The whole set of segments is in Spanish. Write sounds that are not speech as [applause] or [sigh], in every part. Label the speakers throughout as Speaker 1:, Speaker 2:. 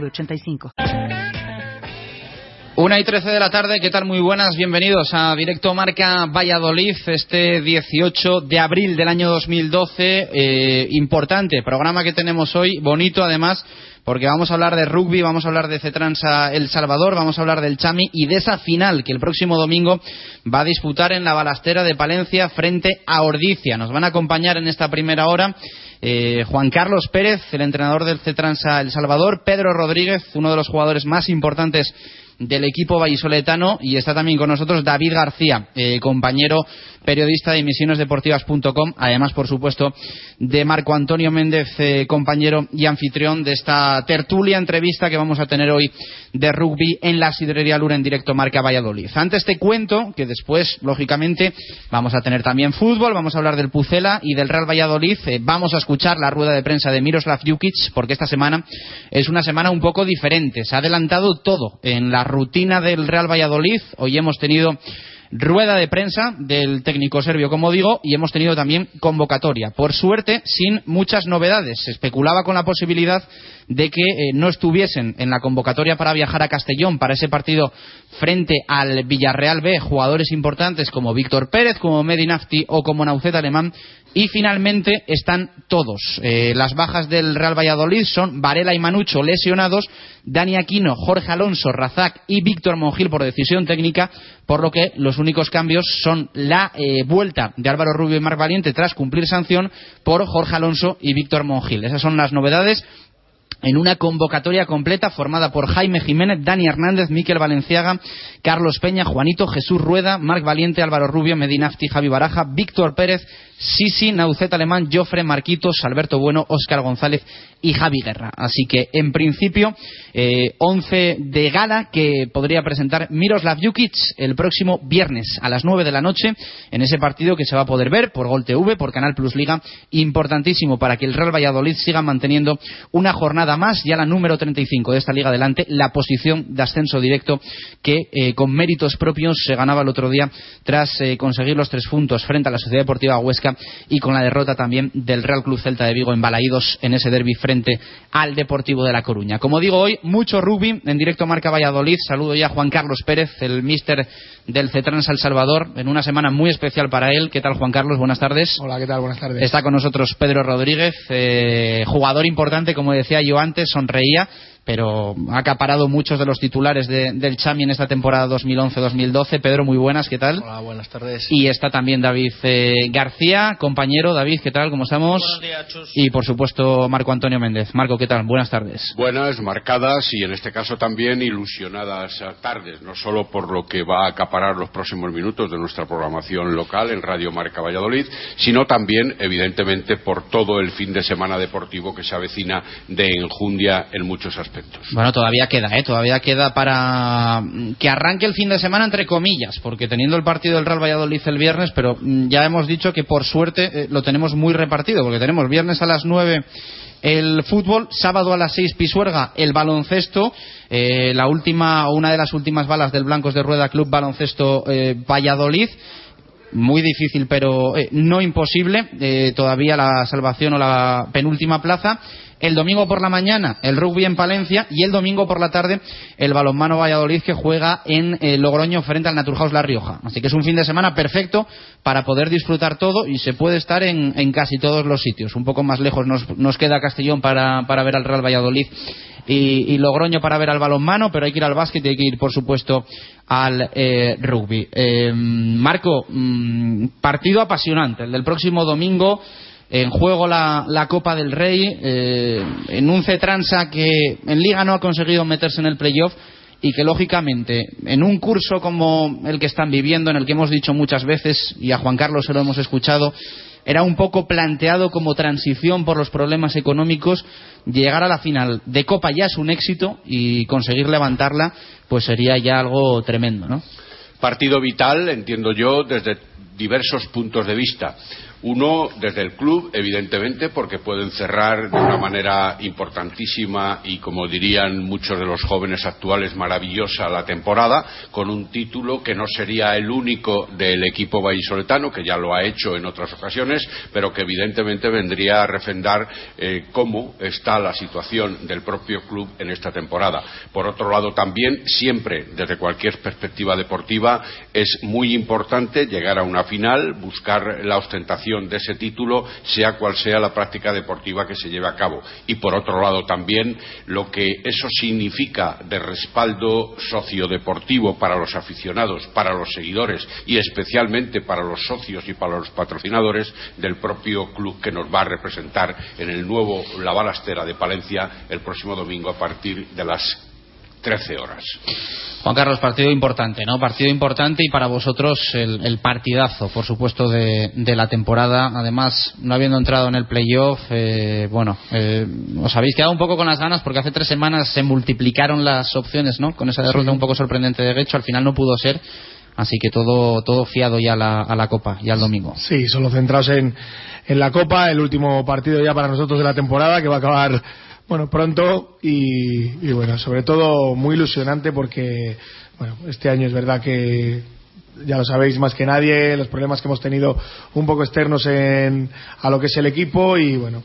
Speaker 1: 906985.
Speaker 2: Una y trece de la tarde, ¿qué tal? Muy buenas, bienvenidos a Directo Marca Valladolid, este 18 de abril del año 2012. Eh, importante programa que tenemos hoy, bonito además, porque vamos a hablar de rugby, vamos a hablar de Cetransa El Salvador, vamos a hablar del Chami y de esa final que el próximo domingo va a disputar en la balastera de Palencia frente a Ordicia. Nos van a acompañar en esta primera hora. Eh, Juan Carlos Pérez, el entrenador del Cetransa El Salvador, Pedro Rodríguez, uno de los jugadores más importantes del equipo vallisoletano. Y está también con nosotros David García, eh, compañero periodista de emisionesdeportivas.com, además, por supuesto, de Marco Antonio Méndez, eh, compañero y anfitrión de esta tertulia entrevista que vamos a tener hoy de rugby en la Sidrería Lura en directo Marca Valladolid. Antes te cuento que después, lógicamente, vamos a tener también fútbol, vamos a hablar del Pucela y del Real Valladolid, eh, vamos a escuchar la rueda de prensa de Miroslav Jukic, porque esta semana es una semana un poco diferente. Se ha adelantado todo en la rutina del Real Valladolid. Hoy hemos tenido rueda de prensa del técnico serbio, como digo, y hemos tenido también convocatoria. Por suerte, sin muchas novedades. Se especulaba con la posibilidad de que eh, no estuviesen en la convocatoria para viajar a Castellón para ese partido frente al Villarreal B jugadores importantes como Víctor Pérez, como Medinafti o como Naucet Alemán y finalmente están todos. Eh, las bajas del Real Valladolid son Varela y Manucho lesionados, Dani Aquino, Jorge Alonso, Razak y Víctor Mongil por decisión técnica, por lo que los únicos cambios son la eh, vuelta de Álvaro Rubio y Marc Valiente tras cumplir sanción por Jorge Alonso y Víctor Mongil. Esas son las novedades en una convocatoria completa formada por Jaime Jiménez, Dani Hernández, Miquel Valenciaga, Carlos Peña, Juanito, Jesús Rueda, Marc Valiente, Álvaro Rubio, Medinafti, Javi Baraja, Víctor Pérez, Sisi, Naucet Alemán, Jofre, Marquitos, Alberto Bueno, Óscar González y Javi Guerra. Así que, en principio, eh, 11 de gala que podría presentar Miroslav Jukic el próximo viernes a las 9 de la noche en ese partido que se va a poder ver por Gol TV, por Canal Plus Liga. Importantísimo para que el Real Valladolid siga manteniendo una jornada más, ya la número 35 de esta liga adelante, la posición de ascenso directo que eh, con méritos propios se ganaba el otro día tras eh, conseguir los tres puntos frente a la Sociedad Deportiva Huesca y con la derrota también del Real Club Celta de Vigo en Balaídos en ese derby frente al Deportivo de La Coruña. Como digo hoy, mucho rugby en directo Marca Valladolid. Saludo ya a Juan Carlos Pérez, el míster del Cetrans El Salvador, en una semana muy especial para él. ¿Qué tal, Juan Carlos? Buenas tardes.
Speaker 3: Hola, ¿qué tal? Buenas tardes.
Speaker 2: Está con nosotros Pedro Rodríguez, eh, jugador importante, como decía yo antes, sonreía pero ha acaparado muchos de los titulares de, del Chami en esta temporada 2011-2012. Pedro, muy buenas, ¿qué tal?
Speaker 3: Hola, buenas tardes.
Speaker 2: Y está también David eh, García, compañero. David, ¿qué tal? ¿Cómo estamos?
Speaker 4: Buenos días, Chus.
Speaker 2: Y por supuesto, Marco Antonio Méndez. Marco, ¿qué tal? Buenas tardes.
Speaker 5: Buenas, marcadas y en este caso también ilusionadas tardes, no solo por lo que va a acaparar los próximos minutos de nuestra programación local en Radio Marca Valladolid, sino también, evidentemente, por todo el fin de semana deportivo que se avecina de enjundia en muchos aspectos.
Speaker 2: Bueno, todavía queda, ¿eh? Todavía queda para que arranque el fin de semana, entre comillas, porque teniendo el partido del Real Valladolid el viernes, pero mm, ya hemos dicho que por suerte eh, lo tenemos muy repartido, porque tenemos viernes a las 9 el fútbol, sábado a las 6 Pisuerga el baloncesto, eh, la última, una de las últimas balas del Blancos de Rueda Club Baloncesto eh, Valladolid. Muy difícil pero eh, no imposible eh, todavía la salvación o la penúltima plaza el domingo por la mañana el rugby en Palencia y el domingo por la tarde el balonmano Valladolid que juega en eh, Logroño frente al Naturhaus La Rioja. Así que es un fin de semana perfecto para poder disfrutar todo y se puede estar en, casi todos los sitios. Un poco más lejos nos, nos queda Castellón para, ver al Real Valladolid y, Logroño para ver al balonmano, pero hay que ir al básquet y hay que ir, por supuesto, al eh, rugby. Eh, Marco, mmm, partido apasionante, el del próximo domingo en juego la, Copa del Rey, eh, en un Cetransa que en Liga no ha conseguido meterse en el playoff y que lógicamente en un curso como el que están viviendo, en el que hemos dicho muchas veces y a Juan Carlos se lo hemos escuchado, era un poco planteado como transición por los problemas económicos. Llegar a la final de Copa ya es un éxito y conseguir levantarla pues sería ya algo tremendo, ¿no?
Speaker 5: Partido vital, entiendo yo, desde diversos puntos de vista. Uno, desde el club, evidentemente, porque pueden cerrar de una manera importantísima y, como dirían muchos de los jóvenes actuales, maravillosa la temporada, con un título que no sería el único del equipo vallisoletano, que ya lo ha hecho en otras ocasiones, pero que evidentemente vendría a refrendar eh, cómo está la situación del propio club en esta temporada. Por otro lado, también, siempre, desde cualquier perspectiva deportiva, es muy importante llegar a una final, buscar la ostentación de ese título, sea cual sea la práctica deportiva que se lleve a cabo. Y por otro lado también lo que eso significa de respaldo sociodeportivo para los aficionados, para los seguidores y especialmente para los socios y para los patrocinadores del propio club que nos va a representar en el nuevo La Balastera de Palencia el próximo domingo a partir de las 13 horas.
Speaker 2: Juan Carlos, partido importante, ¿no? Partido importante y para vosotros el, partidazo, por supuesto, de, la temporada. Además, no habiendo entrado en el playoff, eh, bueno, eh, os habéis quedado un poco con las ganas porque hace tres semanas se multiplicaron las opciones, ¿no? Con esa derrota un poco sorprendente de Gecho, al final no pudo ser. Así que todo, todo fiado ya a la, Copa y al domingo.
Speaker 3: Sí, solo centrados en, en la Copa, el último partido ya para nosotros de la temporada que va a acabar bueno, pronto y, bueno, sobre todo muy ilusionante porque, bueno, este año es verdad que ya lo sabéis más que nadie, los problemas que hemos tenido un poco externos en, a lo que es el equipo y bueno,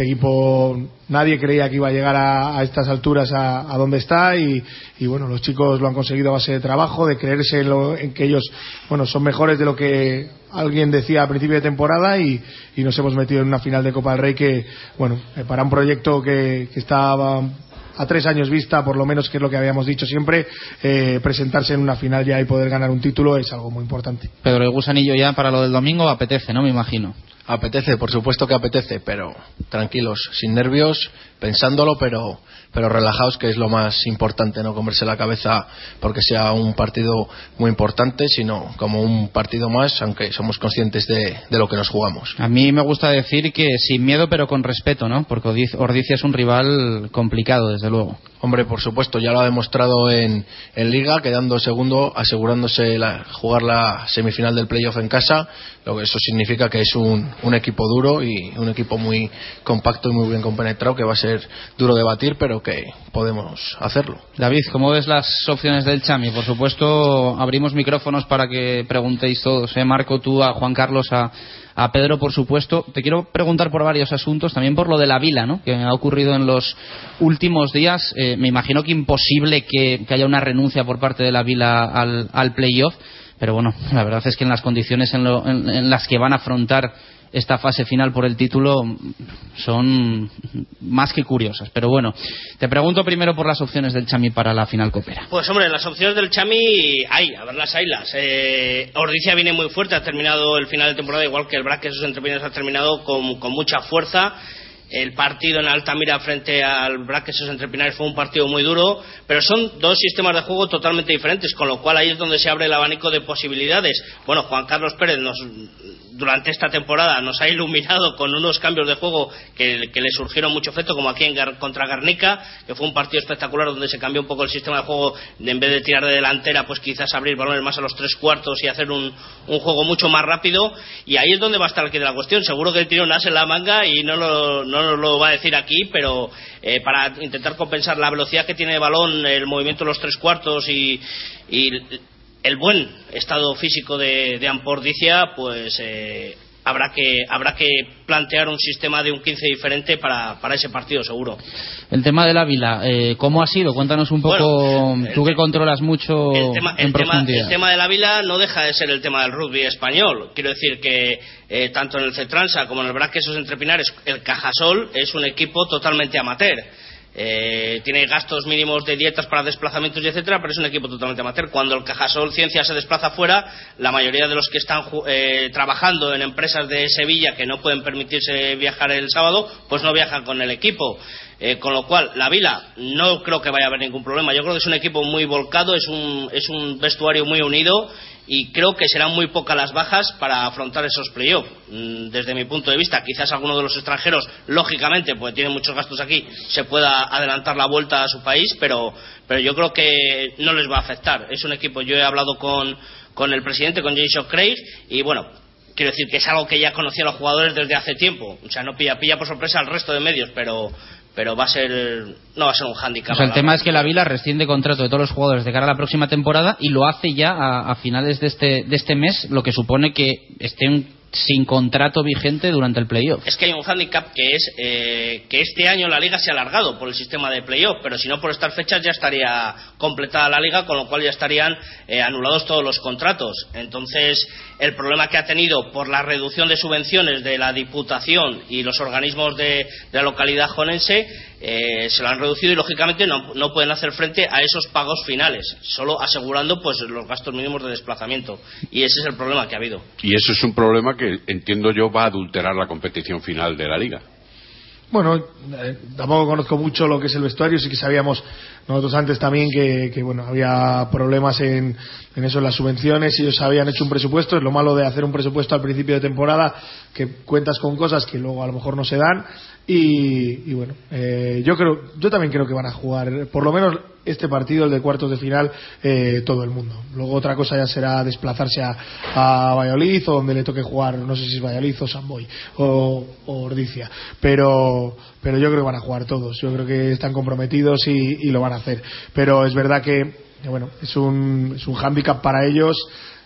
Speaker 3: este equipo nadie creía que iba a llegar a, estas alturas a, donde está y, bueno, los chicos lo han conseguido a base de trabajo, de creerse en, que ellos bueno, son mejores de lo que alguien decía a principio de temporada y, nos hemos metido en una final de Copa del Rey que, bueno, eh, para un proyecto que, estaba a tres años vista, por lo menos que es lo que habíamos dicho siempre, eh, presentarse en una final ya y poder ganar un título es algo muy importante.
Speaker 2: Pedro, el gusanillo ya para lo del domingo apetece, ¿no? Me imagino.
Speaker 4: Apetece, por supuesto que apetece, pero tranquilos, sin nervios, pensándolo, pero, pero relajados, que es lo más importante, no comerse la cabeza porque sea un partido muy importante, sino como un partido más, aunque somos conscientes de, de lo que nos jugamos.
Speaker 2: A mí me gusta decir que sin miedo, pero con respeto, ¿no? Porque Ordicia es un rival complicado, desde luego.
Speaker 4: Hombre, por supuesto, ya lo ha demostrado en, en Liga, quedando segundo, asegurándose la, jugar la semifinal del playoff en casa, lo que eso significa que es un, un equipo duro y un equipo muy compacto y muy bien compenetrado que va a ser duro de batir, pero que podemos hacerlo.
Speaker 2: David, ¿cómo ves las opciones del Chami? Por supuesto, abrimos micrófonos para que preguntéis todos. ¿eh? Marco, tú, a Juan Carlos, a, a Pedro, por supuesto. Te quiero preguntar por varios asuntos, también por lo de la vila, ¿no? que ha ocurrido en los últimos días. Eh, me imagino que imposible que, haya una renuncia por parte de la vila al, al playoff, pero bueno, la verdad es que en las condiciones en las que van a afrontar esta fase final por el título son más que curiosas. Pero bueno, te pregunto primero por las opciones del Chami para la final copera.
Speaker 6: Pues hombre, las opciones del Chami hay, a ver las haylas. Eh, Ordicia viene muy fuerte, ha terminado el final de temporada igual que el Braque, sus entrepiernas ha terminado con, con mucha fuerza el partido en Altamira frente al Braquesos entre Pinares fue un partido muy duro, pero son dos sistemas de juego totalmente diferentes, con lo cual ahí es donde se abre el abanico de posibilidades. Bueno, Juan Carlos Pérez nos, durante esta temporada nos ha iluminado con unos cambios de juego que, le surgieron mucho efecto, como aquí en contra Garnica, que fue un partido espectacular donde se cambió un poco el sistema de juego, de, en vez de tirar de delantera, pues quizás abrir balones más a los tres cuartos y hacer un, juego mucho más rápido. Y ahí es donde va a estar el de la cuestión. Seguro que un as en la manga y no lo, no nos lo va a decir aquí, pero eh, para intentar compensar la velocidad que tiene balón, el movimiento de los tres cuartos y, el buen estado físico de, de pues eh, habrá que habrá que plantear un sistema de un 15 diferente para, para ese partido seguro.
Speaker 2: El tema del Ávila, eh, ¿cómo ha sido? Cuéntanos un poco, tú que controlas mucho
Speaker 6: el tema,
Speaker 2: en
Speaker 6: el
Speaker 2: profundidad.
Speaker 6: el tema del Ávila no deja de ser el tema del rugby español. Quiero decir que eh, tanto en el Cetransa como en el Braquesos Entre Pinares, el Cajasol es un equipo totalmente amateur eh, tiene gastos mínimos de dietas para desplazamientos y etcétera, pero es un equipo totalmente amateur. Cuando el Cajasol Ciencia se desplaza fuera, la mayoría de los que están eh, trabajando en empresas de Sevilla que no pueden permitirse viajar el sábado, pues no viajan con el equipo. Eh, con lo cual, la Vila no creo que vaya a haber ningún problema. Yo creo que es un equipo muy volcado, es un, es un vestuario muy unido y creo que serán muy pocas las bajas para afrontar esos playoffs. Mm, desde mi punto de vista, quizás alguno de los extranjeros, lógicamente, porque tienen muchos gastos aquí, se pueda adelantar la vuelta a su país, pero, pero yo creo que no les va a afectar. Es un equipo, yo he hablado con, con el presidente, con Jason Craig, y bueno, quiero decir que es algo que ya conocía los jugadores desde hace tiempo. O sea, no pilla, pilla por sorpresa al resto de medios, pero, pero va a ser no va a ser un hándicap.
Speaker 2: O sea, el tema es que la Vila rescinde contrato de todos los jugadores de cara a la próxima temporada y lo hace ya a, a finales de este, de este mes, lo que supone que estén sin contrato vigente durante el playoff.
Speaker 6: Es que hay un hándicap que es eh, que este año la liga se ha alargado por el sistema de playoff, pero si no por estas fechas ya estaría completada la liga, con lo cual ya estarían eh, anulados todos los contratos. Entonces, el problema que ha tenido por la reducción de subvenciones de la Diputación y los organismos de, de la localidad jonense eh, se lo han reducido y lógicamente no, no, pueden hacer frente a esos pagos finales, solo asegurando pues los gastos mínimos de desplazamiento. Y ese es el problema que ha habido.
Speaker 5: Y eso es un problema que entiendo yo va a adulterar la competición final de la liga.
Speaker 3: Bueno, eh, tampoco conozco mucho lo que es el vestuario, sí que sabíamos nosotros antes también que, que bueno, había problemas en, en, eso, en las subvenciones, ellos habían hecho un presupuesto, es lo malo de hacer un presupuesto al principio de temporada, que cuentas con cosas que luego a lo mejor no se dan, y, y bueno, eh, yo creo, yo también creo que van a jugar, por lo menos este partido, el de cuartos de final, eh, todo el mundo. Luego otra cosa ya será desplazarse a, Valladolid o donde le toque jugar, no sé si es Valladolid o San Boy o, o Ordicia, pero, pero yo creo que van a jugar todos. Yo creo que están comprometidos y, y lo van a hacer. Pero es verdad que, bueno, es un, es un hándicap para ellos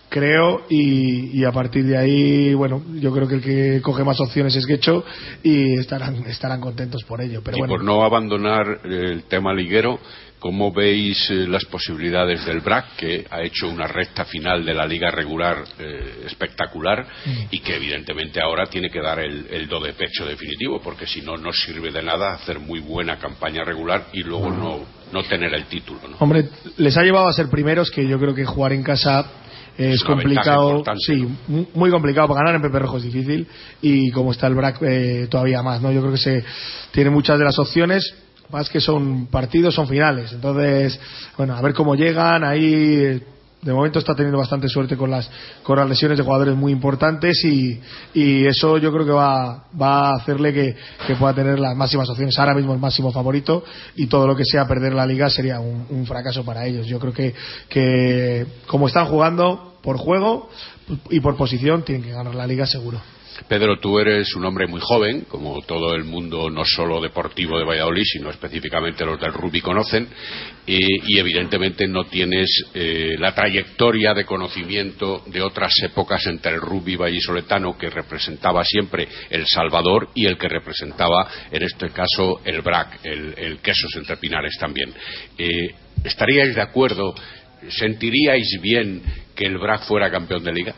Speaker 3: creo y, y, a partir de ahí bueno yo creo que el que coge más opciones es Guecho y estarán estarán contentos por ello pero
Speaker 5: y
Speaker 3: bueno.
Speaker 5: por no abandonar el tema liguero ¿Cómo veis eh, las posibilidades del BRAC, que ha hecho una recta final de la liga regular eh, espectacular mm. y que evidentemente ahora tiene que dar el, el, do de pecho definitivo, porque si no, no sirve de nada hacer muy buena campaña regular y luego mm. no, no tener el título? ¿no?
Speaker 3: Hombre, les ha llevado a ser primeros, que yo creo que jugar en casa es, es complicado, sí, muy complicado para ganar en Pepe Rojo es difícil y como está el BRAC eh, todavía más, ¿no? Yo creo que se tiene muchas de las opciones más que son partidos, son finales. Entonces, bueno, a ver cómo llegan. Ahí, de momento está teniendo bastante suerte con las, con las lesiones de jugadores muy importantes y, y eso yo creo que va, va a hacerle que, que, pueda tener las máximas opciones. Ahora mismo el máximo favorito y todo lo que sea perder la liga sería un, fracaso para ellos. Yo creo que, que como están jugando por juego y por posición, tienen que ganar la liga seguro.
Speaker 5: Pedro, tú eres un hombre muy joven, como todo el mundo, no solo deportivo de Valladolid, sino específicamente los del rugby conocen, y, evidentemente no tienes eh, la trayectoria de conocimiento de otras épocas entre el rugby vallisoletano que representaba siempre El Salvador y el que representaba, en este caso, el BRAC, el, el Quesos entre Pinares también. Eh, ¿Estaríais de acuerdo? ¿Sentiríais bien que el BRAC fuera campeón de liga?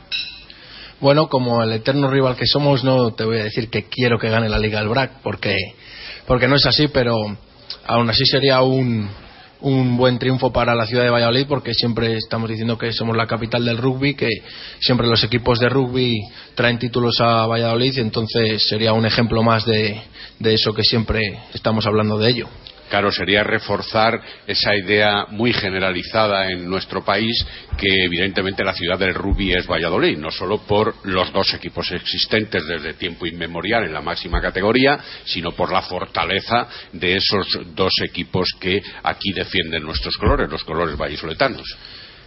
Speaker 4: Bueno, como el eterno rival que somos, no te voy a decir que quiero que gane la Liga del BRAC, porque, porque no es así, pero aún así sería un, un buen triunfo para la ciudad de Valladolid, porque siempre estamos diciendo que somos la capital del rugby, que siempre los equipos de rugby traen títulos a Valladolid, entonces sería un ejemplo más de, de eso que siempre estamos hablando de ello.
Speaker 5: Claro, sería reforzar esa idea muy generalizada en nuestro país que evidentemente la ciudad del rugby es Valladolid, no solo por los dos equipos existentes desde tiempo inmemorial en la máxima categoría, sino por la fortaleza de esos dos equipos que aquí defienden nuestros colores, los colores vallisoletanos.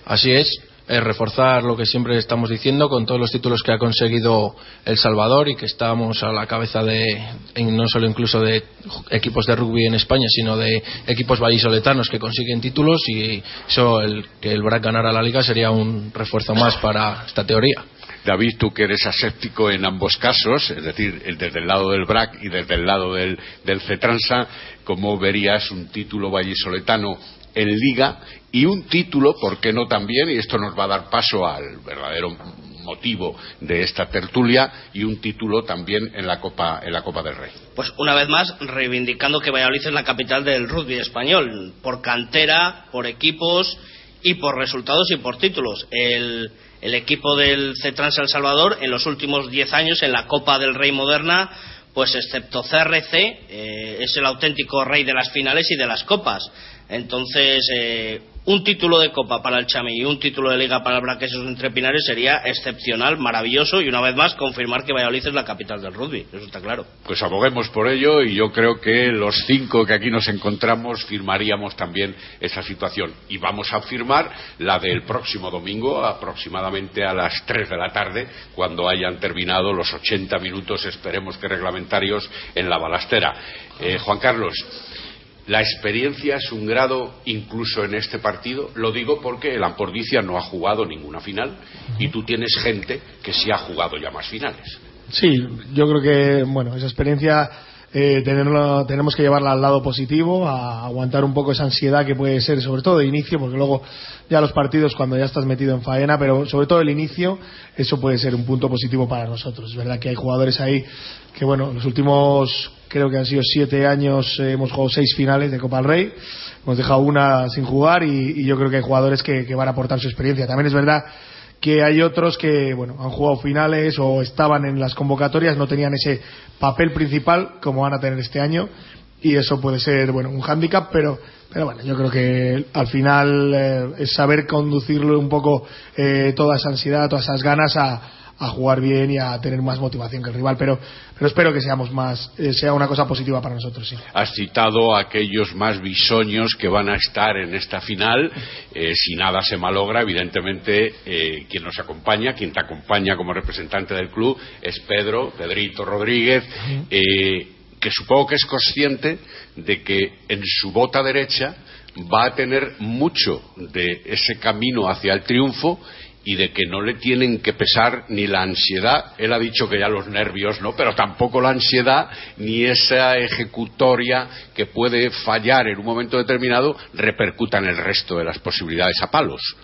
Speaker 4: Así es, es reforzar lo que siempre estamos diciendo con todos los títulos que ha conseguido El Salvador y que estamos a la cabeza de, no solo incluso de equipos de rugby en España, sino de equipos vallisoletanos que consiguen títulos y eso, el, que el BRAC ganara la liga sería un refuerzo más para esta teoría.
Speaker 5: David, tú que eres aséptico en ambos casos, es decir, desde el lado del BRAC y desde el lado del, del CETRANSA, ¿cómo verías un título vallisoletano en liga y un título, ¿por qué no también? Y esto nos va a dar paso al verdadero motivo de esta tertulia y un título también en la Copa en la Copa del Rey.
Speaker 6: Pues una vez más reivindicando que Valladolid es la capital del rugby español por cantera, por equipos y por resultados y por títulos. El, el equipo del CETRANS El Salvador en los últimos 10 años en la Copa del Rey moderna pues excepto CRC, eh, es el auténtico rey de las finales y de las copas. Entonces, eh, un título de Copa para el Chami y un título de Liga para el Braquesos entre Pinares sería excepcional, maravilloso y una vez más confirmar que Valladolid es la capital del rugby, eso está claro.
Speaker 5: Pues aboguemos por ello y yo creo que los cinco que aquí nos encontramos firmaríamos también esa situación. Y vamos a firmar la del próximo domingo, aproximadamente a las 3 de la tarde, cuando hayan terminado los 80 minutos, esperemos que reglamentarios, en la balastera. Eh, Juan Carlos, la experiencia es un grado incluso en este partido. Lo digo porque el Ampordicia no ha jugado ninguna final y tú tienes gente que sí ha jugado ya más finales.
Speaker 3: Sí, yo creo que bueno esa experiencia eh, tenemos que llevarla al lado positivo, a aguantar un poco esa ansiedad que puede ser, sobre todo de inicio, porque luego ya los partidos cuando ya estás metido en faena, pero sobre todo el inicio, eso puede ser un punto positivo para nosotros. Es verdad que hay jugadores ahí que, bueno, los últimos creo que han sido siete años, eh, hemos jugado seis finales de Copa del Rey, hemos dejado una sin jugar y, yo creo que hay jugadores que, van a aportar su experiencia. También es verdad que hay otros que bueno han jugado finales o estaban en las convocatorias no tenían ese papel principal como van a tener este año y eso puede ser bueno un hándicap pero pero bueno yo creo que al final eh, es saber conducirlo un poco eh, toda esa ansiedad todas esas ganas a, a jugar bien y a tener más motivación que el rival. Pero, pero espero que seamos más, eh, sea una cosa positiva para nosotros. Sí.
Speaker 5: Has citado a aquellos más bisoños que van a estar en esta final. Eh, si nada se malogra, evidentemente, eh, quien nos acompaña, quien te acompaña como representante del club, es Pedro, Pedrito Rodríguez. que supongo que es consciente de que en su bota derecha va a tener mucho de ese camino hacia el triunfo y de que no le tienen que pesar ni la ansiedad, él ha dicho que ya los nervios no, pero tampoco la ansiedad ni esa ejecutoria que puede fallar en un momento determinado repercuta en el resto de las posibilidades a palos.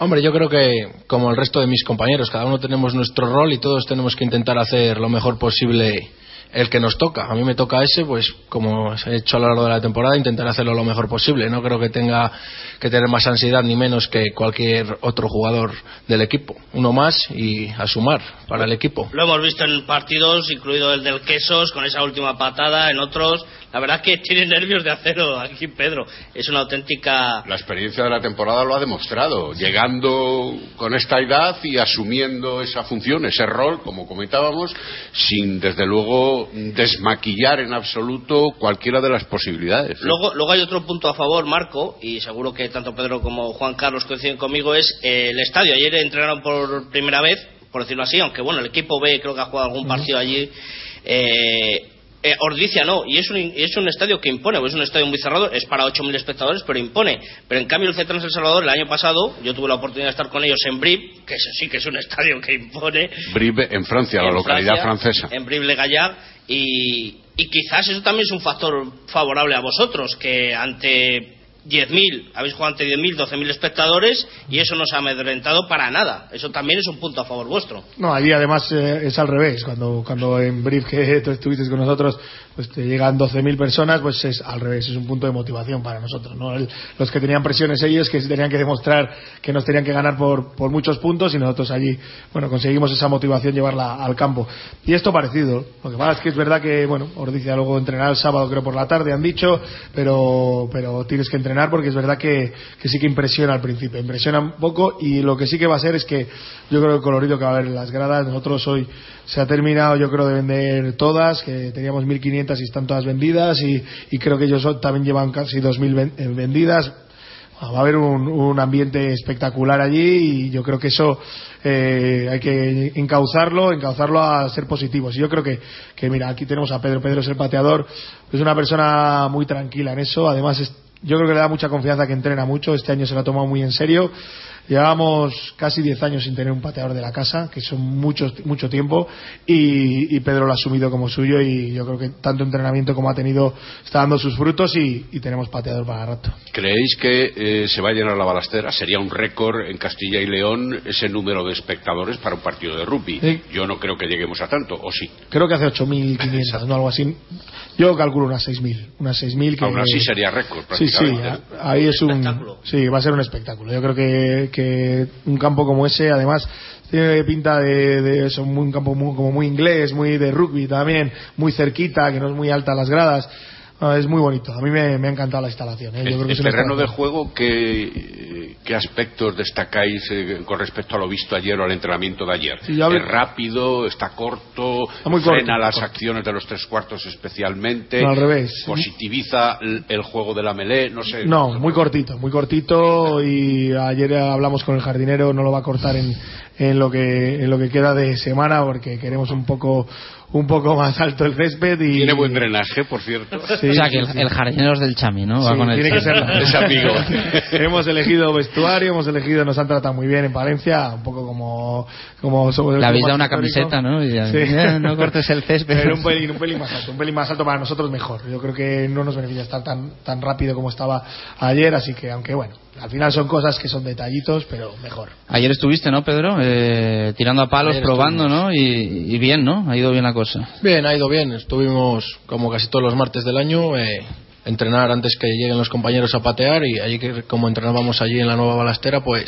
Speaker 4: Hombre, yo creo que como el resto de mis compañeros, cada uno tenemos nuestro rol y todos tenemos que intentar hacer lo mejor posible el que nos toca. A mí me toca ese, pues como he hecho a lo largo de la temporada, intentar hacerlo lo mejor posible. No creo que tenga que tener más ansiedad ni menos que cualquier otro jugador del equipo. Uno más y a sumar para el equipo.
Speaker 6: Lo hemos visto en partidos, incluido el del Quesos, con esa última patada, en otros. La verdad que tiene nervios de acero aquí Pedro. Es una auténtica.
Speaker 5: La experiencia de la temporada lo ha demostrado. Llegando con esta edad y asumiendo esa función, ese rol, como comentábamos, sin desde luego desmaquillar en absoluto cualquiera de las posibilidades.
Speaker 6: Luego, luego hay otro punto a favor, Marco, y seguro que tanto Pedro como Juan Carlos coinciden conmigo, es el estadio. Ayer entrenaron por primera vez, por decirlo así, aunque bueno, el equipo B creo que ha jugado algún partido allí. Eh, eh, Ordicia no, y es un, es un estadio que impone, es un estadio muy cerrado, es para 8.000 espectadores, pero impone. Pero en cambio el C3 El Salvador, el año pasado, yo tuve la oportunidad de estar con ellos en Brive, que sí que es un estadio que impone.
Speaker 5: Brive en Francia, la localidad francesa.
Speaker 6: En Brive-le-Gaillard, y, y quizás eso también es un factor favorable a vosotros, que ante 10.000, habéis jugado ante 10.000, 12.000 espectadores y eso no se ha amedrentado para nada. Eso también es un punto a favor vuestro.
Speaker 3: No, allí además eh, es al revés. Cuando, cuando en Brief que tú estuviste con nosotros, pues te llegan 12.000 personas, pues es al revés. Es un punto de motivación para nosotros. ¿no? los que tenían presiones ellos, que tenían que demostrar que nos tenían que ganar por, por muchos puntos y nosotros allí, bueno, conseguimos esa motivación llevarla al campo. Y esto parecido. Lo que pasa es que es verdad que, bueno, dice luego entrenar el sábado, creo por la tarde, han dicho, pero, pero tienes que entrenar porque es verdad que, sí que impresiona al principio, impresiona un poco y lo que sí que va a ser es que yo creo que el colorido que va a haber en las gradas, nosotros hoy se ha terminado yo creo de vender todas, que teníamos 1.500 y están todas vendidas y, creo que ellos también llevan casi 2.000 eh, vendidas. Va a haber un, ambiente espectacular allí y yo creo que eso eh, hay que encauzarlo, encauzarlo a ser positivos. Y yo creo que, que, mira, aquí tenemos a Pedro, Pedro es el pateador, es una persona muy tranquila en eso, además es, yo creo que le da mucha confianza que entrena mucho. Este año se lo ha tomado muy en serio. Llevamos casi 10 años sin tener un pateador de la casa, que son mucho, mucho tiempo, y, Pedro lo ha asumido como suyo y yo creo que tanto entrenamiento como ha tenido está dando sus frutos y, tenemos pateador para rato.
Speaker 5: ¿Creéis que eh, se va a llenar la balastera? ¿Sería un récord en Castilla y León ese número de espectadores para un partido de rugby? Yo no creo que lleguemos a tanto, ¿o sí?
Speaker 3: Creo que hace 8.500, no algo así. Yo calculo unas 6.000. Unas 6.000 que...
Speaker 5: Aún así sería récord.
Speaker 3: Sí,
Speaker 5: prácticamente.
Speaker 3: Sí, ahí es un, sí, va a ser un espectáculo. Yo creo que, que un campo como ese, además, tiene pinta de, de un campo muy- como muy inglés, muy de rugby también, muy cerquita, que no es muy alta las gradas. Ah, es muy bonito. A mí me, me ha encantado la instalación. ¿eh? Yo
Speaker 5: El,
Speaker 3: creo que
Speaker 5: el
Speaker 3: es una
Speaker 5: terreno de juego, ¿qué, qué aspectos destáis eh, con respecto a lo visto ayer o al entrenamiento de ayer?
Speaker 3: Sí,
Speaker 5: ¿Es rápido? ¿Está corto?
Speaker 3: Está muy corto,
Speaker 5: ¿Frena las
Speaker 3: corto.
Speaker 5: acciones de los tres cuartos especialmente?
Speaker 3: No, al revés.
Speaker 5: ¿Positiviza el, el juego de la melé? No sé.
Speaker 3: No, muy cortito, muy cortito y ayer hablamos con el jardinero, no lo va a cortar en, en lo que en lo que queda de semana porque queremos un poco un poco más alto el césped y
Speaker 5: Tiene buen drenaje, por cierto. [laughs]
Speaker 3: Sí,
Speaker 2: o sea,
Speaker 3: sí,
Speaker 2: que el,
Speaker 3: sí.
Speaker 2: el jardinero es del Chami, ¿no? Va
Speaker 3: Sí,
Speaker 2: con el
Speaker 3: tiene que ser
Speaker 5: Es amigo. [laughs]
Speaker 3: hemos elegido vestuario, hemos elegido, nos han tratado muy bien en Palencia, un poco como como
Speaker 2: Le habéis dado una
Speaker 3: histórico.
Speaker 2: camiseta, ¿no? Y ya,
Speaker 3: Sí.
Speaker 2: "Eh, no cortes el césped.
Speaker 3: Pero un pelín, un pelín más alto, un pelín más alto para nosotros mejor. Yo creo que no nos beneficia estar tan tan rápido como estaba ayer, así que aunque bueno, al final son cosas que son detallitos, pero mejor.
Speaker 2: Ayer estuviste, ¿no, Pedro? Eh, tirando a palos,
Speaker 4: Ayer
Speaker 2: probando, ¿no? Y, y bien, ¿no? Ha ido bien la cosa.
Speaker 4: Bien, ha ido bien. Estuvimos, como casi todos los martes del año, eh, entrenar antes que lleguen los compañeros a patear y allí que como entrenábamos allí en la nueva balastera, pues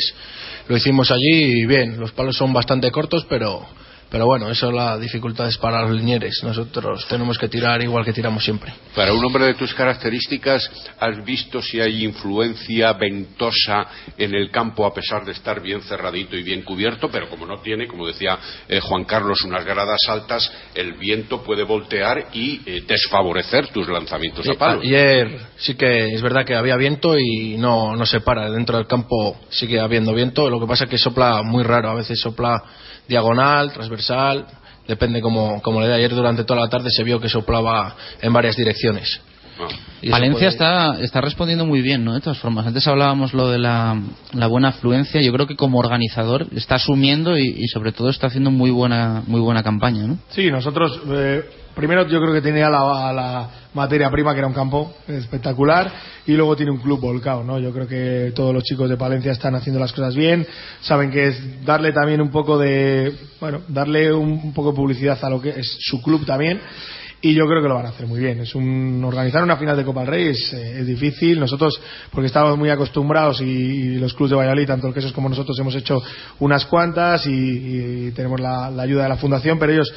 Speaker 4: lo hicimos allí y bien. Los palos son bastante cortos, pero pero bueno, eso la dificultad es para los linieres. Nosotros tenemos que tirar igual que tiramos siempre.
Speaker 5: Para un hombre de tus características, ¿has visto si hay influencia ventosa en el campo a pesar de estar bien cerradito y bien cubierto? Pero como no tiene, como decía eh, Juan Carlos, unas gradas altas, el viento puede voltear y eh, desfavorecer tus lanzamientos
Speaker 4: Sí,
Speaker 5: a palo.
Speaker 4: Ayer sí que es verdad que había viento y no, no se para. Dentro del campo sigue habiendo viento. Lo que pasa es que sopla muy raro. A veces sopla diagonal, transversal. Depende como, le dé. Ayer durante toda la tarde se vio que soplaba en varias direcciones.
Speaker 5: No.
Speaker 4: Y eso
Speaker 2: Valencia
Speaker 4: puede-
Speaker 2: está, está respondiendo muy bien, ¿no? De todas formas, antes hablábamos lo de la, la buena afluencia. Yo creo que como organizador está asumiendo y, y sobre todo está haciendo muy buena, muy buena campaña, ¿no?
Speaker 3: Sí, nosotros, eh, primero yo creo que tenía la, la materia prima, que era un campo espectacular, y luego tiene un club volcado, ¿no? Yo creo que todos los chicos de Palencia están haciendo las cosas bien, saben que es darle también un poco de, bueno, darle un, un poco de publicidad a lo que es su club también, y yo creo que lo van a hacer muy bien. Es un organizar una final de Copa del Rey es, eh, difícil. Nosotros, porque estamos muy acostumbrados y, los clubes de Valladolid, tanto el Quesos como nosotros, hemos hecho unas cuantas y, tenemos la ayuda de la fundación, pero ellos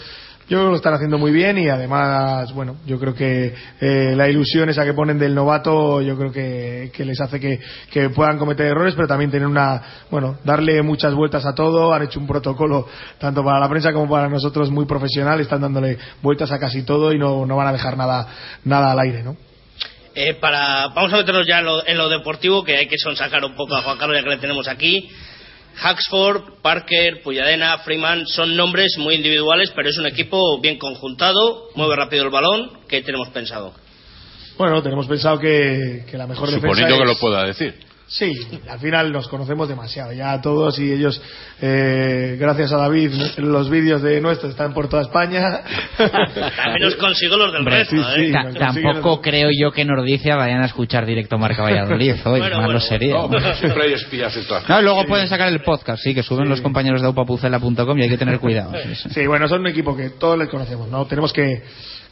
Speaker 3: yo creo que lo están haciendo muy bien y además, bueno, yo creo que eh, la ilusión esa que ponen del novato, yo creo que, que les hace que, que puedan cometer errores, pero también tener una, bueno, darle muchas vueltas a todo. Han hecho un protocolo tanto para la prensa como para nosotros muy profesional, están dándole vueltas a casi todo y no, no van a dejar nada, nada al aire, ¿no?
Speaker 6: Eh, para, vamos a meternos ya en lo, en lo deportivo, que hay que sonsacar un poco a Juan Carlos ya que le tenemos aquí. Haxford, Parker, Puyadena, Freeman son nombres muy individuales, pero es un equipo bien conjuntado, mueve rápido el balón. ¿Qué tenemos pensado?
Speaker 3: Bueno, tenemos pensado que, que la mejor defensa
Speaker 5: Suponiendo que
Speaker 3: es-
Speaker 5: lo pueda decir.
Speaker 3: Sí, al final nos conocemos demasiado ya todos y ellos, eh, gracias a David, los vídeos de nuestros están por toda España.
Speaker 6: También os consigo los del resto,
Speaker 3: sí,
Speaker 6: ¿eh?
Speaker 3: sí.
Speaker 2: Tampoco creo yo que Nordicia vayan a escuchar directo Marca Valladolid hoy,
Speaker 6: Bueno,
Speaker 2: malo
Speaker 6: bueno,
Speaker 2: sería.
Speaker 5: No, pero siempre hay espías en todas
Speaker 2: No, y luego pueden sacar el podcast, sí, que suben los compañeros de aupapucela.com y hay que tener cuidado. sí, sí.
Speaker 3: Sí, bueno, son un equipo que todos les conocemos, ¿no? Tenemos que,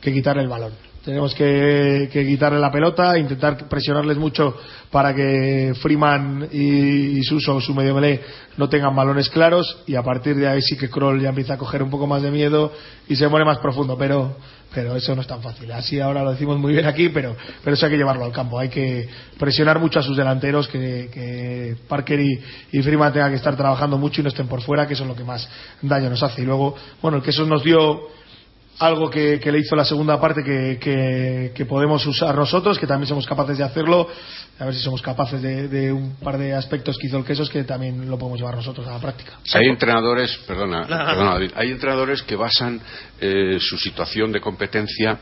Speaker 3: que quitarle el balón. Tenemos que, que quitarle la pelota, intentar presionarles mucho para que Freeman y, y Suso, su medio melé, no tengan balones claros y a partir de ahí sí que Kroll ya empieza a coger un poco más de miedo y se pone más profundo, pero pero eso no es tan fácil. Así ahora lo decimos muy bien aquí, pero, pero eso hay que llevarlo al campo. Hay que presionar mucho a sus delanteros, que, que Parker y, y Freeman tengan que estar trabajando mucho y no estén por fuera, que eso es lo que más daño nos hace. Y luego, bueno, que eso nos dio algo que, que le hizo la segunda parte que, que- que podemos usar nosotros, que también somos capaces de hacerlo. A ver si somos capaces de, de un par de aspectos que hizo el Quesos que también lo podemos llevar nosotros a la práctica.
Speaker 5: Hay entrenadores, perdona, perdona, David, hay entrenadores que basan eh, su situación de competencia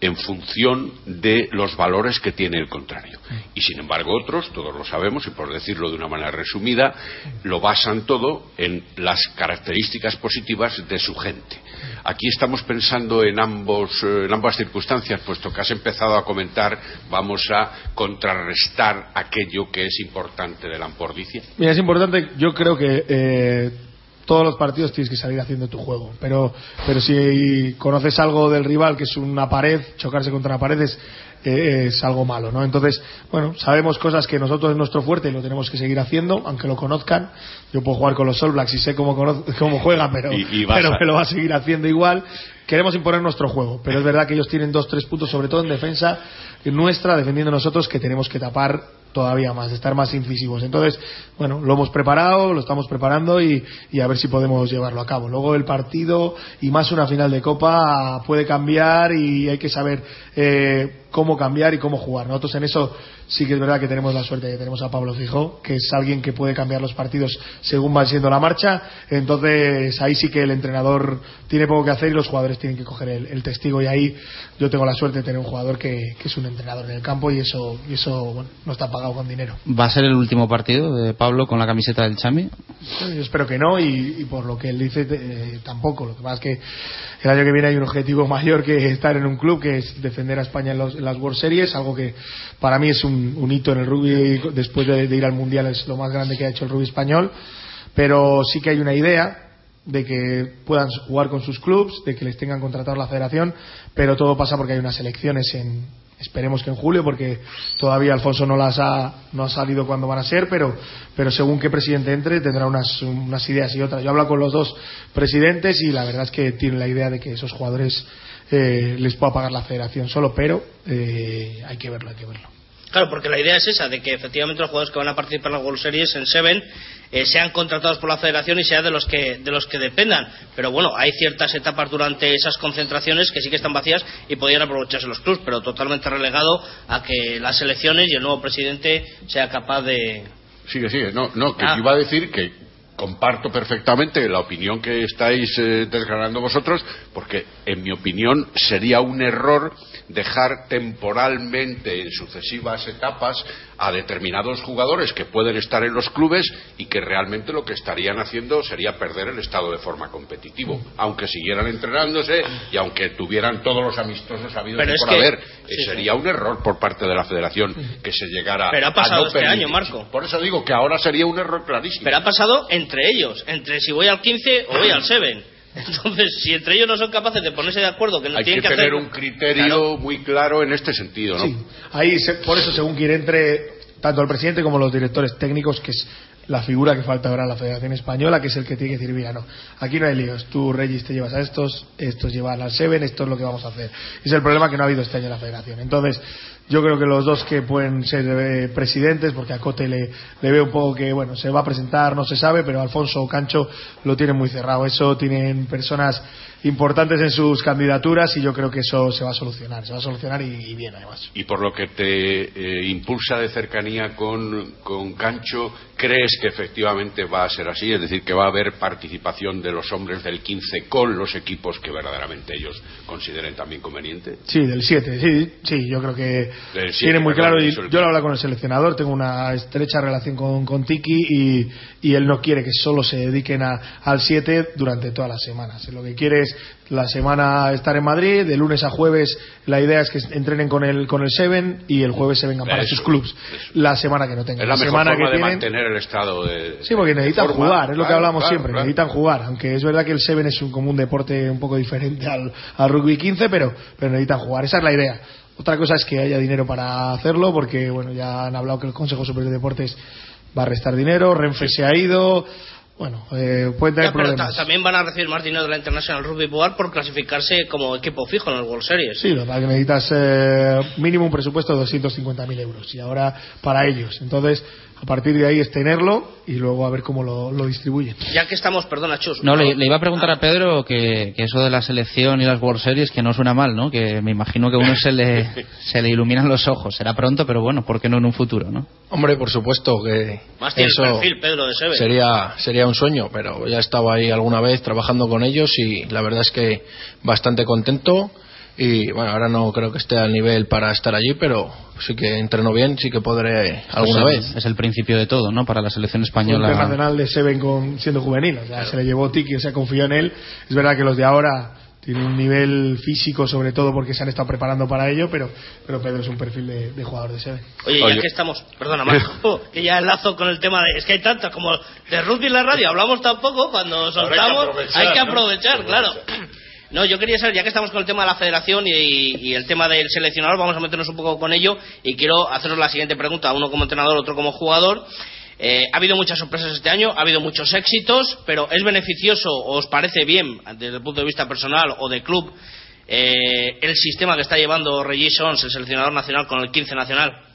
Speaker 5: en función de los valores que tiene el contrario. Y sin embargo otros, todos lo sabemos, y por decirlo de una manera resumida, lo basan todo en las características positivas de su gente. Aquí estamos pensando en, ambos, eh, en ambas circunstancias, puesto que has empezado a comentar, vamos a contrarrestar aquello que es importante de la ampordicia.
Speaker 3: Mira, es importante, yo creo que eh, todos los partidos tienes que salir haciendo tu juego. Pero, pero si conoces algo del rival, que es una pared, chocarse contra una pared es, eh, es algo malo, ¿no? Entonces, bueno, sabemos cosas que nosotros es nuestro fuerte y lo tenemos que seguir haciendo, aunque lo conozcan. Yo puedo jugar con los All Blacks y sé cómo, [laughs] cómo juegan, pero, pero me lo va a seguir haciendo igual. Queremos imponer nuestro juego, pero es verdad que ellos tienen dos, tres puntos, sobre todo en defensa nuestra, defendiendo nosotros, que tenemos que tapar todavía más, estar más incisivos. Entonces, bueno, lo hemos preparado, lo estamos preparando y, y, a ver si podemos llevarlo a cabo. Luego el partido y más una final de Copa puede cambiar y hay que saber eh, cómo cambiar y cómo jugar. Nosotros en eso sí que es verdad que tenemos la suerte de que tenemos a Pablo Fijo, que es alguien que puede cambiar los partidos según va siendo la marcha. Entonces ahí sí que el entrenador tiene poco que hacer y los jugadores tienen que coger el, testigo. Y ahí yo tengo la suerte de tener un jugador que, es un entrenador en el campo y eso, y eso bueno, no está pagado con dinero.
Speaker 2: ¿Va a ser el último partido de Pablo con la camiseta del Chami?
Speaker 3: Yo espero que no y, por lo que él dice eh, tampoco. Lo que pasa es que el año que viene hay un objetivo [laughs] mayor que estar en un club, que es defender a España en, en las World Series, algo que para mí es un hito en el rugby después de, ir al mundial es lo más grande que ha hecho el rugby español. Pero sí que hay una idea de que puedan jugar con sus clubs de que les tengan contratado la federación pero todo pasa porque hay unas elecciones en esperemos que en julio porque todavía Alfonso no las ha no ha salido cuándo van a ser pero pero según qué presidente entre tendrá unas unas ideas y otras. Yo he hablado con los dos presidentes y la verdad es que tienen la idea de que esos jugadores eh, les pueda pagar la federación solo pero eh, hay que verlo hay que verlo
Speaker 6: Claro, porque la idea es esa, de que efectivamente los jugadores que van a participar en las World Series en Seven eh, sean contratados por la federación y sean de los que de los que dependan. Pero bueno, hay ciertas etapas durante esas concentraciones que sí que están vacías y podrían aprovecharse los clubs, pero totalmente relegado a que las elecciones y el nuevo presidente sea capaz de.
Speaker 5: Sigue, sigue. No, no, que ah. iba a decir que comparto perfectamente la opinión que estáis eh, desgranando vosotros, porque en mi opinión sería un error dejar temporalmente en sucesivas etapas a determinados jugadores que pueden estar en los clubes y que realmente lo que estarían haciendo sería perder el estado de forma competitivo, aunque siguieran entrenándose y aunque tuvieran todos los amistosos habidos y por haber. sería un error por parte de la federación que se llegara
Speaker 6: Pero ha pasado este año, Marco.
Speaker 5: Por eso digo que ahora sería un error clarísimo.
Speaker 6: Pero ha pasado entre ellos, entre si voy al 15 o voy al 7 entonces, si entre ellos no son capaces de ponerse de acuerdo, que no
Speaker 5: Hay
Speaker 6: tienen
Speaker 5: que,
Speaker 6: que
Speaker 5: tener un criterio muy claro en este sentido, ¿no?
Speaker 3: Sí. Ahí, por eso, según quiere entre tanto el presidente como los directores técnicos, que es la figura que falta ahora en la Federación Española, que es el que tiene que decir, mira, no, aquí no hay líos, tú, Reyes, te llevas a estos, estos llevan al Seven, esto es lo que vamos a hacer. Es el problema que no ha habido este año en la Federación. Entonces, yo creo que los dos que pueden ser eh, presidentes, porque a Cote le, le veo un poco que, bueno, se va a presentar, no se sabe, pero Alfonso o Cancho lo tienen muy cerrado. Eso tienen personas importantes en sus candidaturas y yo creo que eso se va a solucionar, se va a solucionar y, bien además.
Speaker 5: Y por lo que te eh, impulsa de cercanía con, con, Cancho, ¿crees que efectivamente va a ser así? Es decir, que va a haber participación de los hombres del 15 con los equipos que verdaderamente ellos consideren también conveniente.
Speaker 3: Sí, del 7, sí, sí, yo creo que tiene muy claro. Y yo lo hablo con el seleccionador, tengo una estrecha relación con, con Tiki y, y, él no quiere que solo se dediquen a, al 7 durante todas las semanas. Lo que quiere es la semana estar en Madrid, de lunes a jueves la idea es que entrenen con el con el Seven y el jueves se vengan para sus clubs. La semana que no tengan.
Speaker 5: Es la,
Speaker 3: semana
Speaker 5: que
Speaker 3: de
Speaker 5: mantener el estado de.
Speaker 3: Sí, porque necesitan jugar, es lo que hablamos siempre, necesitan jugar. Aunque es verdad que el Seven es un, como un deporte un poco diferente al, al rugby 15, pero, pero necesitan jugar. Esa es la idea. Otra cosa es que haya dinero para hacerlo, porque bueno, ya han hablado que el Consejo Superior de Deportes va a restar dinero, Renfe se ha ido, bueno, eh, puede tener problemas.
Speaker 6: también van a recibir más dinero de la International Rugby Board por clasificarse como equipo fijo en el World Series.
Speaker 3: Sí, lo que necesitas eh, mínimo un presupuesto de 250.000 euros y ahora para ellos. Entonces, a partir de ahí es tenerlo y luego a ver cómo lo, lo distribuyen.
Speaker 6: Ya que estamos, perdona, Chus.
Speaker 2: No, le, iba a preguntar a Pedro que, eso de la selección y las World Series que no suena mal, ¿no? Que me imagino que a uno se le, [laughs] se le iluminan los ojos. Será pronto, pero bueno, ¿por qué no en un futuro, no?
Speaker 4: Hombre, por supuesto que
Speaker 6: Más eso perfil, Pedro, de
Speaker 4: sería sería un sueño, pero ya he estado ahí alguna vez trabajando con ellos y la verdad es que bastante contento y bueno, ahora no creo que esté al nivel para estar allí, pero sí que entreno bien, sí que podré alguna vez.
Speaker 2: Es el principio de todo, ¿no? Para la selección española.
Speaker 3: El internacional de Seven con, siendo juvenil, o sea, se le llevó Tiki, o sea, confió en él. Es verdad que los de ahora tiene un nivel físico sobre todo porque se han estado preparando para ello, pero, pero Pedro es un perfil de, jugador de sede.
Speaker 6: Oye, ya que estamos, perdona Marco, [laughs] [laughs] que ya enlazo con el tema de, es que hay tantas como de rugby en la radio, hablamos tan poco, cuando soltamos hay que aprovechar, claro. No, yo quería saber, ya que estamos con el tema de la federación y, el tema del seleccionador, vamos a meternos un poco con ello y quiero haceros la siguiente pregunta, uno como entrenador, otro como jugador. Eh, ha habido muchas sorpresas este año, ha habido muchos éxitos, pero ¿es beneficioso o os parece bien, desde el punto de vista personal o de club, eh, el sistema que está llevando Regis Sons, el seleccionador nacional, con el 15 nacional?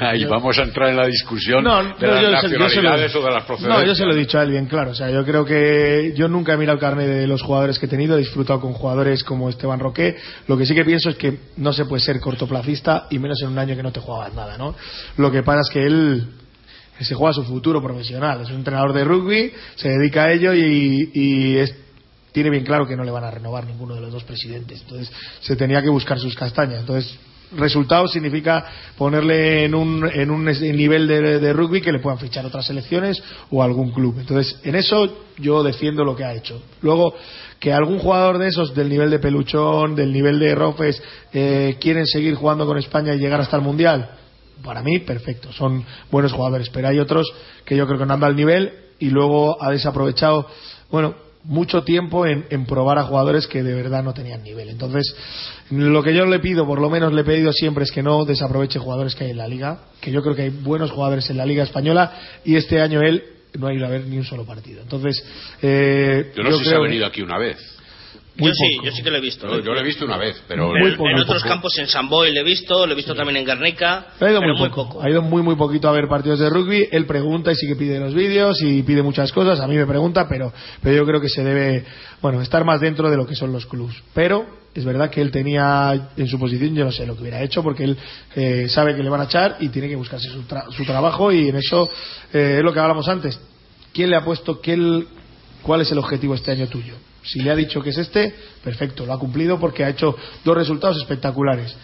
Speaker 5: Ahí vamos a entrar en la discusión de las nacionalidades o de las procedencias.
Speaker 3: No, yo se lo he dicho a él bien claro. O sea, yo creo que yo nunca he mirado el carnet de los jugadores que he tenido, he disfrutado con jugadores como Esteban Roque. Lo que sí que pienso es que no se puede ser cortoplacista y menos en un año que no te jugabas nada, ¿no? Lo que pasa es que él se juega su futuro profesional. Es un entrenador de rugby, se dedica a ello y, tiene bien claro que no le van a renovar ninguno de los dos presidentes. Entonces se tenía que buscar sus castañas. Entonces resultado significa ponerle en un, en un nivel de, rugby que le puedan fichar otras selecciones o algún club. Entonces, en eso yo defiendo lo que ha hecho. Luego, que algún jugador de esos, del nivel de Peluchón, del nivel de Rofes, eh, quieren seguir jugando con España y llegar hasta el Mundial, para mí, perfecto. Son buenos jugadores. Pero hay otros que yo creo que no han dado el nivel y luego ha desaprovechado, bueno, mucho tiempo en, probar a jugadores que de verdad no tenían nivel. Entonces, lo que yo le pido, por lo menos le he pedido siempre, es que no desaproveche jugadores que hay en la liga, que yo creo que hay buenos jugadores en la liga española y este año él no ha ido a ver ni un solo partido. Entonces,
Speaker 5: eh, yo no sé si ha venido aquí una vez
Speaker 6: yo sí, yo sí que lo he visto.
Speaker 5: Yo, lo he visto una vez, pero...
Speaker 6: en, otros campos, en San Boy lo he visto, lo he visto también en Guernica, ha ido muy, poco.
Speaker 3: Ha ido muy, muy poquito a ver partidos de rugby. Él pregunta y sí que pide los vídeos y pide muchas cosas. A mí me pregunta, pero, pero yo creo que se debe, bueno, estar más dentro de lo que son los clubs. Pero es verdad que él tenía en su posición, yo no sé lo que hubiera hecho, porque él eh, sabe que le van a echar y tiene que buscarse su, su trabajo y en eso eh, es lo que hablábamos antes. ¿Quién le ha puesto, qué, cuál es el objetivo este año tuyo? Si le ha dicho que es este, perfecto, lo ha cumplido porque ha hecho dos resultados espectaculares.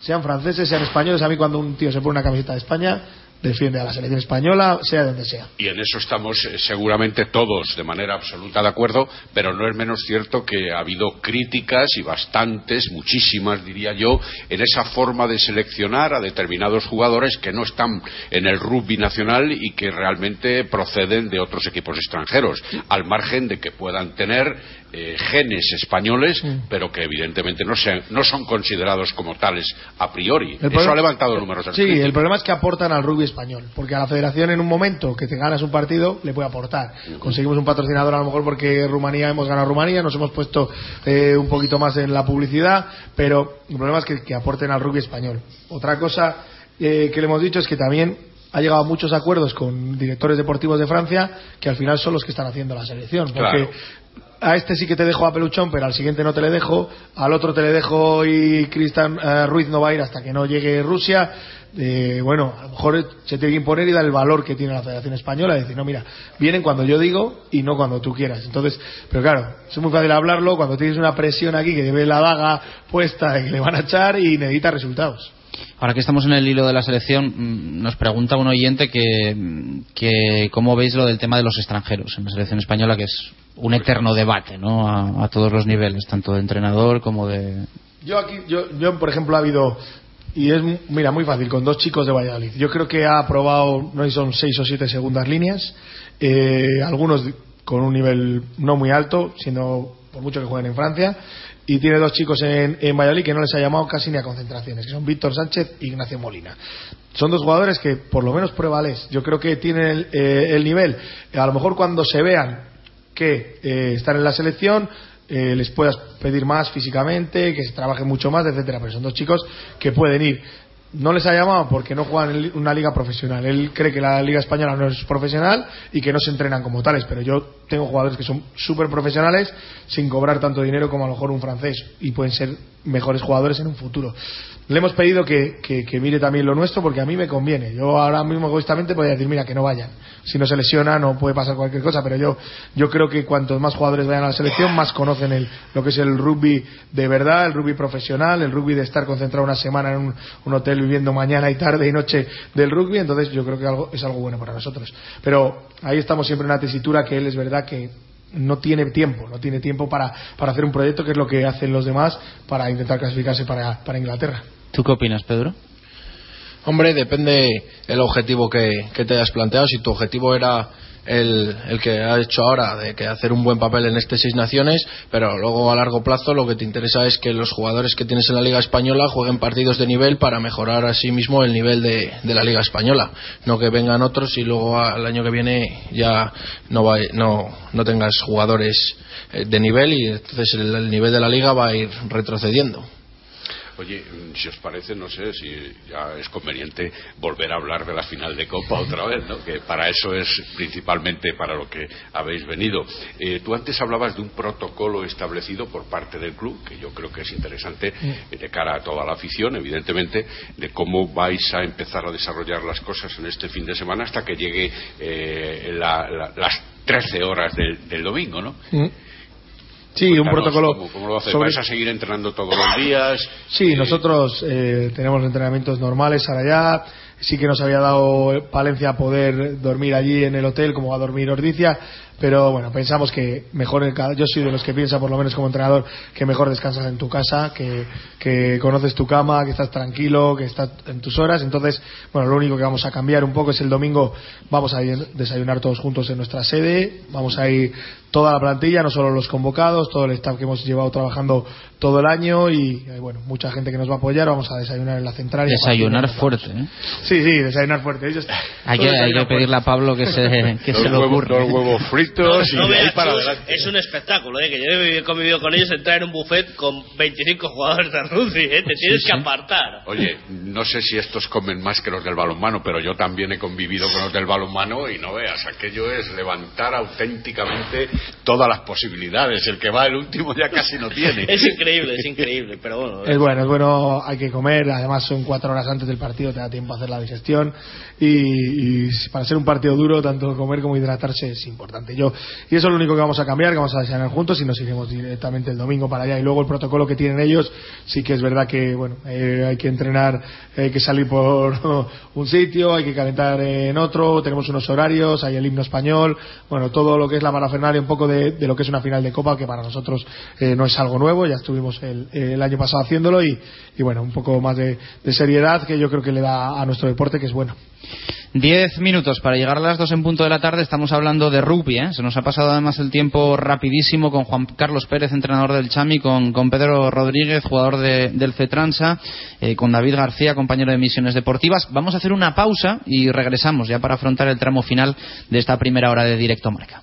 Speaker 3: Sean franceses, sean españoles. A mí cuando un tío se pone una camiseta de España, defiende a la selección española, sea donde sea.
Speaker 5: Y en eso estamos eh, seguramente todos de manera absoluta de acuerdo, pero no es menos cierto que ha habido críticas y bastantes, muchísimas diría yo, en esa forma de seleccionar a determinados jugadores que no están en el rugby nacional y que realmente proceden de otros equipos extranjeros, al margen de que puedan tener eh, genes españoles, pero que evidentemente no, no son considerados como tales a priori. Eso ha levantado números.
Speaker 3: Sí, el problema es que aportan al rugby español, porque a la federación en un momento que te ganas un partido le puede aportar. Conseguimos un patrocinador a lo mejor porque Rumanía hemos ganado Rumanía, nos hemos puesto eh, un poquito más en la publicidad, pero el problema es que, aporten al rugby español. Otra cosa eh, que le hemos dicho es que también ha llegado a muchos acuerdos con directores deportivos de Francia que al final son los que están haciendo la selección. Porque a este sí que te dejo a Peluchón, pero al siguiente no te le dejo, al otro te le dejo y Cristian eh, Ruiz no va a ir hasta que no llegue Rusia. Eh, bueno, a lo mejor se tiene que imponer y dar el valor que tiene la Federación Española, decir, no, mira, vienen cuando yo digo y no cuando tú quieras. Entonces, pero claro, es muy fácil hablarlo cuando tienes una presión aquí que lleve la vaga puesta de que le van a echar y necesita resultados.
Speaker 2: Ahora que estamos en el hilo de la selección, mm, nos pregunta un oyente que, que cómo veis lo del tema de los extranjeros en la selección española, que es un eterno debate, ¿no? A, todos los niveles, tanto de entrenador como de.
Speaker 3: Yo aquí, yo, yo por ejemplo, ha habido y es mira muy fácil con dos chicos de Valladolid. Yo creo que ha aprobado no son seis o siete segundas líneas, eh, algunos con un nivel no muy alto, sino por mucho que jueguen en Francia, y tiene dos chicos en, en Valladolid que no les ha llamado casi ni a concentraciones, que son Víctor Sánchez y Ignacio Molina. Son dos jugadores que por lo menos pruebales. Yo creo que tienen el, eh, el nivel. A lo mejor cuando se vean que eh, están en la selección eh, les puedas pedir más físicamente, que se trabaje mucho más, etcétera. Pero son dos chicos que pueden ir. No les ha llamado porque no juegan en una liga profesional. Él cree que la liga española no es profesional y que no se entrenan como tales. Pero yo tengo jugadores que son súper profesionales sin cobrar tanto dinero como a lo mejor un francés y pueden ser mejores jugadores en un futuro. Le hemos pedido que, que, mire también lo nuestro porque a mí me conviene. Yo ahora mismo egoístamente podría decir, mira, que no vayan. Si no se lesionan no puede pasar cualquier cosa, pero yo, yo creo que cuantos más jugadores vayan a la selección, más conocen el, lo que es el rugby de verdad, el rugby profesional, el rugby de estar concentrado una semana en un, un hotel viviendo mañana y tarde y noche del rugby. Entonces yo creo que algo, es algo bueno para nosotros. Pero ahí estamos siempre en la tesitura que él es verdad que no tiene tiempo, no tiene tiempo para, para hacer un proyecto que es lo que hacen los demás para intentar clasificarse para, para Inglaterra.
Speaker 2: ¿Tú qué opinas, Pedro?
Speaker 4: Hombre, depende el objetivo que, que te hayas planteado. Si tu objetivo era el, el, que ha hecho ahora de que hacer un buen papel en este Seis Naciones, pero luego a largo plazo lo que te interesa es que los jugadores que tienes en la Liga Española jueguen partidos de nivel para mejorar a sí mismo el nivel de, de la Liga Española, no que vengan otros y luego al año que viene ya no, va, no, no tengas jugadores eh, de nivel y entonces el nivel de la Liga va a ir retrocediendo.
Speaker 5: Oye, si os parece, no sé si ya es conveniente volver a hablar de la final de Copa otra vez, ¿no? que para eso es principalmente para lo que habéis venido. Eh, tú antes hablabas de un protocolo establecido por parte del club, que yo creo que es interesante eh, de cara a toda la afición, evidentemente, de cómo vais a empezar a desarrollar las cosas en este fin de semana hasta que llegue eh, la, la, las 13 horas del, del domingo, ¿no?
Speaker 3: Mm. Sí, un protocolo.
Speaker 5: ¿Cómo, cómo lo? Sobre... ¿Vais a seguir entrenando todos los [coughs] días?
Speaker 3: Sí, nosotros eh, tenemos entrenamientos normales ahora ya. Sí que nos había dado Palencia poder dormir allí en el hotel como va a dormir Ordicia, pero bueno, pensamos que mejor, yo soy de los que piensa, por lo menos como entrenador, que mejor descansas en tu casa, que, que conoces tu cama, que estás tranquilo, que estás en tus horas. Entonces, bueno, lo único que vamos a cambiar un poco es el domingo, vamos a ir desayunar todos juntos en nuestra sede, vamos a ir toda la plantilla, no solo los convocados, todo el staff que hemos llevado trabajando todo el año y, y bueno, mucha gente que nos va a apoyar, vamos a desayunar en la central.
Speaker 2: Desayunar fuerte, ¿eh?
Speaker 3: Sí, sí, desayunar fuerte. Ellos,
Speaker 2: hay que, hay que pedirle a Pablo que se, [laughs] que se lo ocurra.
Speaker 5: Dos huevos fritos
Speaker 6: no, no
Speaker 5: y ahí para
Speaker 6: es,
Speaker 5: adelante.
Speaker 6: es un espectáculo, ¿eh? que yo he convivido con ellos, entrar en un buffet con 25 jugadores de rugby, ¿eh? te tienes
Speaker 2: Sí,
Speaker 6: que apartar.
Speaker 5: Oye, no sé si estos comen más que los del balonmano, pero yo también he convivido con los del balonmano y no veas, aquello es levantar auténticamente todas las posibilidades. El que va el último ya casi no tiene.
Speaker 6: Es increíble, es increíble, pero bueno.
Speaker 3: Es bueno, es bueno, hay que comer, además son cuatro horas antes del partido, te da tiempo a hacer la digestión y, y para ser un partido duro, tanto comer como hidratarse es importante. Yo, y eso es lo único que vamos a cambiar, que vamos a desayunar juntos y nos iremos directamente el domingo para allá. Y luego el protocolo que tienen ellos, sí que es verdad que bueno, eh, hay que entrenar, hay que salir por [laughs] un sitio, hay que calentar en otro, tenemos unos horarios, hay el himno español, bueno, todo lo que es la parafernalia un poco de, lo que es una final de Copa, que para nosotros eh, no es algo nuevo, ya estuvimos el, año pasado haciéndolo y, bueno, un poco más de, seriedad que yo creo que le da a nuestro deporte, que es bueno.
Speaker 2: Diez minutos para llegar a las dos en punto de la tarde. Estamos hablando de rugby. ¿eh? Se nos ha pasado además el tiempo rapidísimo con Juan Carlos Pérez, entrenador del Chami, con, con Pedro Rodríguez, jugador de, del Cetransa, eh, con David García, compañero de misiones deportivas. Vamos a hacer una pausa y regresamos ya para afrontar el tramo final de esta primera hora de directo marca.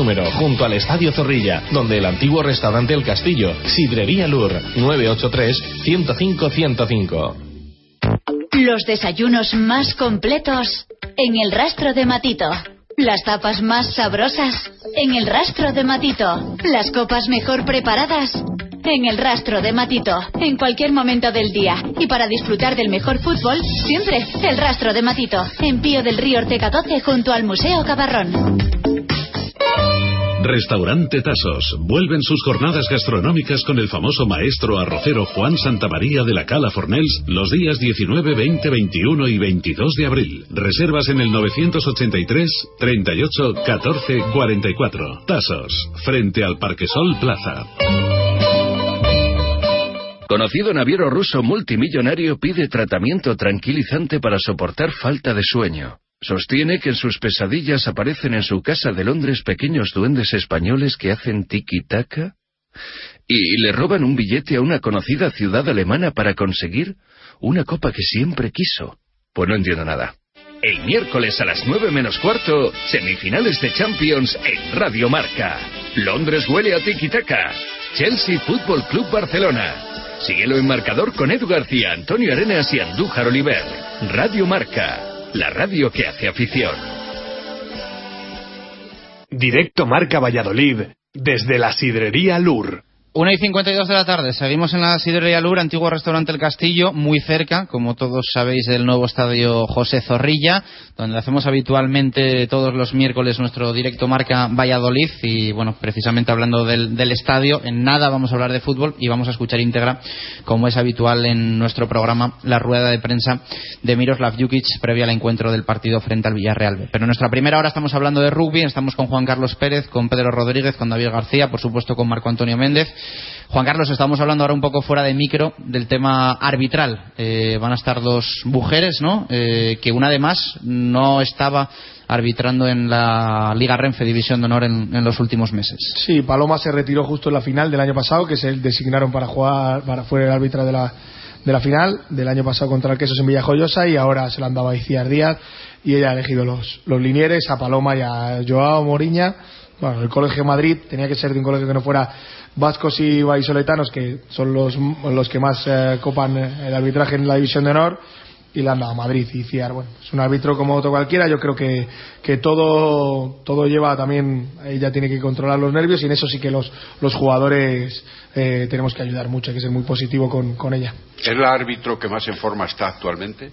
Speaker 7: número, junto al Estadio Zorrilla, donde el antiguo restaurante El Castillo, Sidrería Lur, 983-105-105.
Speaker 8: Los desayunos más completos en el rastro de Matito. Las tapas más sabrosas en el rastro de Matito. Las copas mejor preparadas en el rastro de Matito. En cualquier momento del día. Y para disfrutar del mejor fútbol, siempre el rastro de Matito. En Pío del Río Ortega 12 junto al Museo Cabarrón.
Speaker 9: Restaurante Tasos. Vuelven sus jornadas gastronómicas con el famoso maestro arrocero Juan Santamaría de la Cala Fornels los días 19, 20, 21 y 22 de abril. Reservas en el 983 38 14 44. Tasos, frente al Parquesol Plaza.
Speaker 10: Conocido naviero ruso multimillonario pide tratamiento tranquilizante para soportar falta de sueño. Sostiene que en sus pesadillas aparecen en su casa de Londres pequeños duendes españoles que hacen tiki-taka y le roban un billete a una conocida ciudad alemana para conseguir una copa que siempre quiso. Pues no entiendo nada. El miércoles a las 9 menos cuarto, semifinales de Champions en Radio Marca. Londres huele a tiki-taka. Chelsea Fútbol Club Barcelona. Síguelo en marcador con Edu García, Antonio Arenas y Andújar Oliver. Radio Marca, la radio que hace afición.
Speaker 11: Directo Marca Valladolid, desde la Sidrería Lur.
Speaker 2: 1 y 52 de la tarde, seguimos en la Sidrería Lur, antiguo restaurante El Castillo, muy cerca, como todos sabéis, del nuevo estadio José Zorrilla, donde hacemos habitualmente todos los miércoles nuestro directo marca Valladolid. Y bueno, precisamente hablando del, del estadio, en nada vamos a hablar de fútbol y vamos a escuchar íntegra, como es habitual en nuestro programa, la rueda de prensa de Miroslav Jukic previa al encuentro del partido frente al Villarreal. Pero en nuestra primera hora estamos hablando de rugby, estamos con Juan Carlos Pérez, con Pedro Rodríguez, con David García, por supuesto con Marco Antonio Méndez. Juan Carlos, estamos hablando ahora un poco fuera de micro del tema arbitral. Eh, van a estar dos mujeres, ¿no? Eh, que una además no estaba arbitrando en la Liga Renfe División de Honor en, en, los últimos meses.
Speaker 3: Sí, Paloma se retiró justo en la final del año pasado, que se designaron para jugar, para fuera el árbitra de la, de la final del año pasado contra el Quesos en Villajoyosa y ahora se la han dado a Iciar Díaz y ella ha elegido los, los linieres, a Paloma y a Joao Moriña. Bueno, el Colegio Madrid tenía que ser de un colegio que no fuera vascos y vallisoletanos, que son los, los que más eh, copan el arbitraje en la división de honor, y le han dado a Madrid y Ciar. Bueno, es un árbitro como otro cualquiera. Yo creo que, que todo, todo lleva también, ella tiene que controlar los nervios y en eso sí que los, los jugadores eh, tenemos que ayudar mucho, hay que ser muy positivo con, con ella.
Speaker 5: ¿Es el árbitro que más en forma está actualmente?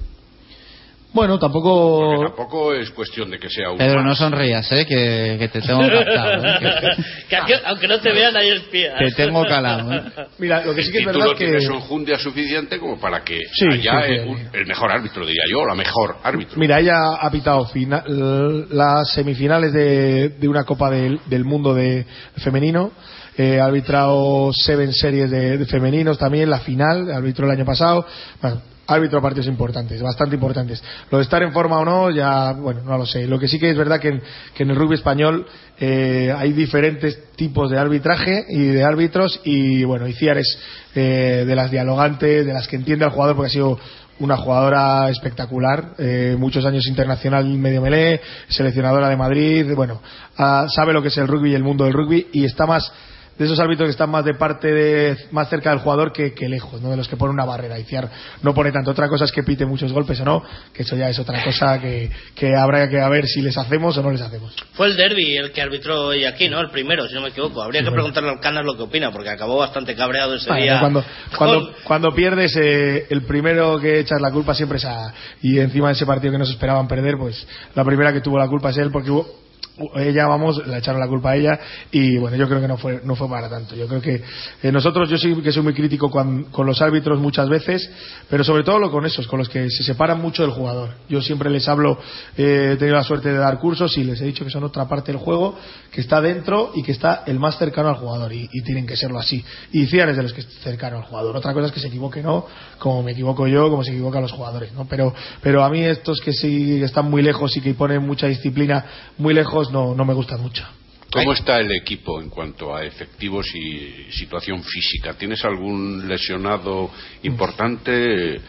Speaker 3: Bueno, tampoco.
Speaker 5: Porque tampoco es cuestión de que sea un.
Speaker 2: Pedro, no sonrías, ¿eh? Que, que te tengo [laughs] captado. ¿eh?
Speaker 6: que, aquí, aunque no te vean, hay espías.
Speaker 2: Te tengo calado. ¿eh?
Speaker 3: Mira, lo que sí que
Speaker 5: y
Speaker 3: es
Speaker 5: tú
Speaker 3: verdad
Speaker 5: no
Speaker 3: que.
Speaker 5: tienes enjundia suficiente como para que
Speaker 3: Sí,
Speaker 5: haya
Speaker 3: sí, sí.
Speaker 5: un- el mejor árbitro, diría yo, la mejor árbitro.
Speaker 3: Mira, ella ha pitado fina- las semifinales de, de una Copa del, del Mundo de femenino. Eh, ha arbitrado Seven Series de, de femeninos también, la final, arbitró el año pasado. Bueno, árbitro partidos importantes, bastante importantes. Lo de estar en forma o no, ya, bueno, no lo sé. Lo que sí que es verdad que en, que en el rugby español eh, hay diferentes tipos de arbitraje y de árbitros y, bueno, Iciar es eh, de las dialogantes, de las que entiende al jugador porque ha sido una jugadora espectacular, eh, muchos años internacional medio melé, seleccionadora de Madrid, bueno, ah, sabe lo que es el rugby y el mundo del rugby y está más de esos árbitros que están más de parte de, más cerca del jugador que, que lejos, ¿no? de los que ponen una barrera. Iciar no pone tanto. Otra cosa es que pite muchos golpes o no, que eso ya es otra cosa que, que habrá que ver si les hacemos o no les hacemos.
Speaker 6: Fue el derby el que arbitró hoy aquí, ¿no? El primero, si no me equivoco. Habría que preguntarle al Canas lo que opina, porque acabó bastante cabreado ese
Speaker 3: Bueno,
Speaker 6: día.
Speaker 3: cuando, cuando, cuando pierdes, eh, el primero que echas la culpa siempre es a. Y encima de ese partido que no se esperaban perder, pues la primera que tuvo la culpa es él, porque hubo- ella, vamos, le echaron la culpa a ella. Y bueno, yo creo que no fue, no fue para tanto. Yo creo que eh, nosotros, yo sí que soy muy crítico con, con los árbitros muchas veces, pero sobre todo lo con esos, con los que se separan mucho del jugador. Yo siempre les hablo, eh, he tenido la suerte de dar cursos y les he dicho que son otra parte del juego, que está dentro y que está el más cercano al jugador. Y, tienen que serlo así. Y Ciar es de los que está cercano al jugador. Otra cosa es que se equivoque, ¿no? Como me equivoco yo, como se equivocan los jugadores, ¿no? Pero, pero a mí estos que sí están muy lejos y que ponen mucha disciplina muy lejos no, no me gustan mucho.
Speaker 5: ¿Cómo está el equipo en cuanto a efectivos y situación física? ¿Tienes algún lesionado importante?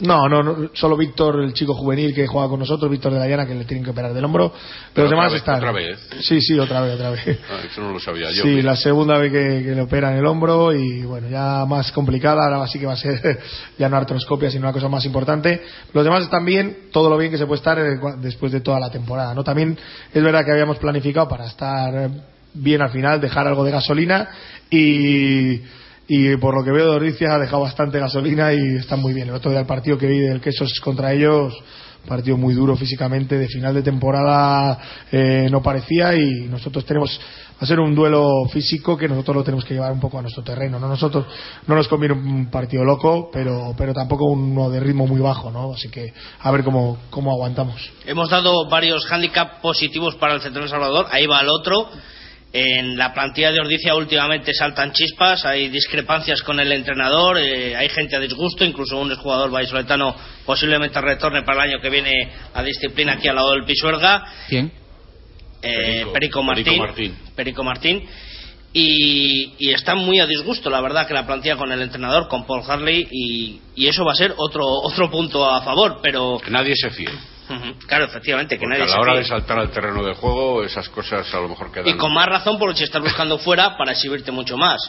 Speaker 3: No, no, no, solo Víctor, el chico juvenil que juega con nosotros, Víctor de la Llana, que le tienen que operar del hombro. Pero los demás
Speaker 5: vez,
Speaker 3: están.
Speaker 5: otra vez.
Speaker 3: Sí, sí, otra vez, otra vez. [laughs]
Speaker 5: Ah, eso no lo sabía yo.
Speaker 3: Sí, la segunda vez que, que le operan el hombro y bueno, ya más complicada, ahora sí que va a ser [laughs] ya no artroscopia, sino una cosa más importante. Los demás están bien, todo lo bien que se puede estar después de toda la temporada, ¿no? También es verdad que habíamos planificado para estar eh, bien al final, dejar algo de gasolina y y por lo que veo de Ordicia ha dejado bastante gasolina y están muy bien. El otro día el partido que vi del Quesos contra ellos, partido muy duro físicamente, de final de temporada eh, no parecía y nosotros tenemos va a ser un duelo físico que nosotros lo tenemos que llevar un poco a nuestro terreno. No nosotros no nos conviene un partido loco, pero pero tampoco uno de ritmo muy bajo, ¿no? Así que a ver cómo cómo aguantamos.
Speaker 6: Hemos dado varios handicaps positivos para el Central Salvador. Ahí va el otro. En la plantilla de Ordicia últimamente saltan chispas, hay discrepancias con el entrenador, eh, hay gente a disgusto, incluso un jugador vallisoletano posiblemente retorne para el año que viene a disciplina aquí al lado del Pisuerga.
Speaker 2: ¿Quién?
Speaker 6: Eh,
Speaker 5: Perico,
Speaker 6: Perico, Martín.
Speaker 5: Perico Martín.
Speaker 6: Perico Martín. Y, y está muy a disgusto, la verdad, que la plantilla con el entrenador, con Paul Harley, y, y eso va a ser otro otro punto a favor, pero...
Speaker 5: Que nadie se fíe.
Speaker 6: Claro, efectivamente, que
Speaker 5: Porque
Speaker 6: nadie
Speaker 5: a la hora de saltar al terreno de juego, esas cosas a lo mejor quedan.
Speaker 6: Y con más razón por si estás buscando [laughs] fuera para exhibirte mucho más.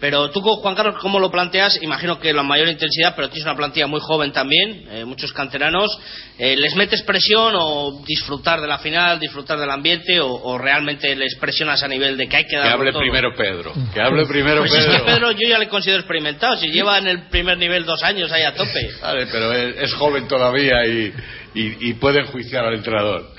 Speaker 6: Pero tú, Juan Carlos, ¿cómo lo planteas? Imagino que la mayor intensidad, pero tienes una plantilla muy joven también, eh, muchos canteranos. Eh, ¿Les metes presión o disfrutar de la final, disfrutar del ambiente o, o realmente les presionas a nivel de que hay que
Speaker 5: Que
Speaker 6: dar
Speaker 5: hable primero Pedro. Que hable primero
Speaker 6: Pues es
Speaker 5: Pedro.
Speaker 6: que Pedro yo ya le considero experimentado, si lleva en el primer nivel dos años ahí a tope.
Speaker 5: Vale, pero es, es joven todavía y, y, y puede enjuiciar al entrenador.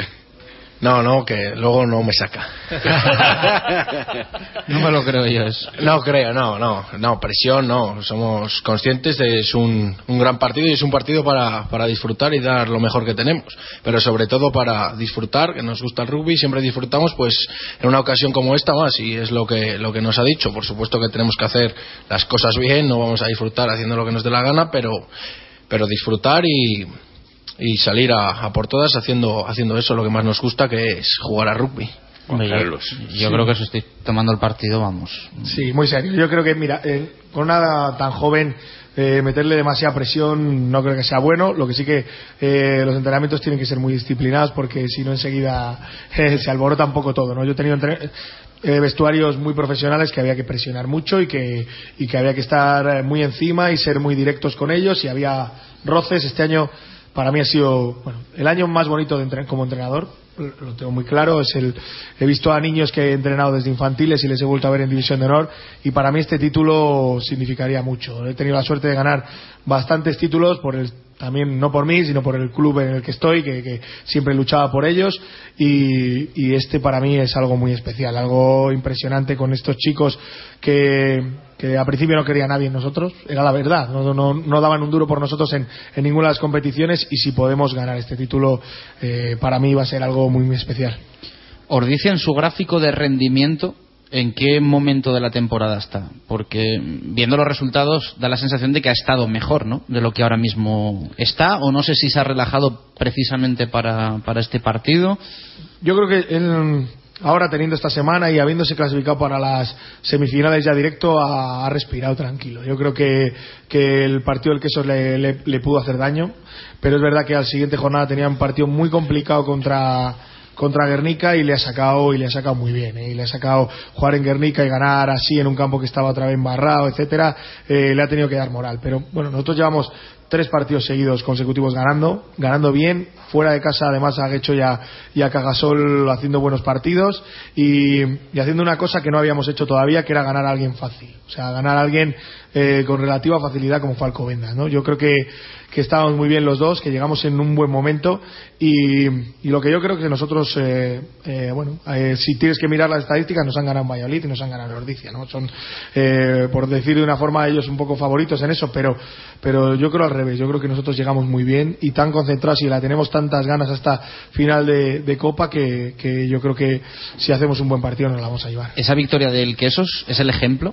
Speaker 4: No, no, que luego no me saca. [laughs]
Speaker 2: No me lo creo yo eso.
Speaker 4: No creo, no, no, no, presión no. Somos conscientes de que es un, un gran partido y es un partido para, para disfrutar y dar lo mejor que tenemos. Pero sobre todo para disfrutar, que nos gusta el rugby, siempre disfrutamos pues en una ocasión como esta más y es lo que, lo que nos ha dicho. Por supuesto que tenemos que hacer las cosas bien, no vamos a disfrutar haciendo lo que nos dé la gana, pero, pero disfrutar y, y salir a, a por todas haciendo, haciendo eso, lo que más nos gusta, que es jugar a rugby.
Speaker 2: Hombre, yo, yo creo que os estoy tomando el partido, vamos.
Speaker 3: Sí, muy serio. Yo creo que, mira, eh, con una tan joven, eh, meterle demasiada presión no creo que sea bueno. Lo que sí que eh, los entrenamientos tienen que ser muy disciplinados porque si no enseguida [laughs] eh, se alborota un poco todo. ¿no? Yo he tenido entre- eh, vestuarios muy profesionales que había que presionar mucho y que, y que había que estar muy encima y ser muy directos con ellos y había roces. Este año para mí ha sido bueno, el año más bonito de como entrenador lo tengo muy claro es el he visto a niños que he entrenado desde infantiles y les he vuelto a ver en división de honor y para mí este título significaría mucho. He tenido la suerte de ganar bastantes títulos por el también no por mí sino por el club en el que estoy que, que siempre luchaba por ellos y, y este para mí es algo muy especial algo impresionante con estos chicos que, que a principio no quería nadie en nosotros, era la verdad, no, no, no daban un duro por nosotros en, en ninguna de las competiciones y si podemos ganar este título eh, para mí va a ser algo muy, muy especial.
Speaker 2: Os dice en su gráfico de rendimiento en qué momento de la temporada está, porque viendo los resultados da la sensación de que ha estado mejor, ¿no? De lo que ahora mismo está, o no sé si se ha relajado precisamente para, para este partido.
Speaker 3: Yo creo que él, ahora teniendo esta semana y habiéndose clasificado para las semifinales ya directo, ha, respirado tranquilo. Yo creo que, que el partido del queso le, le- le pudo hacer daño, pero es verdad que al siguiente jornada tenía un partido muy complicado contra contra Guernica y le ha sacado y le ha sacado muy bien ¿eh? y le ha sacado jugar en Guernica y ganar así en un campo que estaba otra vez embarrado etcétera eh, le ha tenido que dar moral pero bueno nosotros llevamos tres partidos seguidos consecutivos ganando, ganando bien, fuera de casa además a Guecho y a, y Cagasol haciendo buenos partidos y, y haciendo una cosa que no habíamos hecho todavía, que era ganar a alguien fácil, o sea, ganar a alguien eh, con relativa facilidad como fue Alcobendas, ¿no? Yo creo que, que estábamos muy bien los dos, que llegamos en un buen momento y, lo que yo creo que nosotros, eh, eh, bueno, eh, si tienes que mirar las estadísticas, nos han ganado en Valladolid y nos han ganado Ordicia, ¿no? Son, eh, por decir de una forma, ellos un poco favoritos en eso, pero, pero yo creo al revés, yo creo que nosotros llegamos muy bien y tan concentrados y la tenemos tantas ganas hasta final de, de Copa que, que yo creo que si hacemos un buen partido nos la vamos a llevar.
Speaker 2: Esa victoria del Quesos es el ejemplo.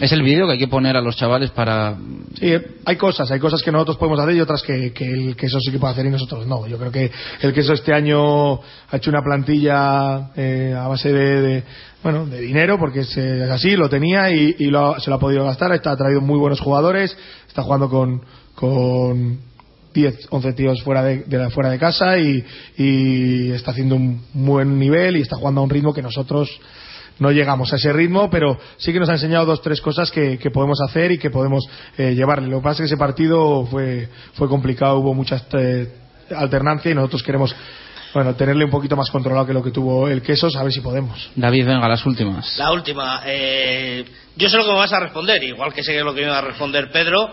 Speaker 2: Es el vídeo que hay que poner a los chavales para.
Speaker 3: Sí, hay cosas, hay cosas que nosotros podemos hacer y otras que, que el queso sí que puede hacer y nosotros no. Yo creo que el queso este año ha hecho una plantilla eh, a base de, de, bueno, de dinero, porque es, eh, así, lo tenía y, y lo se lo ha podido gastar. Está, ha traído muy buenos jugadores, está jugando con, con 10, 11 tíos fuera de, de la- fuera de casa y, y está haciendo un buen nivel y está jugando a un ritmo que nosotros no llegamos a ese ritmo, pero sí que nos ha enseñado dos, tres cosas que, que podemos hacer y que podemos eh, llevarle. Lo que pasa es que ese partido fue, fue complicado, hubo mucha eh, alternancia y nosotros queremos bueno, tenerle un poquito más controlado que lo que tuvo el Quesos, a ver si podemos.
Speaker 2: David, venga, las últimas.
Speaker 6: La última. eh, yo sé lo que me vas a responder, igual que sé lo que me va a responder Pedro,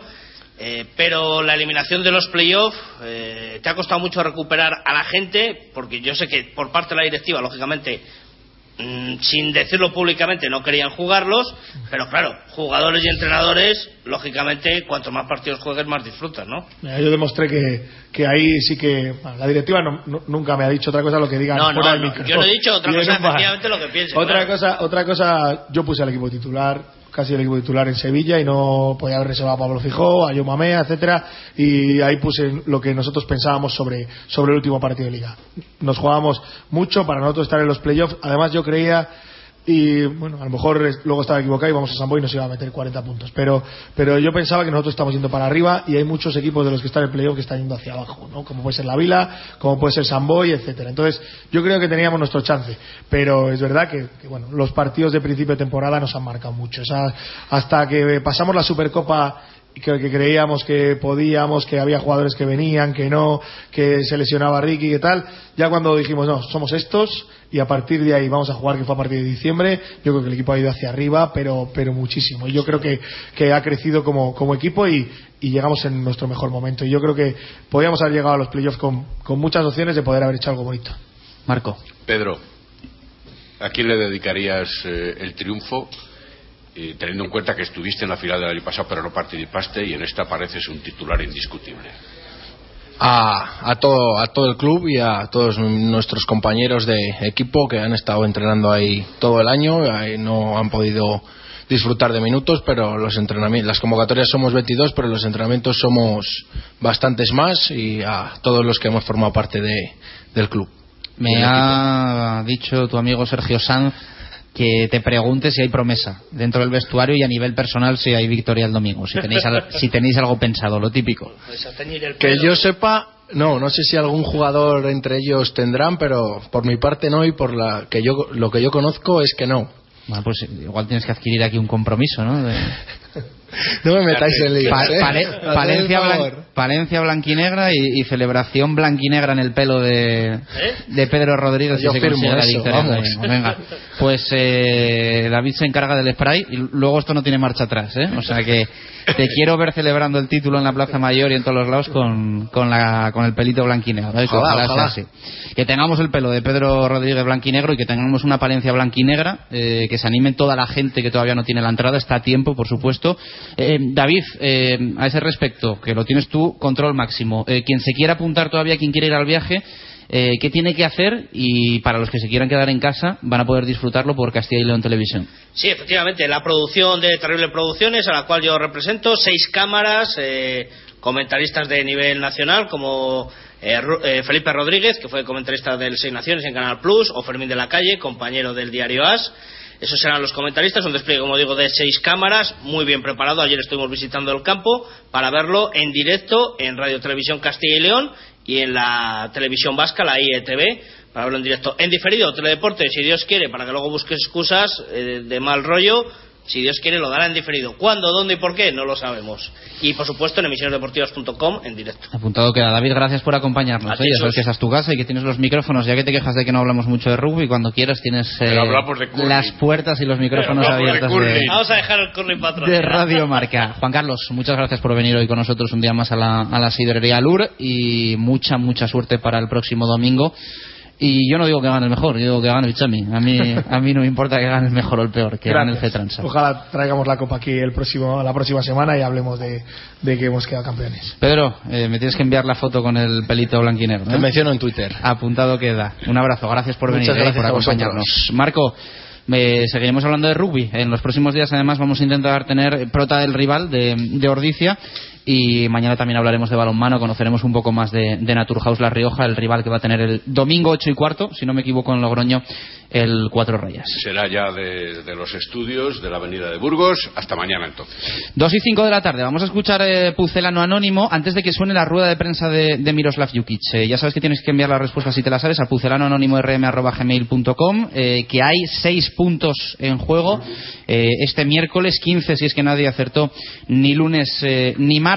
Speaker 6: eh, pero la eliminación de los playoffs eh, te ha costado mucho recuperar a la gente, porque yo sé que por parte de la directiva, lógicamente, mm, sin decirlo públicamente, no querían jugarlos, pero claro, jugadores y entrenadores, lógicamente, cuanto más partidos juegues, más disfrutas, ¿no?
Speaker 3: Mira, Yo demostré que, que ahí sí que bueno, la directiva no- no- nunca me ha dicho otra cosa lo que digan
Speaker 6: No,
Speaker 3: fuera
Speaker 6: no,
Speaker 3: del micro.
Speaker 6: yo no he dicho otra [laughs] cosa, efectivamente, lo que piense.
Speaker 3: Otra
Speaker 6: claro.
Speaker 3: cosa, otra cosa, yo puse al equipo titular, casi el equipo titular en Sevilla y no podía haber reservado a Pablo Fijó, a Yomamea, etcétera, y ahí puse lo que nosotros pensábamos sobre, sobre el último partido de liga. Nos jugábamos mucho para nosotros estar en los playoffs, además yo creía y bueno, a lo mejor luego estaba equivocado y vamos a San Boy y nos iba a meter 40 puntos. Pero, pero yo pensaba que nosotros estamos yendo para arriba y hay muchos equipos de los que están en playoff que están yendo hacia abajo, ¿no? Como puede ser la Vila, como puede ser San Boy, etcétera. Entonces, yo creo que teníamos nuestro chance. Pero es verdad que, que, bueno, los partidos de principio de temporada nos han marcado mucho. O sea, hasta que pasamos la Supercopa que, que creíamos que podíamos, que había jugadores que venían, que no, que se lesionaba Ricky y tal, ya cuando dijimos, no, somos estos y a partir de ahí vamos a jugar, que fue a partir de diciembre, yo creo que el equipo ha ido hacia arriba, pero, pero muchísimo. Y yo creo que, que ha crecido como, como equipo y, y llegamos en nuestro mejor momento. Y yo creo que podíamos haber llegado a los playoffs con, con muchas opciones de poder haber hecho algo bonito.
Speaker 2: Marco.
Speaker 5: Pedro, ¿a quién le dedicarías eh, el triunfo? Eh, teniendo en cuenta que estuviste en la final del año pasado pero no participaste y en esta pareces un titular indiscutible.
Speaker 4: a, a todo a todo el club y a todos nuestros compañeros de equipo que han estado entrenando ahí todo el año ahí no han podido disfrutar de minutos pero los entrenamientos las convocatorias somos 22 pero los entrenamientos somos bastantes más y a todos los que hemos formado parte de, del club
Speaker 2: Me ha dicho tu amigo Sergio Sanz que te pregunte si hay promesa dentro del vestuario y a nivel personal si hay victoria el domingo, si tenéis, al- si tenéis algo pensado, lo típico.
Speaker 4: Que yo sepa, no, no sé si algún jugador entre ellos tendrán, pero por mi parte no y por la que yo lo que yo conozco es que no.
Speaker 2: Bueno, pues igual tienes que adquirir aquí un compromiso, ¿no? De- [laughs]
Speaker 4: No me metáis en líos.
Speaker 2: Pa-
Speaker 4: ¿eh?
Speaker 2: pale-
Speaker 4: Haced el
Speaker 2: Palencia,
Speaker 4: favor.
Speaker 2: blan- Palencia blanquinegra y, y celebración blanquinegra en el pelo de, de Pedro Rodríguez
Speaker 4: Yo
Speaker 2: si se
Speaker 4: firmo
Speaker 2: consigue la
Speaker 4: eso,
Speaker 2: victoria.
Speaker 4: vamos.
Speaker 2: Pues Venga, pues eh, David se encarga del spray y luego esto no tiene marcha atrás, ¿eh? O sea que te quiero ver celebrando el título en la Plaza Mayor y en todos los lados con, con, la, con el pelito blanquinegro. ¿eh? Que
Speaker 4: Ojalá,
Speaker 2: sea
Speaker 4: ojalá.
Speaker 2: así. Que tengamos el pelo de Pedro Rodríguez blanquinegro y que tengamos una Palencia blanquinegra, eh, que se anime toda la gente que todavía no tiene la entrada, está a tiempo, por supuesto. Eh, David, eh, a ese respecto, que lo tienes tú, control máximo. Eh, quien se quiera apuntar todavía, quien quiera ir al viaje, eh, ¿qué tiene que hacer? Y para los que se quieran quedar en casa, van a poder disfrutarlo por Castilla y León Televisión.
Speaker 6: Sí, efectivamente, la producción de Terrible Producciones, a la cual yo represento, seis cámaras, eh, comentaristas de nivel nacional, como eh, eh, Felipe Rodríguez, que fue comentarista del Seis Naciones en Canal Plus, o Fermín de la Calle, compañero del diario As. Esos serán los comentaristas, un despliegue, como digo, de seis cámaras, muy bien preparado. Ayer estuvimos visitando el campo para verlo en directo en Radio Televisión Castilla y León y en la televisión vasca, la IETV, para verlo en directo. En diferido, Teledeporte, si Dios quiere, para que luego busques excusas eh, de mal rollo, si Dios quiere, lo dará en diferido. ¿Cuándo, dónde y por qué? No lo sabemos. Y, por supuesto, en emisionesdeportivas.com en directo.
Speaker 2: Apuntado queda. David, gracias por acompañarnos.
Speaker 6: Ti,
Speaker 2: ¿eh? Sabes que esa es tu casa y que tienes los micrófonos. Ya que te quejas de que no hablamos mucho de rugby, cuando quieras tienes eh, las puertas y los micrófonos
Speaker 5: de
Speaker 2: abiertos de.
Speaker 6: Vamos a dejar el curling patrón.
Speaker 2: de Radio [laughs] Marca. Juan Carlos, muchas gracias por venir hoy con nosotros un día más a la, a la sidrería Lur y mucha, mucha suerte para el próximo domingo. Y yo no digo que gane el mejor, yo digo que gane el Chami. A mí, a mí no me importa que gane el mejor o el peor, que gane el. Cetransa.
Speaker 3: Ojalá traigamos la copa aquí el próximo, la próxima semana y hablemos de, de que hemos quedado campeones.
Speaker 2: Pedro, eh, me tienes que enviar la foto con el pelito blanquinegro.
Speaker 4: Te
Speaker 2: ¿eh?
Speaker 4: menciono en Twitter.
Speaker 2: Apuntado queda. Un abrazo, gracias por
Speaker 4: Muchas
Speaker 2: venir, eh,
Speaker 4: gracias
Speaker 2: por acompañarnos. Marco, eh, seguiremos hablando de rugby. En los próximos días, además, vamos a intentar tener prota del rival de, de Ordicia. Y mañana también hablaremos de balonmano, conoceremos un poco más de, de Naturhaus La Rioja, el rival que va a tener el domingo 8 y cuarto, si no me equivoco, en Logroño, el Cuatro Reyes.
Speaker 5: Será ya de, de los estudios de la Avenida de Burgos. Hasta mañana entonces.
Speaker 2: 2 y 5 de la tarde. Vamos a escuchar eh, Pucelano Anónimo antes de que suene la rueda de prensa de, de Miroslav Jukic. Eh, ya sabes que tienes que enviar la respuesta si te la sabes a pucelanoanónimo.rm.gmail.com eh, que hay 6 puntos en juego eh, este miércoles 15 si es que nadie acertó ni lunes eh, ni martes.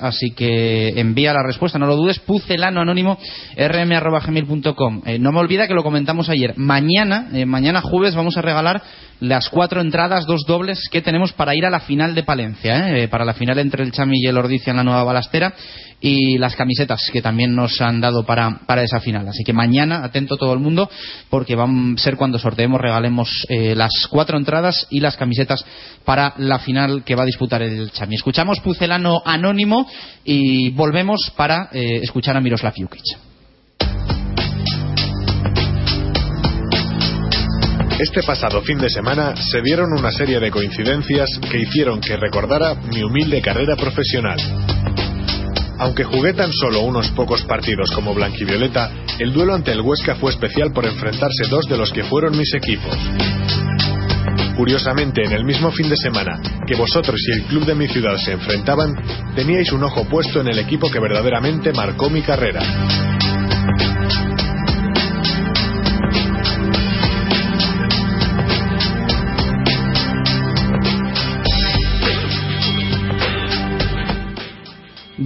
Speaker 2: Así que envía la respuesta, no lo dudes. pucelanoanónimo.rm.gmail.com eh, No me olvida que lo comentamos ayer. Mañana, eh, mañana jueves, vamos a regalar las cuatro entradas, dos dobles que tenemos para ir a la final de Palencia, ¿eh? para la final entre el Chami y el Ordicia en la Nueva Balastera y las camisetas que también nos han dado para, para esa final. Así que mañana, atento todo el mundo, porque va a ser cuando sorteemos, regalemos eh, las cuatro entradas y las camisetas para la final que va a disputar el Chami. Escuchamos Pucelano Anónimo y volvemos para eh, escuchar a Miroslav Jukic.
Speaker 11: Este pasado fin de semana se dieron una serie de coincidencias que hicieron que recordara mi humilde carrera profesional. Aunque jugué tan solo unos pocos partidos como blanquivioleta, el duelo ante el Huesca fue especial por enfrentarse dos de los que fueron mis equipos. Curiosamente, en el mismo fin de semana que vosotros y el club de mi ciudad se enfrentaban, teníais un ojo puesto en el equipo que verdaderamente marcó mi carrera.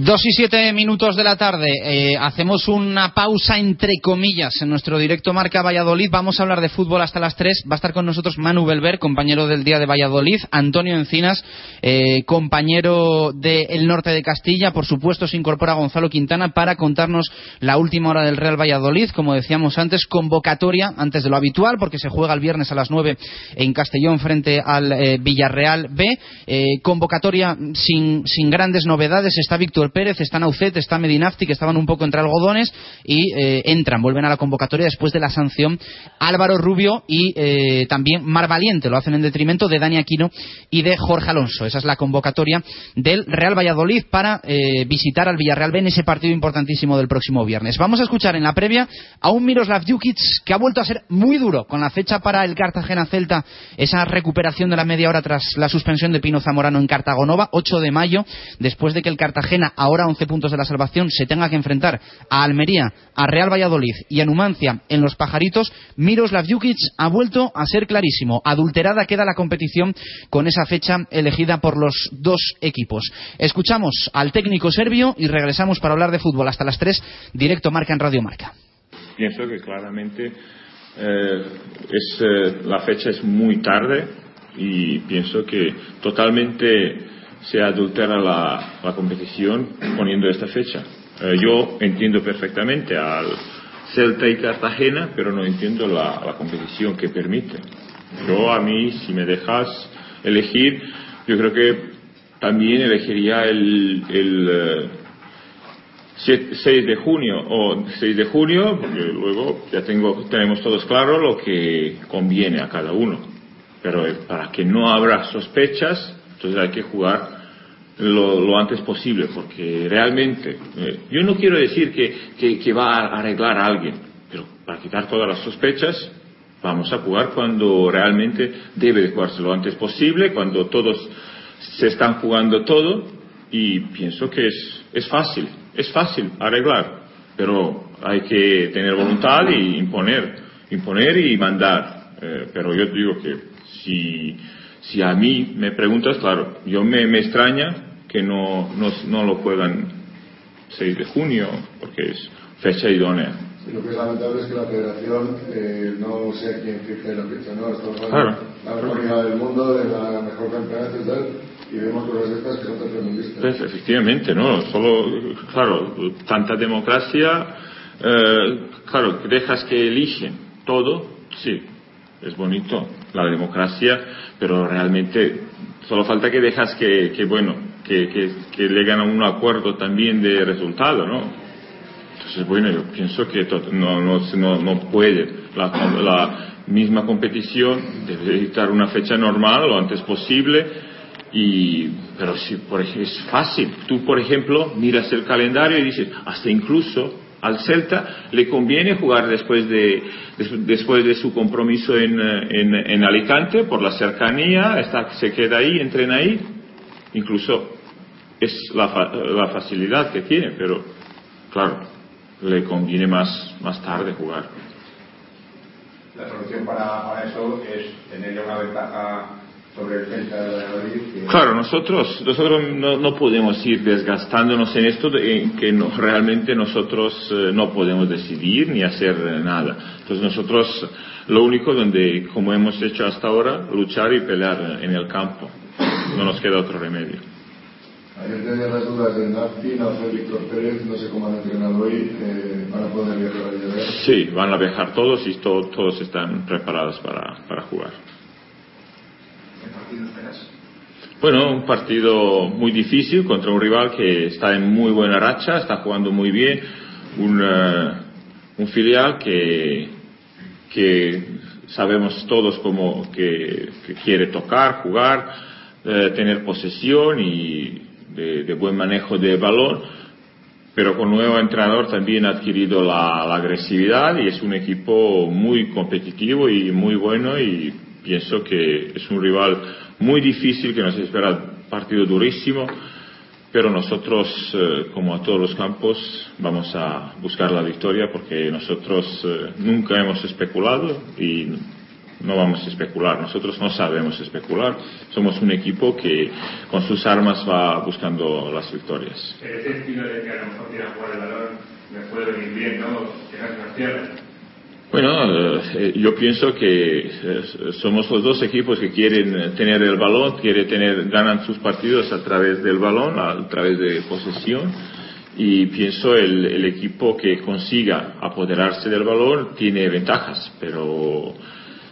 Speaker 2: 2 y 7 minutos de la tarde. Eh, hacemos una pausa entre comillas en nuestro directo Marca Valladolid. Vamos a hablar de fútbol hasta las 3. Va a estar con nosotros Manu Belver, compañero del Día de Valladolid. Antonio Encinas, eh, compañero del norte de Castilla. Por supuesto, se incorpora Gonzalo Quintana para contarnos la última hora del Real Valladolid. Como decíamos antes, convocatoria antes de lo habitual, porque se juega el viernes a las 9 en Castellón frente al eh, Villarreal B. convocatoria sin, sin grandes novedades. Está Víctor Pérez, está Naucet, está Medinafti, que estaban un poco entre algodones y eh, entran, vuelven a la convocatoria después de la sanción Álvaro Rubio y eh, también Mar Valiente, lo hacen en detrimento de Dani Aquino y de Jorge Alonso. Esa es la convocatoria del Real Valladolid para eh, visitar al Villarreal B en ese partido importantísimo del próximo viernes. Vamos a escuchar en la previa a un Miroslav Jukic que ha vuelto a ser muy duro con la fecha para el Cartagena Celta, esa recuperación de la media hora tras la suspensión de Pino Zamorano en Cartagonova, 8 de mayo, después de que el Cartagena ahora 11 puntos de la salvación, se tenga que enfrentar a Almería, a Real Valladolid y a Numancia en los pajaritos, Miroslav Jukic ha vuelto a ser clarísimo. Adulterada queda la competición con esa fecha elegida por los dos equipos. Escuchamos al técnico serbio y regresamos para hablar de fútbol hasta las 3, directo Marca en Radio Marca.
Speaker 12: Pienso que claramente eh, es, eh, la fecha es muy tarde y pienso que totalmente se adultera la, la competición poniendo esta fecha. Eh, yo entiendo perfectamente al Celta y Cartagena, pero no entiendo la, la, competición que permite. Yo a mí, si me dejas elegir, yo creo que también elegiría el, el 6 eh, de junio o 6 de junio, porque luego ya tengo, tenemos todos claro lo que conviene a cada uno. Pero eh, para que no habrá sospechas, entonces hay que jugar lo, antes posible, porque realmente, eh, yo no quiero decir que, que, va a arreglar a alguien, pero para quitar todas las sospechas, vamos a jugar cuando realmente debe de jugarse lo antes posible, cuando todos se están jugando todo, y pienso que es, es fácil, es fácil arreglar, pero hay que tener voluntad y imponer, imponer y mandar. Eh, pero yo digo que si si a mí me preguntas, claro, yo me, me extraña que no, no, no, lo juegan 6 de junio, porque es fecha idónea.
Speaker 13: Sí, lo que es lamentable es que la federación eh, no sea quien fije la fecha, ¿no? Estamos
Speaker 12: claro.
Speaker 13: la mejor del mundo, de la mejor campeonato y tal, y vemos cosas estas que son tercermundistas.
Speaker 12: Pues efectivamente, ¿no? Solo, claro, tanta democracia, eh, claro, dejas que eligen todo, sí, es bonito la democracia, pero realmente solo falta que dejas que, que bueno, que, que, que llegan a un acuerdo también de resultado, ¿no? Entonces, bueno, yo pienso que no, no, no puede. La, la, misma competición debe dictar una fecha normal lo antes posible. Y, pero si por ejemplo, es fácil. Tú, por ejemplo, miras el calendario y dices, hasta incluso al Celta le conviene jugar después de, después de su compromiso en, en, Alicante por la cercanía, está, se queda ahí, entrena ahí, incluso es la, la facilidad que tiene, pero claro, le conviene más, más tarde jugar.
Speaker 14: La solución para, para eso es tener ya una ventaja
Speaker 13: sobre el Celta de Valladolid. que-
Speaker 12: Claro, nosotros, nosotros no, no podemos ir desgastándonos en esto de- en que no- realmente nosotros eh, no podemos decidir ni hacer eh, nada. Entonces nosotros lo único donde, como hemos hecho hasta ahora, luchar y pelear en el campo. No nos queda otro remedio.
Speaker 13: Ayer tenía las dudas de Nafti, Nacer Víctor Pérez, no sé cómo han entrenado hoy, eh, van a poder viajar a Villarreal.
Speaker 12: Sí, van a viajar todos y to- todos están preparados para, para jugar.
Speaker 14: ¿Qué partido esperas?
Speaker 12: Bueno, un partido muy difícil contra un rival que está en muy buena racha, está jugando muy bien, un, eh, un filial que, que sabemos todos como que, que quiere tocar, jugar, eh, tener posesión y de, de buen manejo de balón, pero con nuevo entrenador también ha adquirido la, la agresividad y es un equipo muy competitivo y muy bueno y pienso que es un rival muy difícil que nos espera partido durísimo pero nosotros eh, como a todos los campos vamos a buscar la victoria porque nosotros eh, nunca hemos especulado y no vamos a especular nosotros no sabemos especular somos un equipo que con sus armas va buscando las victorias
Speaker 15: Ese estilo de que a lo mejor quiera jugar el balón me puede venir bien, ¿no? Que.
Speaker 12: Bueno, eh, yo pienso que eh, somos los dos equipos que quieren eh, tener el balón, quieren tener, ganan sus partidos a través del balón, a través de posesión. Y pienso el, el equipo que consiga apoderarse del balón tiene ventajas, pero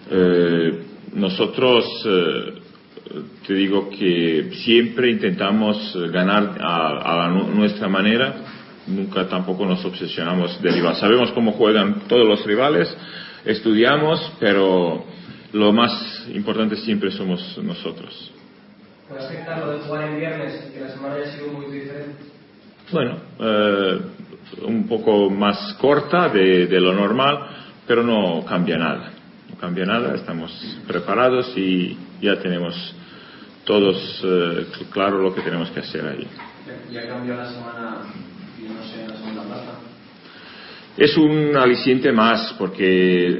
Speaker 12: eh, nosotros eh, te digo que siempre intentamos ganar a, a nuestra manera, nunca tampoco nos obsesionamos de rival. Sabemos cómo juegan todos los rivales, estudiamos, pero lo más importante siempre somos nosotros.
Speaker 16: ¿Puede afectar lo de jugar en viernes y que la semana haya sido muy diferente?
Speaker 12: Bueno, eh, un poco más corta de, de lo normal, pero no cambia nada. Cambia nada, estamos preparados y ya tenemos todos eh, cl- claro lo que tenemos que hacer ahí.
Speaker 16: Ya, cambió la semana no sé, la segunda plaza.
Speaker 12: Es un aliciente más porque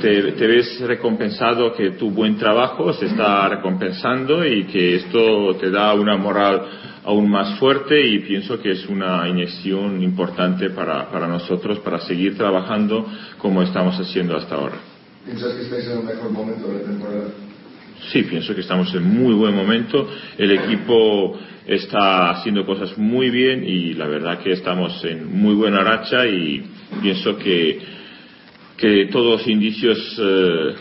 Speaker 12: te, te ves recompensado que tu buen trabajo se está recompensando y que esto te da una moral aún más fuerte y pienso que es una inyección importante para, para nosotros para seguir trabajando como estamos haciendo hasta ahora.
Speaker 13: ¿Piensas que estáis en el mejor momento de la temporada?
Speaker 12: Sí, pienso que estamos en muy buen momento. El equipo está haciendo cosas muy bien y la verdad que estamos en muy buena racha y pienso que, que todos los indicios eh,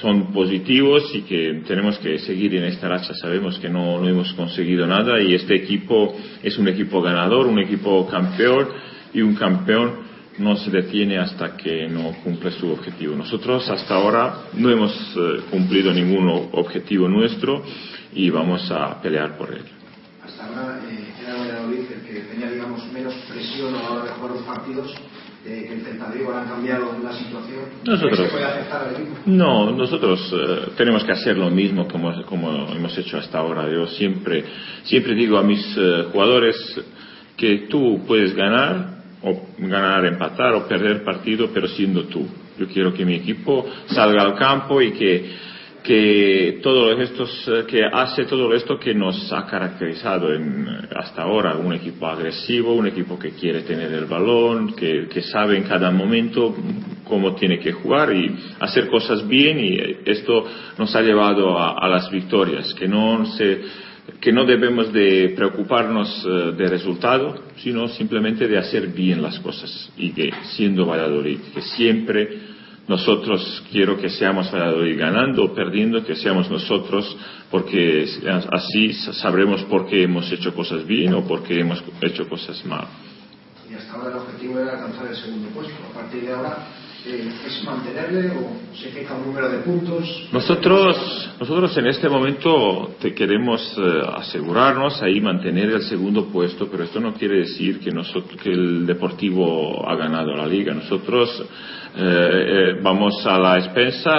Speaker 12: son positivos y que tenemos que seguir en esta racha. Sabemos que no, no hemos conseguido nada y este equipo es un equipo ganador, un equipo campeón y un campeón no se detiene hasta que no cumple su objetivo. Nosotros hasta ahora no hemos eh, cumplido ningún objetivo nuestro y vamos a pelear por él.
Speaker 14: Hasta ahora eh, era Valladolid el que tenía, digamos, menos presión a la hora de jugar los partidos, eh, que el ahora han cambiado la situación.
Speaker 12: Nosotros-
Speaker 14: ¿Crees que puede afectar al equipo?
Speaker 12: No, nosotros eh, tenemos que hacer lo mismo como, como hemos hecho hasta ahora. Yo siempre, siempre digo a mis eh, jugadores que tú puedes ganar o ganar, empatar o perder partido, pero siendo tú. Yo quiero que mi equipo salga al campo y que, que todos estos eh, que hace todo esto que nos ha caracterizado en, hasta ahora, un equipo agresivo, un equipo que quiere tener el balón, que, que sabe en cada momento cómo tiene que jugar y hacer cosas bien y esto nos ha llevado a, a las victorias, que no se que no debemos de preocuparnos eh, de resultado, sino simplemente de hacer bien las cosas y que siendo Valladolid, que siempre nosotros quiero que seamos Valladolid ganando o perdiendo, que seamos nosotros, porque así sabremos por qué hemos hecho cosas bien o por qué hemos hecho cosas mal.
Speaker 14: Y hasta ahora el objetivo era alcanzar el segundo puesto. A partir de ahora, eh, ¿es mantenerle o se fija un número de puntos?
Speaker 12: Nosotros, nosotros en este momento te queremos eh, asegurarnos ahí mantener el segundo puesto, pero esto no quiere decir que, nosotros, que el Deportivo ha ganado la liga. Nosotros eh, eh, vamos a la expensa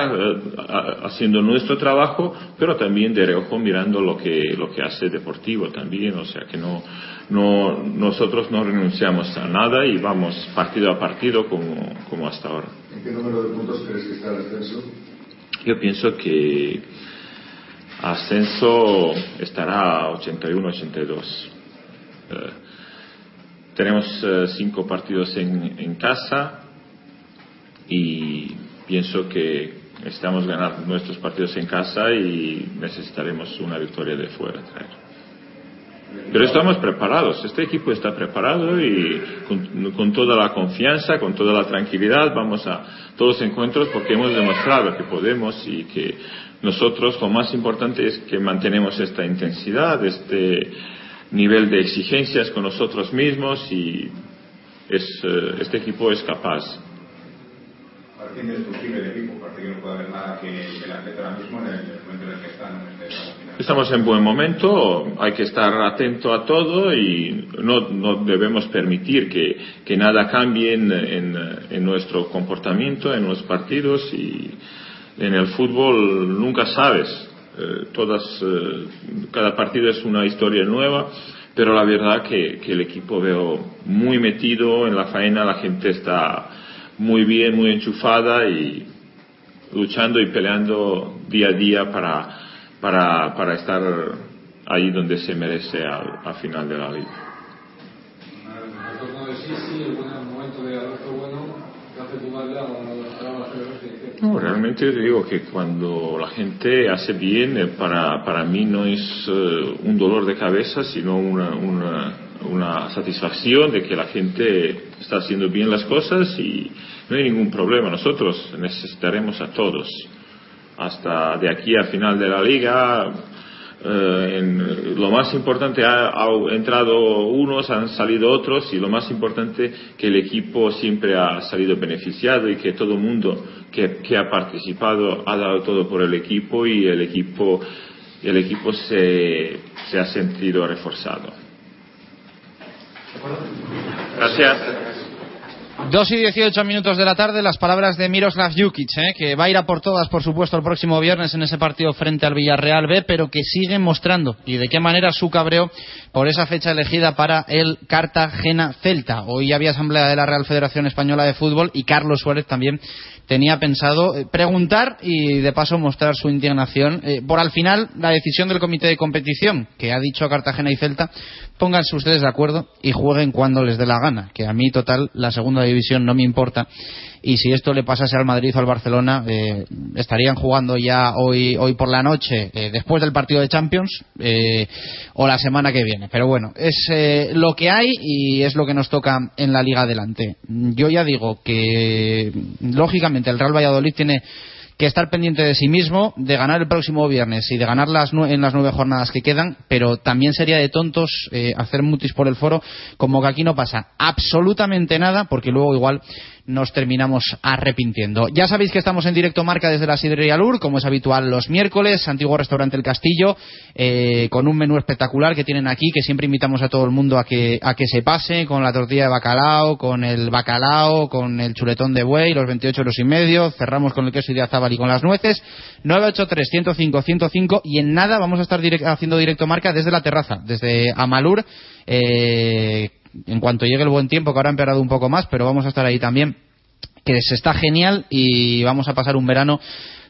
Speaker 12: haciendo nuestro trabajo, pero también de reojo mirando lo que, lo que hace Deportivo también. O sea que no, no, nosotros no renunciamos a nada y vamos partido a partido como, como hasta ahora.
Speaker 13: ¿En qué número de puntos crees que está el ascenso?
Speaker 12: Yo pienso que ascenso estará a 81-82. Eh, tenemos eh, cinco partidos en, en casa y pienso que estamos ganando nuestros partidos en casa y necesitaremos una victoria de fuera traer. Pero estamos preparados, este equipo está preparado y con, toda la confianza, con toda la tranquilidad vamos a todos los encuentros porque hemos demostrado que podemos y que nosotros lo más importante es que mantenemos esta intensidad, este nivel de exigencias con nosotros mismos y es, eh, este equipo es capaz.
Speaker 17: Parece indestructible el equipo, parece que no puede haber nada que, que ahora mismo en el, momento en el que están. En este
Speaker 12: Estamos en buen momento, hay que estar atento a todo y no, no debemos permitir que, que nada cambie en, en, nuestro comportamiento, en los partidos y en el fútbol nunca sabes. Eh, todas, eh, cada partido es una historia nueva, pero la verdad que, que el equipo veo muy metido en la faena, la gente está muy bien, muy enchufada y luchando y peleando día a día para, para, para estar ahí donde se merece al, al final de la liga. No, realmente digo que cuando la gente hace bien, eh, para, para mí no es uh, un dolor de cabeza, sino una, una, una satisfacción de que la gente está haciendo bien las cosas y no hay ningún problema. Nosotros necesitaremos a todos. Hasta de aquí al final de la liga, eh, en, lo más importante ha, ha, entrado unos, han salido otros y lo más importante que el equipo siempre ha salido beneficiado y que todo el mundo que, que ha participado ha dado todo por el equipo y el equipo, el equipo se, se ha sentido reforzado. Gracias.
Speaker 2: Dos y dieciocho minutos de la tarde, las palabras de Miroslav Jukic, ¿eh? que va a ir a por todas, por supuesto, el próximo viernes en ese partido frente al Villarreal B, pero que sigue mostrando y de qué manera su cabreo por esa fecha elegida para el Cartagena Celta. Hoy había asamblea de la Real Federación Española de Fútbol y Carlos Suárez también tenía pensado preguntar y de paso mostrar su indignación. Eh, por al final la decisión del comité de competición que ha dicho a Cartagena y Celta pónganse ustedes de acuerdo y jueguen cuando les dé la gana que a mí total la segunda división no me importa y si esto le pasase al Madrid o al Barcelona eh, estarían jugando ya hoy hoy por la noche eh, después del partido de Champions eh, o la semana que viene. Pero bueno es eh, lo que hay y es lo que nos toca en la liga adelante. Yo ya digo que lógicamente el Real Valladolid tiene que estar pendiente de sí mismo, de ganar el próximo viernes y de ganar las en las nueve jornadas que quedan, pero también sería de tontos eh, hacer mutis por el foro, como que aquí no pasa absolutamente nada, porque luego igual nos terminamos arrepintiendo. Ya sabéis que estamos en directo marca desde la Sidrería Lur, como es habitual los miércoles, antiguo restaurante El Castillo, eh, con un menú espectacular que tienen aquí, que siempre invitamos a todo el mundo a que, a que se pase, con la tortilla de bacalao, con el bacalao, con el chuletón de buey, los 28 euros y medio, cerramos con el queso azabal y con las nueces, 983 105 105 y en nada vamos a estar direct, haciendo directo marca desde la terraza, desde Amalur, eh, en cuanto llegue el buen tiempo, que ahora ha empeorado un poco más, pero vamos a estar ahí también, que se está genial y vamos a pasar un verano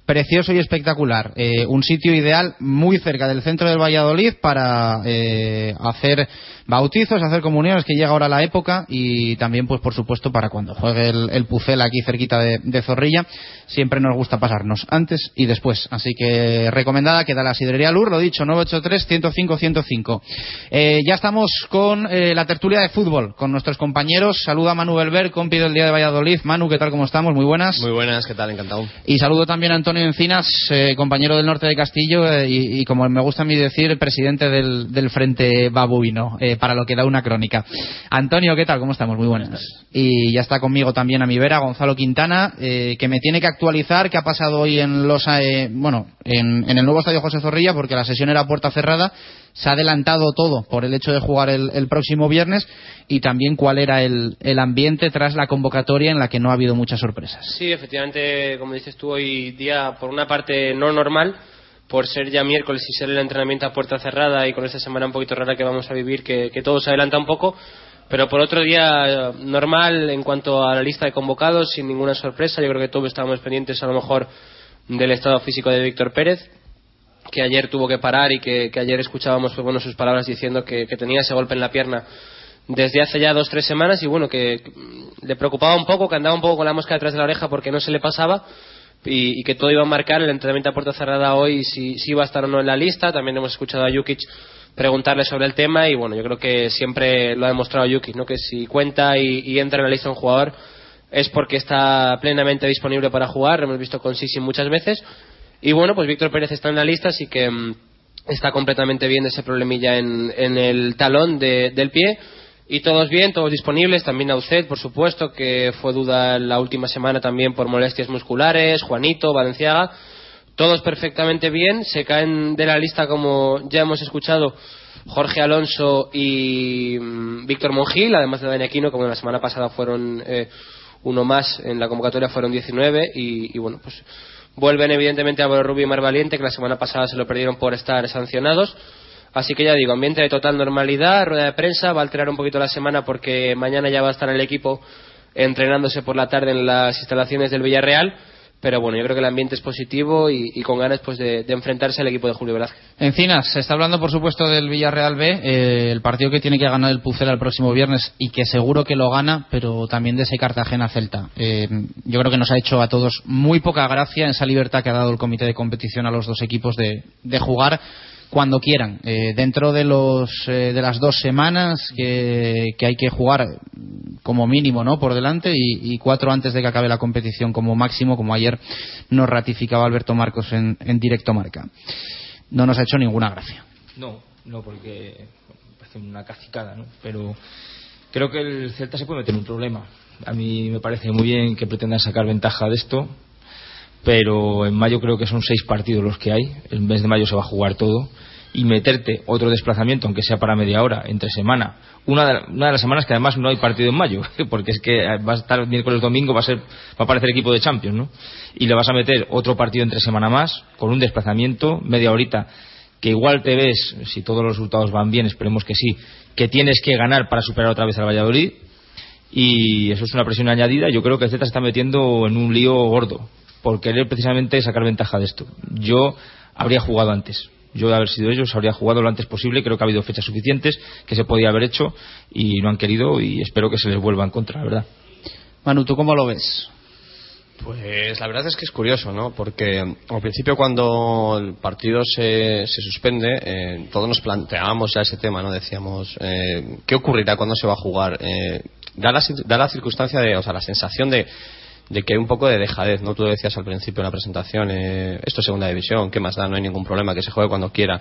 Speaker 2: precioso y espectacular. Eh, un sitio ideal muy cerca del centro del Valladolid para eh, hacer bautizos, hacer comuniones, que llega ahora la época y también, pues por supuesto, para cuando juegue el, el Pucel aquí cerquita de, Zorrilla, siempre nos gusta pasarnos antes y después. Así que recomendada queda la sidrería Lur, lo dicho, 983-105-105. Eh, ya estamos con eh, la tertulia de fútbol, con nuestros compañeros. Saluda a Manu Belver, compi del Día de Valladolid. Manu, ¿qué tal? ¿Cómo estamos? Muy buenas.
Speaker 18: Muy buenas, ¿qué tal? Encantado.
Speaker 2: Y saludo también a Antonio Encinas, eh, compañero del norte de Castillo eh, y, y, como me gusta a mí decir, presidente del, del Frente Babuino, eh, para lo que da una crónica. Antonio, ¿qué tal? ¿Cómo estamos? Muy buenas. Y ya está conmigo también a mi vera Gonzalo Quintana, que me tiene que actualizar qué ha pasado hoy en los bueno en, en, el nuevo estadio José Zorrilla, porque la sesión era puerta cerrada. Se ha adelantado todo por el hecho de jugar el, el próximo viernes y también cuál era el, el, ambiente tras la convocatoria en la que no ha habido muchas sorpresas.
Speaker 18: Sí, efectivamente, como dices tú, hoy día por una parte no normal, por ser ya miércoles y ser el entrenamiento a puerta cerrada y con esta semana un poquito rara que vamos a vivir, que todo se adelanta un poco. Pero por otro día normal en cuanto a la lista de convocados, sin ninguna sorpresa. Yo creo que todos estábamos pendientes a lo mejor del estado físico de Víctor Pérez. que ayer tuvo que parar y que, que ayer escuchábamos pues, bueno, sus palabras diciendo que, que tenía ese golpe en la pierna desde hace ya dos tres semanas y bueno que le preocupaba un poco que andaba un poco con la mosca detrás de la oreja porque no se le pasaba y, y que todo iba a marcar el entrenamiento a puerta cerrada hoy si, si iba a estar o no en la lista también hemos escuchado a Jukic preguntarle sobre el tema y bueno yo creo que siempre lo ha demostrado Jukic ¿no? que si cuenta y, entra en la lista un jugador es porque está plenamente disponible para jugar. Lo hemos visto con Sisi muchas veces. Y bueno pues Víctor Pérez está en la lista así que mm, está completamente bien ese problemilla en, en el talón de- del pie. Y todos bien, todos disponibles, también Aucet, por supuesto, que fue duda la última semana también por molestias musculares, Juanito, Valenciaga, todos perfectamente bien, se caen de la lista como ya hemos escuchado Jorge Alonso y mm, Víctor Mongil, además de Dani Aquino, como la semana pasada fueron eh, uno más en la convocatoria, fueron 19 y, bueno, pues vuelven evidentemente Álvaro Rubio y Mar Valiente, que la semana pasada se lo perdieron por estar sancionados. Así que ya digo, ambiente de total normalidad, rueda de prensa, va a alterar un poquito la semana porque mañana ya va a estar el equipo entrenándose por la tarde en las instalaciones del Villarreal. Pero bueno, yo creo que el ambiente es positivo y, con ganas pues de, de enfrentarse al equipo de Julio Velázquez.
Speaker 2: Encinas, se está hablando por supuesto del Villarreal B, eh, el partido que tiene que ganar el Pucela el próximo viernes y que seguro que lo gana, pero también de ese Cartagena Celta. Eh, yo creo que nos ha hecho a todos muy poca gracia esa libertad que ha dado el comité de competición a los dos equipos de, de jugar cuando quieran, eh, dentro de los eh, de las dos semanas que, que hay que jugar como mínimo, ¿no? Por delante y, cuatro antes de que acabe la competición como máximo, como ayer nos ratificaba Alberto Marcos en, en directo marca. No nos ha hecho ninguna gracia.
Speaker 19: No, no, porque parece una cacicada, ¿no? Pero creo que el Celta se puede meter en un problema. A mí me parece muy bien que pretendan sacar ventaja de esto, pero en mayo creo que son seis partidos los que hay. El mes de mayo se va a jugar todo. Y meterte otro desplazamiento, aunque sea para media hora, entre semana. Una de, una de las semanas que además no hay partido en mayo, [laughs] porque es que va a estar miércoles domingo, va a ser va a aparecer equipo de Champions, ¿no? Y le vas a meter otro partido entre semana más, con un desplazamiento, media horita, que igual te ves, si todos los resultados van bien, esperemos que sí, que tienes que ganar para superar otra vez al Valladolid. Y eso es una presión añadida. Yo creo que el se está metiendo en un lío gordo por querer precisamente sacar ventaja de esto. Yo habría jugado antes. Yo de haber sido ellos habría jugado lo antes posible. Creo que ha habido fechas suficientes que se podía haber hecho y no han querido y espero que se les vuelva en contra, la verdad.
Speaker 2: Manu, ¿tú cómo lo ves?
Speaker 20: Pues la verdad es que es curioso, ¿no? Porque al principio cuando el partido se, se suspende, eh, todos nos planteábamos ya ese tema, ¿no? Decíamos, eh, ¿qué ocurrirá cuando se va a jugar? Eh, da, la, da la circunstancia de, o sea, la sensación de, de que hay un poco de dejadez, ¿no? Tú decías al principio en la presentación, eh, esto es segunda división, ¿qué más da? No hay ningún problema, que se juegue cuando quiera.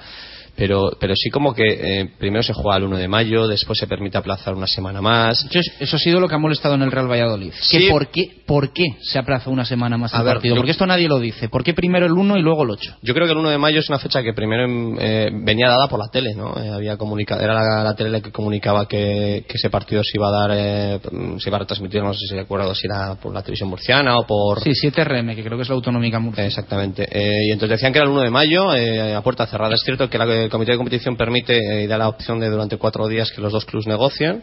Speaker 20: Pero, pero sí como que eh, primero se juega el 1 de mayo, después se permite aplazar una semana más.
Speaker 2: Eso, es- eso ha sido lo que ha molestado en el Real Valladolid.
Speaker 20: Sí.
Speaker 2: Que por, qué, ¿Por qué se aplaza una semana más el partido?
Speaker 20: yo-
Speaker 2: Porque esto nadie lo dice. ¿Por qué primero el 1 y luego el 8?
Speaker 20: Yo creo que el 1 de mayo es una fecha que primero eh, venía dada por la tele, ¿no? Eh, había comunica era la, la tele la que comunicaba que, que ese partido se iba a dar, eh, se iba a retransmitir, no sé si recuerdo si era por la televisión murciana o por...
Speaker 2: Sí, 7RM, que creo que es la autonómica Murcia.
Speaker 20: Exactamente. Eh, y entonces decían que era el 1 de mayo, eh, a puerta cerrada. Es cierto que la- el comité de competición permite eh, y da la opción de durante cuatro días que los dos clubes negocien.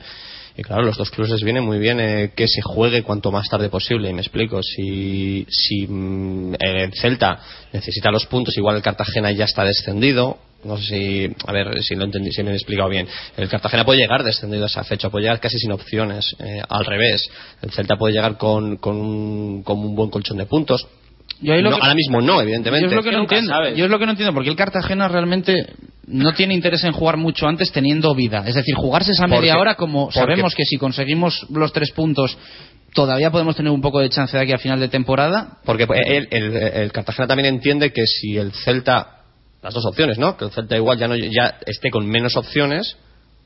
Speaker 20: Y claro, los dos clubes les viene muy bien eh, que se juegue cuanto más tarde posible. Y me explico, si, si mm, el Celta necesita los puntos, igual el Cartagena ya está descendido. No sé si, a ver si lo entendí, si me he explicado bien. El Cartagena puede llegar descendido a esa fecha, puede llegar casi sin opciones. Eh, al revés, el Celta puede llegar con, con, un, con un buen colchón de puntos.
Speaker 2: Yo ahí lo
Speaker 20: No,
Speaker 2: que-
Speaker 20: ahora mismo no, evidentemente.
Speaker 2: Yo es lo que no entiendo. Yo es lo que no entiendo, porque el Cartagena realmente no tiene interés en jugar mucho antes teniendo vida. Es decir, jugarse esa media hora como sabemos que si conseguimos los tres puntos todavía podemos tener un poco de chance de aquí a final de temporada.
Speaker 20: Porque el, el- el Cartagena también entiende que si el Celta, las dos opciones, ¿no? Que el Celta igual ya, no, ya esté con menos opciones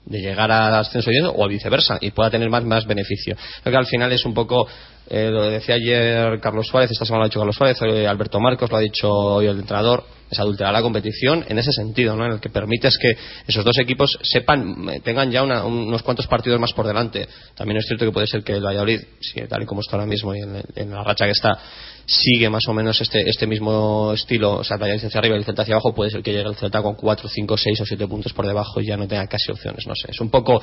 Speaker 20: de llegar al ascenso directo o viceversa y pueda tener más, más beneficio. Creo que al final es un poco, eh, lo decía ayer Carlos Suárez, esta semana lo ha dicho Carlos Suárez, eh, Alberto Marcos lo ha dicho hoy el entrenador, es adulterar la competición en ese sentido, ¿no? En el que permites que esos dos equipos sepan, eh, tengan ya una- un- unos cuantos partidos más por delante. También es cierto que puede ser que el Valladolid, si tal y como está ahora mismo y en, en la racha que está, sigue más o menos este, este mismo estilo, o sea, el Valladolid hacia arriba y el Celta hacia abajo, puede ser que llegue el Celta con 4, 5, 6 o 7 puntos por debajo y ya no tenga casi opciones, no sé. Es un poco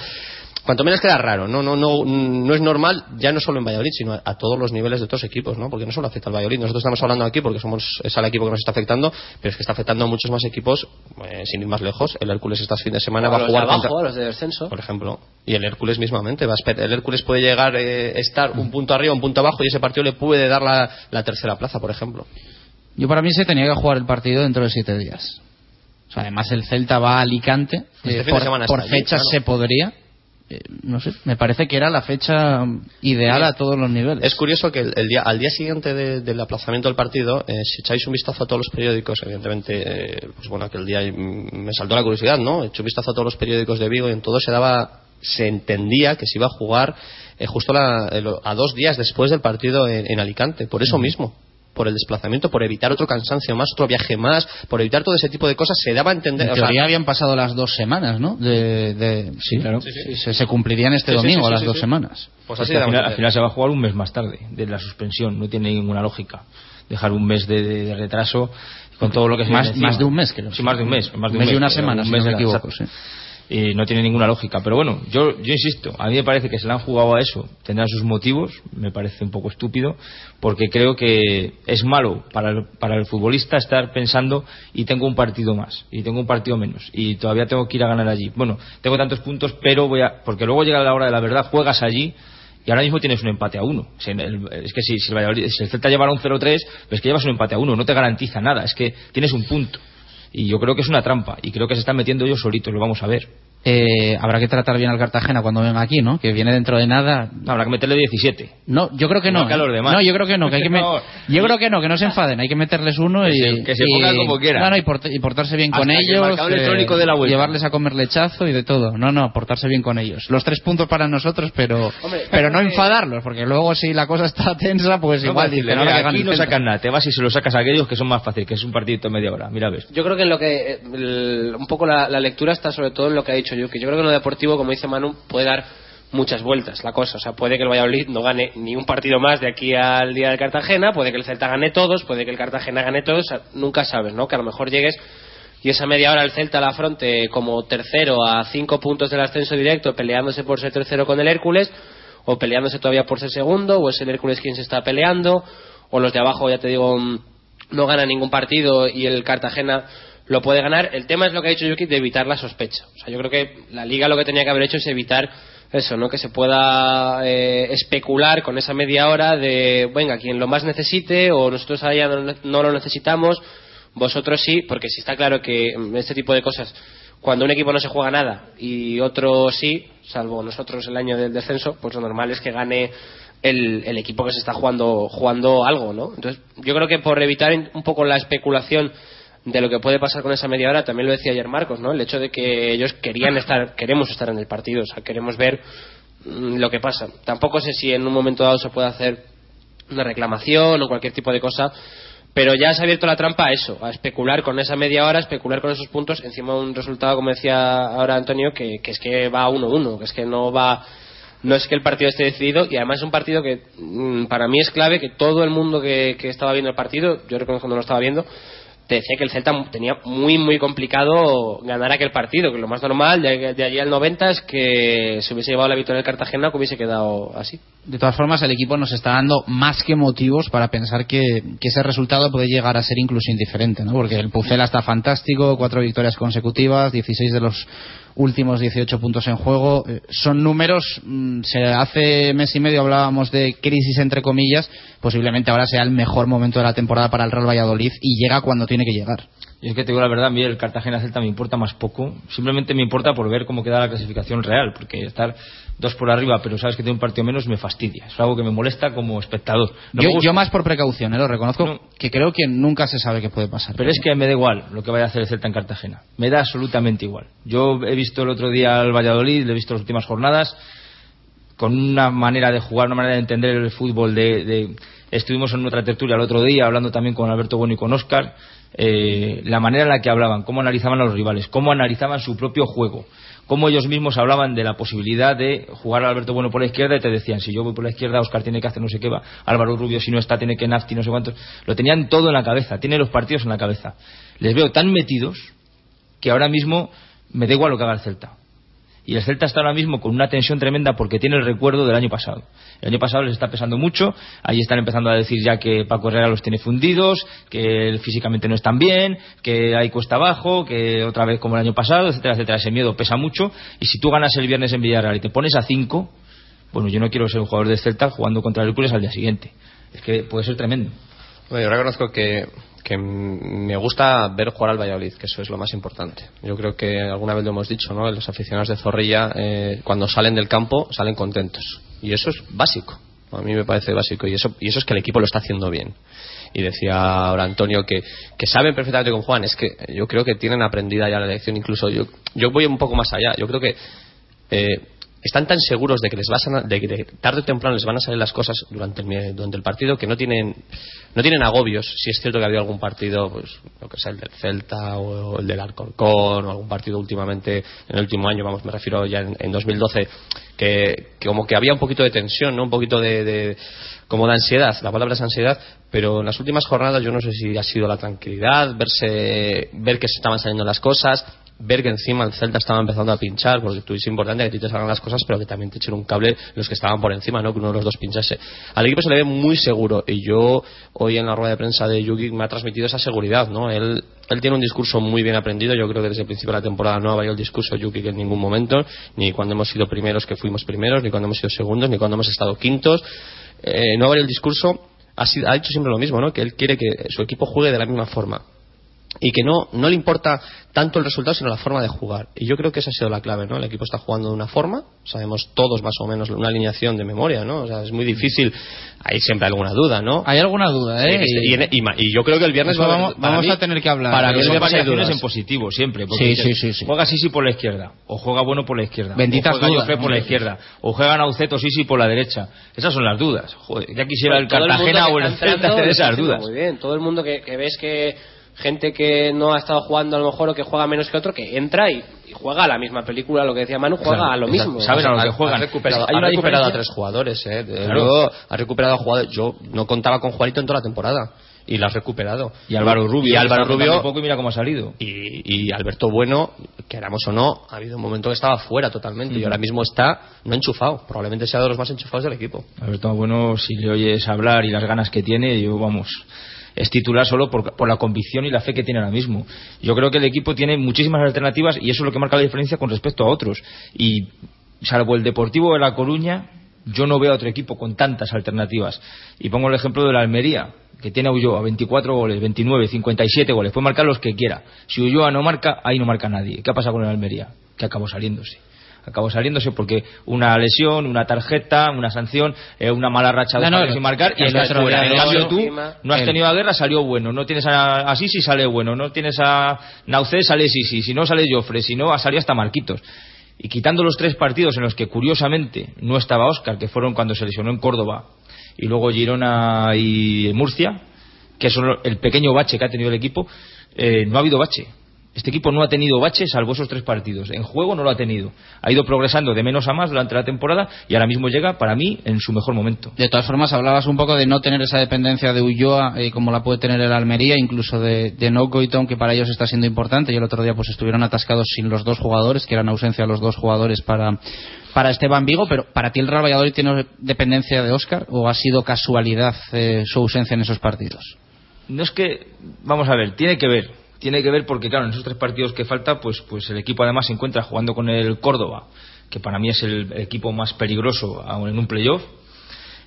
Speaker 20: cuanto menos queda raro, no, no, no, no es normal, ya no solo en Valladolid, sino a, a todos los niveles de otros equipos, ¿no? Porque no solo afecta al Valladolid, nosotros estamos hablando aquí porque somos, es al equipo que nos está afectando, pero es que está afectando a muchos más equipos, eh, sin ir más lejos, el Hércules este fin de semana
Speaker 18: O
Speaker 20: va
Speaker 18: a
Speaker 20: jugar
Speaker 18: de abajo,
Speaker 20: contra-
Speaker 18: a los de descenso.
Speaker 20: por ejemplo, y el Hércules mismamente, va a el Hércules puede llegar, eh, estar un punto arriba, un punto abajo, y ese partido le puede dar la, la tercera plaza, por ejemplo.
Speaker 2: Yo para mí se tenía que jugar el partido dentro de siete días. O sea, además el Celta va a Alicante.
Speaker 20: Este
Speaker 2: eh,
Speaker 20: fin de
Speaker 2: por
Speaker 20: semana
Speaker 2: por fechas
Speaker 20: claro.
Speaker 2: se podría. Eh, no sé, me parece que era la fecha ideal a todos los niveles.
Speaker 20: Es curioso que el, el día, al día siguiente de- del aplazamiento del partido, eh, si echáis un vistazo a todos los periódicos, evidentemente, eh, pues bueno, aquel día me saltó la curiosidad, ¿no? He hecho un vistazo a todos los periódicos de Vigo y en todo se daba, se entendía que se iba a jugar eh, justo la- a dos días después del partido en, en Alicante, por eso mismo. Por el desplazamiento, por evitar otro cansancio más, otro viaje más, por evitar todo ese tipo de cosas, se daba a entender.
Speaker 2: En
Speaker 20: o sea,
Speaker 2: habían pasado las dos semanas, ¿no? De, de- sí, claro. Se, se cumplirían este
Speaker 19: Sí, sí,
Speaker 2: domingo
Speaker 19: sí,
Speaker 2: las
Speaker 19: sí,
Speaker 2: dos
Speaker 19: sí.
Speaker 2: semanas.
Speaker 20: Pues
Speaker 19: Es que al, final, al final se va a jugar un mes más tarde de la suspensión, no tiene ninguna lógica. Dejar un mes de, de- de retraso con todo lo que se
Speaker 2: Más- más de un mes, creo.
Speaker 19: Sí, más de un mes. Más de un
Speaker 2: Mes y una semana,
Speaker 19: un
Speaker 2: si
Speaker 19: mes
Speaker 2: no me equivoco,
Speaker 19: exacto. Y no tiene ninguna lógica. Pero bueno, yo, yo insisto, a mí me parece que se le han jugado a eso. Tendrán sus motivos, me parece un poco estúpido, porque creo que es malo para el, para el futbolista estar pensando y tengo un partido más, y tengo un partido menos, y todavía tengo que ir a ganar allí. Bueno, tengo tantos puntos, pero voy a. Porque luego llega la hora de la verdad, juegas allí. Y ahora mismo tienes un empate a uno. Es que si, el, Celta llevara un 0-3, pues es que llevas un empate a uno. No te garantiza nada. Es que tienes un punto. Y yo creo que es una trampa. Y creo que se están metiendo ellos solitos. Lo vamos a ver.
Speaker 2: Eh, habrá que tratar bien al Cartagena cuando venga aquí, ¿no? Que viene dentro de nada.
Speaker 19: habrá que meterle 17.
Speaker 2: No, yo creo que no.
Speaker 19: Que a
Speaker 2: ¿eh? No, yo creo que no. Que hay que [laughs] me-
Speaker 19: No.
Speaker 2: Yo creo que no, que no se enfaden. Hay que meterles uno
Speaker 19: Que
Speaker 2: y
Speaker 19: se- que se
Speaker 2: y-
Speaker 19: pongan como quieran.
Speaker 2: No, no, y, port- y portarse bien
Speaker 19: Hasta
Speaker 2: con
Speaker 19: que el
Speaker 2: ellos.
Speaker 19: marcador electrónico dé la vuelta.
Speaker 2: Llevarles a comer lechazo y de todo. No, no, portarse bien con ellos. Los tres puntos para nosotros, pero pero no enfadarlos, porque luego si la cosa está tensa, pues
Speaker 19: No,
Speaker 2: igual dicen,
Speaker 19: mira,
Speaker 2: "Ahora que
Speaker 19: aquí no
Speaker 2: el Celta".
Speaker 19: sacan nada. Te vas y se lo sacas a aquellos que son más fáciles, que es un partidito de media hora. Mira, ves.
Speaker 18: Yo creo que lo que eh, el- un poco la, la lectura está sobre todo en lo que ha dicho que yo creo que en lo deportivo, como dice Manu, puede dar muchas vueltas la cosa. O sea, puede que el Valladolid no gane ni un partido más de aquí al día del Cartagena, puede que el Celta gane todos, puede que el Cartagena gane todos, nunca sabes, ¿no? Que a lo mejor llegues y esa media hora el Celta a la fronte como tercero a cinco puntos del ascenso directo, peleándose por ser tercero con el Hércules, o peleándose todavía por ser segundo, o es el Hércules quien se está peleando, o los de abajo, ya te digo, mm, no ganan ningún partido y el Cartagena lo puede ganar. El tema es lo que ha dicho Yuki de evitar la sospecha. O sea, yo creo que la liga lo que tenía que haber hecho es evitar eso, ¿no? Que se pueda eh, especular con esa media hora de, venga, quien lo más necesite o nosotros allá no, no lo necesitamos, vosotros sí, porque si está claro que mm, este tipo de cosas, cuando un equipo no se juega nada y otro sí, salvo nosotros el año del descenso, pues lo normal es que gane el, el equipo que se está jugando, jugando algo, ¿no? Entonces, yo creo que por evitar un poco la especulación de lo que puede pasar con esa media hora, también lo decía ayer Marcos, ¿no? El hecho de que ellos querían estar, queremos estar en el partido, o sea, queremos ver mm, lo que pasa. Tampoco sé si en un momento dado se puede hacer una reclamación o cualquier tipo de cosa, pero ya se ha abierto la trampa a eso, a especular con esa media hora, especular con esos puntos, encima de un resultado, como decía ahora Antonio, que, es que va 1-1, que es que no va no es que el partido esté decidido y además es un partido que mm, para mí es clave que todo el mundo que, que estaba viendo el partido, yo reconozco que no lo estaba viendo, te decía que el Celta tenía muy muy complicado ganar aquel partido, que lo más normal de, allí al 90 es que se hubiese llevado la victoria del Cartagena que hubiese quedado así.
Speaker 2: De todas formas, el equipo nos está dando más que motivos para pensar que, que ese resultado puede llegar a ser incluso indiferente, ¿no? Porque el Pucela está fantástico, cuatro victorias consecutivas, 16 de los últimos 18 puntos en juego. Eh, son números, mm, se hace mes y medio hablábamos de crisis entre comillas, posiblemente ahora sea el mejor momento de la temporada para el Real Valladolid y llega cuando tiene que llegar.
Speaker 19: Y es que te digo la verdad, a el Cartagena Celta me importa más poco. Simplemente me importa por ver cómo queda la clasificación real, porque estar dos por arriba, pero sabes que tiene un partido menos, me fastidia. Es algo que me molesta como espectador. No
Speaker 2: Yo, más por precaución, ¿eh? lo reconozco, que creo que nunca se sabe qué puede pasar.
Speaker 19: Pero es que me da igual lo que vaya a hacer el Celta en Cartagena. Me da absolutamente igual. Yo he visto el otro día al Valladolid, le he visto las últimas jornadas, con una manera de jugar, una manera de entender el fútbol. De, de- Estuvimos en otra tertulia el otro día hablando también con Alberto Bueno y con Óscar. eh, la manera en la que hablaban, cómo analizaban a los rivales, cómo analizaban su propio juego, cómo ellos mismos hablaban de la posibilidad de jugar a Alberto Bueno por la izquierda y te decían, si yo voy por la izquierda, Óscar tiene que hacer no sé qué va, Álvaro Rubio si no está tiene que Nafti, no sé cuántos. Lo tenían todo en la cabeza, tiene los partidos en la cabeza. Les veo tan metidos que ahora mismo me da igual lo que haga el Celta. Y el Celta está ahora mismo con una tensión tremenda porque tiene el recuerdo del año pasado. El año pasado les está pesando mucho, ahí están empezando a decir ya que Paco Herrera los tiene fundidos, que él físicamente no están bien, que hay cuesta abajo, que otra vez como el año pasado, etcétera, etcétera. Ese miedo pesa mucho y si tú ganas el viernes en Villarreal y te pones a 5, bueno, yo no quiero ser un jugador de Celta jugando contra el Hércules al día siguiente. Es que puede ser tremendo.
Speaker 20: Bueno, yo reconozco que, que me gusta ver jugar al Valladolid, que eso es lo más importante. Yo creo que alguna vez lo hemos dicho, ¿no? Los aficionados de Zorrilla, eh, cuando salen del campo, salen contentos. Y eso es básico. A mí me parece básico. Y eso, y eso es que el equipo lo está haciendo bien. Y decía ahora Antonio que, que saben perfectamente cómo juegan. Es que yo creo que tienen aprendida ya la lección. Incluso yo, yo voy un poco más allá. Yo creo que eh, están tan seguros de que les vas a, de que tarde o temprano les van a salir las cosas durante el, durante el partido que no tienen no tienen agobios. Si es cierto que ha habido algún partido pues lo que sea el del Celta o el del Alcorcón o algún partido últimamente en el último año vamos me refiero ya en, en 2012 que, que, como que había un poquito de tensión no un poquito de, de como de ansiedad, la palabra es ansiedad, pero en las últimas jornadas yo no sé si ha sido la tranquilidad, verse, ver que se estaban saliendo las cosas, ver que encima el Celta estaba empezando a pinchar, porque tú es importante que a ti te salgan las cosas, pero que también te echen un cable los que estaban por encima, ¿no? Que uno de los dos pinchase. Al equipo se le ve muy seguro, y yo hoy en la rueda de prensa de Yugi me ha transmitido esa seguridad, ¿no? Él, él tiene un discurso muy bien aprendido, yo creo que desde el principio de la temporada no ha variado el discurso Yugi en ningún momento, ni cuando hemos sido primeros que fuimos primeros, ni cuando hemos sido segundos, ni cuando hemos estado quintos. Eh, no ha variado el discurso, ha, sido, ha dicho siempre lo mismo, ¿no? Que él quiere que su equipo juegue de la misma forma y que no, no le importa tanto el resultado sino la forma de jugar y yo creo que esa ha sido la clave ¿no? el equipo está jugando de una forma sabemos todos más o menos una alineación de memoria ¿no? o sea, es muy difícil hay siempre alguna duda ¿no?
Speaker 2: hay alguna duda ¿eh?
Speaker 20: y, y, y, y yo creo que el viernes va
Speaker 2: vamos,
Speaker 20: para
Speaker 2: vamos
Speaker 20: mí,
Speaker 2: a tener que hablar
Speaker 19: Para mí son variaciones en positivo siempre. porque
Speaker 2: Sí, sí, sí, sí.
Speaker 19: Juega Sisi por la izquierda, o juega Bueno por la izquierda,
Speaker 2: Benditas
Speaker 19: o juega
Speaker 2: dudas,
Speaker 19: por la izquierda, o juega Nauceto Sisi por la derecha. Esas son las dudas. Joder, ya quisiera el
Speaker 18: Todo mundo
Speaker 19: Cartagena o el Celta hacer esas dudas.
Speaker 18: Muy bien, todo el mundo que, que ves que gente que no ha estado jugando a lo mejor o que juega menos que otro, que entra y, y juega a la misma película, lo que decía Manu, juega
Speaker 20: Claro,
Speaker 18: a lo
Speaker 20: exacto.
Speaker 18: mismo.
Speaker 20: Saben a lo que
Speaker 18: Ha-
Speaker 20: juegan.
Speaker 18: ha recuperado,
Speaker 20: Hay
Speaker 18: ha
Speaker 20: recuperado a tres jugadores, ¿eh? De-
Speaker 19: Claro.
Speaker 20: luego ha recuperado a jugadores. Yo no contaba con Juanito en toda la temporada y la has recuperado.
Speaker 19: Y Álvaro Rubio.
Speaker 20: Y Álvaro Rubio.
Speaker 19: poco y mira cómo ha salido.
Speaker 20: Y, y Alberto Bueno, queramos o no, ha habido un momento que estaba fuera totalmente y ahora mismo está no enchufado. Probablemente sea de los más enchufados del equipo.
Speaker 19: Alberto Bueno, si le oyes hablar y las ganas que tiene, yo vamos, es titular solo por, por la convicción y la fe que tiene ahora mismo. Yo creo que el equipo tiene muchísimas alternativas y eso es lo que marca la diferencia con respecto a otros. Y salvo el Deportivo de La Coruña, yo no veo a otro equipo con tantas alternativas. Y pongo el ejemplo de la Almería, que tiene a Ulloa 24 goles, 29, 57 goles, puede marcar los que quiera. Si Ulloa no marca, ahí no marca nadie. ¿Qué ha pasado con el Almería? Que acabó saliéndose acabó saliéndose porque una lesión, una tarjeta, una sanción, eh, una mala racha de
Speaker 2: No, no,
Speaker 19: sin marcar y
Speaker 2: el otro
Speaker 19: fuera. En cambio tú no has tenido a guerra, salió bueno. No tienes a, a Sisi, sale bueno. No tienes a Naucé, sale Sisi. Si no, sale Joffre. Si no, salió hasta Marquitos. Y quitando los tres partidos en los que curiosamente no estaba Oscar, que fueron cuando se lesionó en Córdoba, y luego Girona y Murcia, que son el pequeño bache que ha tenido el equipo, eh, no ha habido bache. Este equipo no ha tenido bache salvo esos tres partidos. En juego no lo ha tenido. Ha ido progresando de menos a más durante la temporada y ahora mismo llega, para mí, en su mejor momento.
Speaker 2: De todas formas, hablabas un poco de no tener esa dependencia de Ulloa eh, como la puede tener el Almería, incluso de, de No Goitom, que para ellos está siendo importante. Y el otro día pues estuvieron atascados sin los dos jugadores, que eran ausencia los dos jugadores para, para Esteban Vigo. Pero ¿para ti el Real Valladolid tiene dependencia de Óscar o ha sido casualidad eh, su ausencia en esos partidos?
Speaker 19: No es que, vamos a ver, tiene que ver. Tiene que ver porque, claro, en esos tres partidos que falta, pues, pues el equipo además se encuentra jugando con el Córdoba, que para mí es el equipo más peligroso aún en un playoff.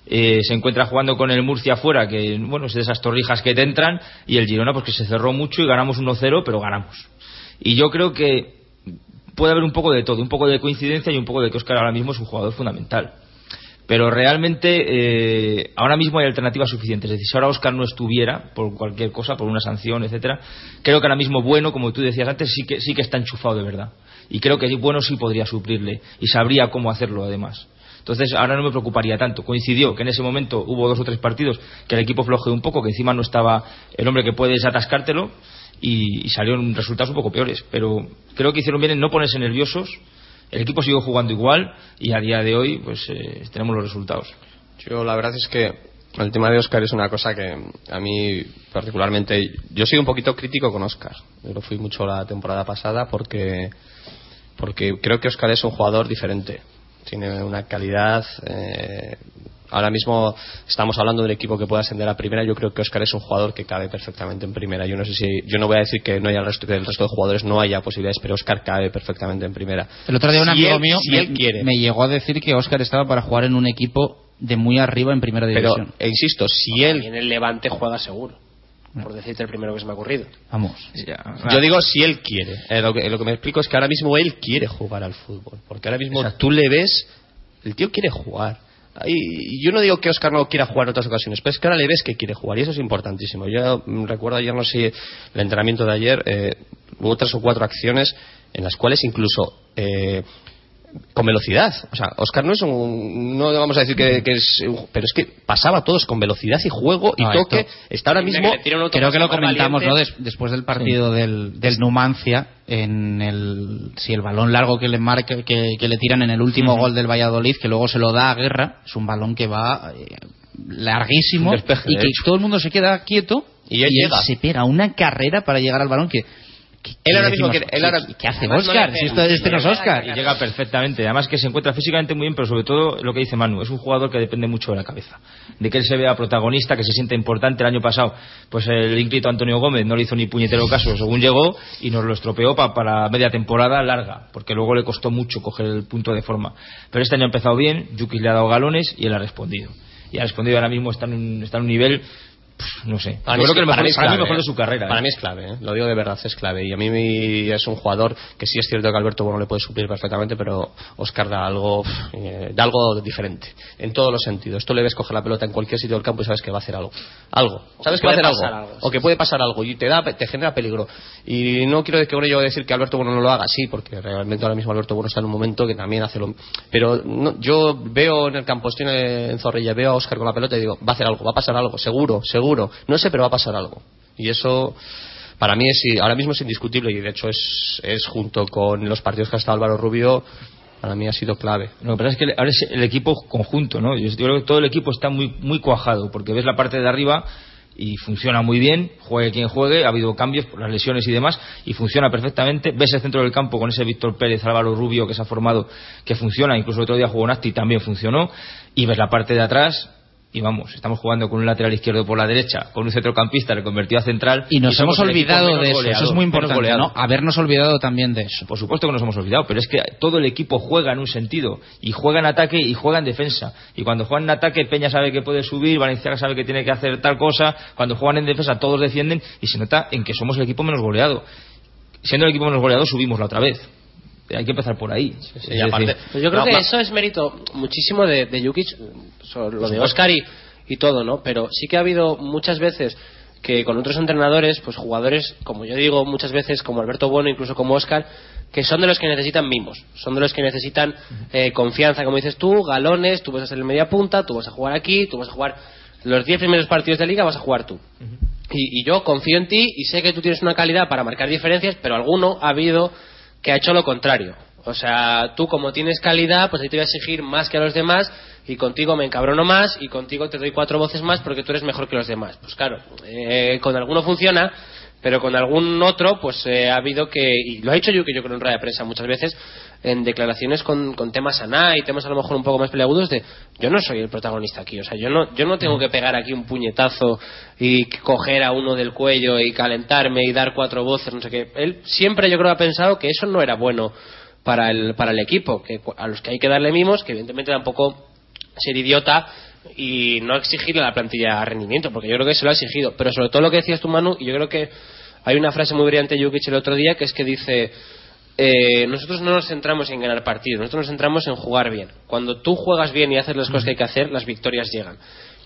Speaker 19: Eh, se encuentra jugando con el Murcia afuera, que bueno, es de esas torrijas que te entran, y el Girona, pues que se cerró mucho y ganamos 1-0, pero ganamos. Y yo creo que puede haber un poco de todo, un poco de coincidencia y un poco de que Oscar ahora mismo es un jugador fundamental. Pero realmente eh, ahora mismo hay alternativas suficientes. Es decir, si ahora Oscar no estuviera por cualquier cosa, por una sanción, etcétera, creo que ahora mismo Bueno, como tú decías antes, sí que, sí que está enchufado de verdad. Y creo que Bueno sí podría suplirle y sabría cómo hacerlo además. Entonces ahora no me preocuparía tanto. Coincidió que en ese momento hubo dos o tres partidos que el equipo flojeó un poco, que encima no estaba el hombre que puedes atascártelo y, y salieron resultados un poco peores. Pero creo que hicieron bien en no ponerse nerviosos. El equipo siguió jugando igual y a día de hoy pues eh, tenemos los resultados.
Speaker 20: Yo la verdad es que el tema de Oscar es una cosa que a mí particularmente yo soy un poquito crítico con Oscar. Yo lo fui mucho la temporada pasada porque porque creo que Oscar es un jugador diferente. Tiene una calidad. eh, ahora mismo estamos hablando de un equipo que pueda ascender a primera. Yo creo que Oscar es un jugador que cabe perfectamente en primera. Yo no sé si, yo no voy a decir que no haya el resto, que el resto de jugadores no haya posibilidades, pero Oscar cabe perfectamente en primera.
Speaker 2: El otro día un
Speaker 20: Si
Speaker 2: amigo
Speaker 20: él-
Speaker 2: mío
Speaker 20: si
Speaker 2: me,
Speaker 20: él quiere.
Speaker 2: me llegó a decir que Oscar estaba para jugar en un equipo de muy arriba en primera
Speaker 20: Pero,
Speaker 2: división.
Speaker 20: e insisto, si él
Speaker 18: en el Levante juega seguro. Por decirte el primero que se me ha ocurrido.
Speaker 2: Vamos.
Speaker 20: Yo digo si él quiere. Eh, lo, que, lo que me explico es que ahora mismo él quiere jugar al fútbol. Porque ahora mismo tú le ves, el tío quiere jugar. Y yo no digo que Oscar no quiera jugar en otras ocasiones, pero es que ahora le ves que quiere jugar y eso es importantísimo. Yo recuerdo ayer, no sé, el entrenamiento de ayer, eh, hubo tres o cuatro acciones en las cuales incluso eh, con velocidad. O sea, Oscar no es un. No vamos a decir que, que es. Pero es que pasaba todos con velocidad y juego y
Speaker 2: No,
Speaker 20: toque.
Speaker 2: esto-
Speaker 20: Está ahora mismo.
Speaker 2: Creo que lo comentamos ¿no? Des- después del partido del, del Numancia, en el, si el balón largo que le marca, que, que le tiran en el último gol del Valladolid, que luego se lo da a Guerra, es un balón que va eh, larguísimo
Speaker 20: despeje,
Speaker 2: y que
Speaker 20: hecho.
Speaker 2: todo el mundo se queda quieto
Speaker 20: Y él llega.
Speaker 2: se pega una carrera para llegar al balón que
Speaker 20: Él ahora mismo
Speaker 2: decimos,
Speaker 20: quiere- él ahora-
Speaker 2: ¿qué- ¿qué hace Oscar? Si esto, este no es Oscar.
Speaker 19: Y llega perfectamente. Además que se encuentra físicamente muy bien, pero sobre todo lo que dice Manu, es un jugador que depende mucho de la cabeza. De que él se vea protagonista, que se sienta importante. El año pasado, pues el ínclito Antonio Gómez no le hizo ni puñetero caso según llegó y nos lo estropeó pa- para media temporada larga, porque luego le costó mucho coger el punto de forma. Pero este año ha empezado bien, Yuki le ha dado galones y él ha respondido. Y ha respondido ahora mismo, está en un, está en un nivel, no sé.
Speaker 20: Para
Speaker 19: Yo
Speaker 20: mí
Speaker 19: creo que
Speaker 20: para
Speaker 19: mejor,
Speaker 20: mí es
Speaker 19: para mí el
Speaker 20: clave,
Speaker 19: mejor de
Speaker 20: ¿eh?
Speaker 19: su carrera.
Speaker 20: Para
Speaker 19: ¿eh?
Speaker 20: mí es clave, ¿eh? lo digo de verdad, es clave. Y a mí es un jugador que sí es cierto que Alberto Bueno le puede suplir perfectamente, pero Oscar da algo, eh, da algo diferente, en todos los sentidos. Tú le ves coger la pelota en cualquier sitio del campo y sabes que va a hacer algo. Algo. Sabes que va a hacer algo. O que puede pasar algo y te, da, te genera peligro. Y no quiero con ello decir que Alberto Bueno no lo haga, sí, porque realmente ahora mismo Alberto Bueno está en un momento que también hace lo Pero no- yo veo en el campo, estoy en Zorrilla, veo a Oscar con la pelota y digo, va a hacer algo, va a pasar algo, seguro, seguro. No sé, pero va a pasar algo. Y eso para mí es, ahora mismo es indiscutible y de hecho es, es junto con los partidos que ha estado Álvaro Rubio, para mí ha sido clave.
Speaker 19: Lo que pasa es que ahora es el equipo conjunto, ¿no? Yo creo que todo el equipo está muy, muy cuajado, porque ves la parte de arriba y funciona muy bien, juegue quien juegue, ha habido cambios por las lesiones y demás, y funciona perfectamente. Ves el centro del campo con ese Víctor Pérez, Álvaro Rubio que se ha formado, que funciona, incluso el otro día jugó Nasti y también funcionó, y ves la parte de atrás. Y vamos, estamos jugando con un lateral izquierdo por la derecha, con un centrocampista reconvertido a central.
Speaker 2: Y nos hemos olvidado de eso, eso es muy importante. ¿no? Habernos olvidado también de eso.
Speaker 19: Por supuesto que nos hemos olvidado, pero es que todo el equipo juega en un sentido, y juega en ataque y juega en defensa. Y cuando juegan en ataque, Peña sabe que puede subir, Valenciaga sabe que tiene que hacer tal cosa, cuando juegan en defensa todos defienden y se nota en que somos el equipo menos goleado. Siendo el equipo menos goleado, subimos la otra vez. Hay que empezar por ahí.
Speaker 20: Aparte-
Speaker 18: Pues yo creo
Speaker 20: No,
Speaker 18: que eso es mérito muchísimo de, de Jukic, sobre lo de. Oscar y, y todo, ¿no? Pero sí que ha habido muchas veces que con otros entrenadores, pues jugadores, como yo digo muchas veces, como Alberto Bueno, incluso como Oscar, que son de los que necesitan mimos, son de los que necesitan eh, confianza, como dices tú, galones, tú vas a ser el media punta, tú vas a jugar aquí, tú vas a jugar los 10 primeros partidos de liga, vas a jugar tú. Y, y yo confío en ti y sé que tú tienes una calidad para marcar diferencias, pero alguno ha habido que ha hecho lo contrario. O sea, tú como tienes calidad, pues ahí te voy a exigir más que a los demás y contigo me encabrono más y contigo te doy cuatro voces más porque tú eres mejor que los demás. Pues claro, eh, con alguno funciona, pero con algún otro, pues eh, ha habido que, y lo ha dicho yo que yo creo en rueda de prensa muchas veces, en declaraciones con, con temas aná y temas a lo mejor un poco más peleagudos de yo no soy el protagonista aquí, o sea, yo no, yo no tengo que pegar aquí un puñetazo y coger a uno del cuello y calentarme y dar cuatro voces, no sé qué. Él siempre yo creo ha pensado que eso no era bueno para el, para el equipo, que a los que hay que darle mimos, que evidentemente tampoco ser idiota y no exigirle a la plantilla rendimiento, porque yo creo que se lo ha exigido. Pero sobre todo lo que decías tú, Manu, y yo creo que hay una frase muy brillante de Jukic el otro día, que es que dice, eh, nosotros no nos centramos en ganar partidos, nosotros nos centramos en jugar bien. Cuando tú juegas bien y haces las cosas que hay que hacer, las victorias llegan.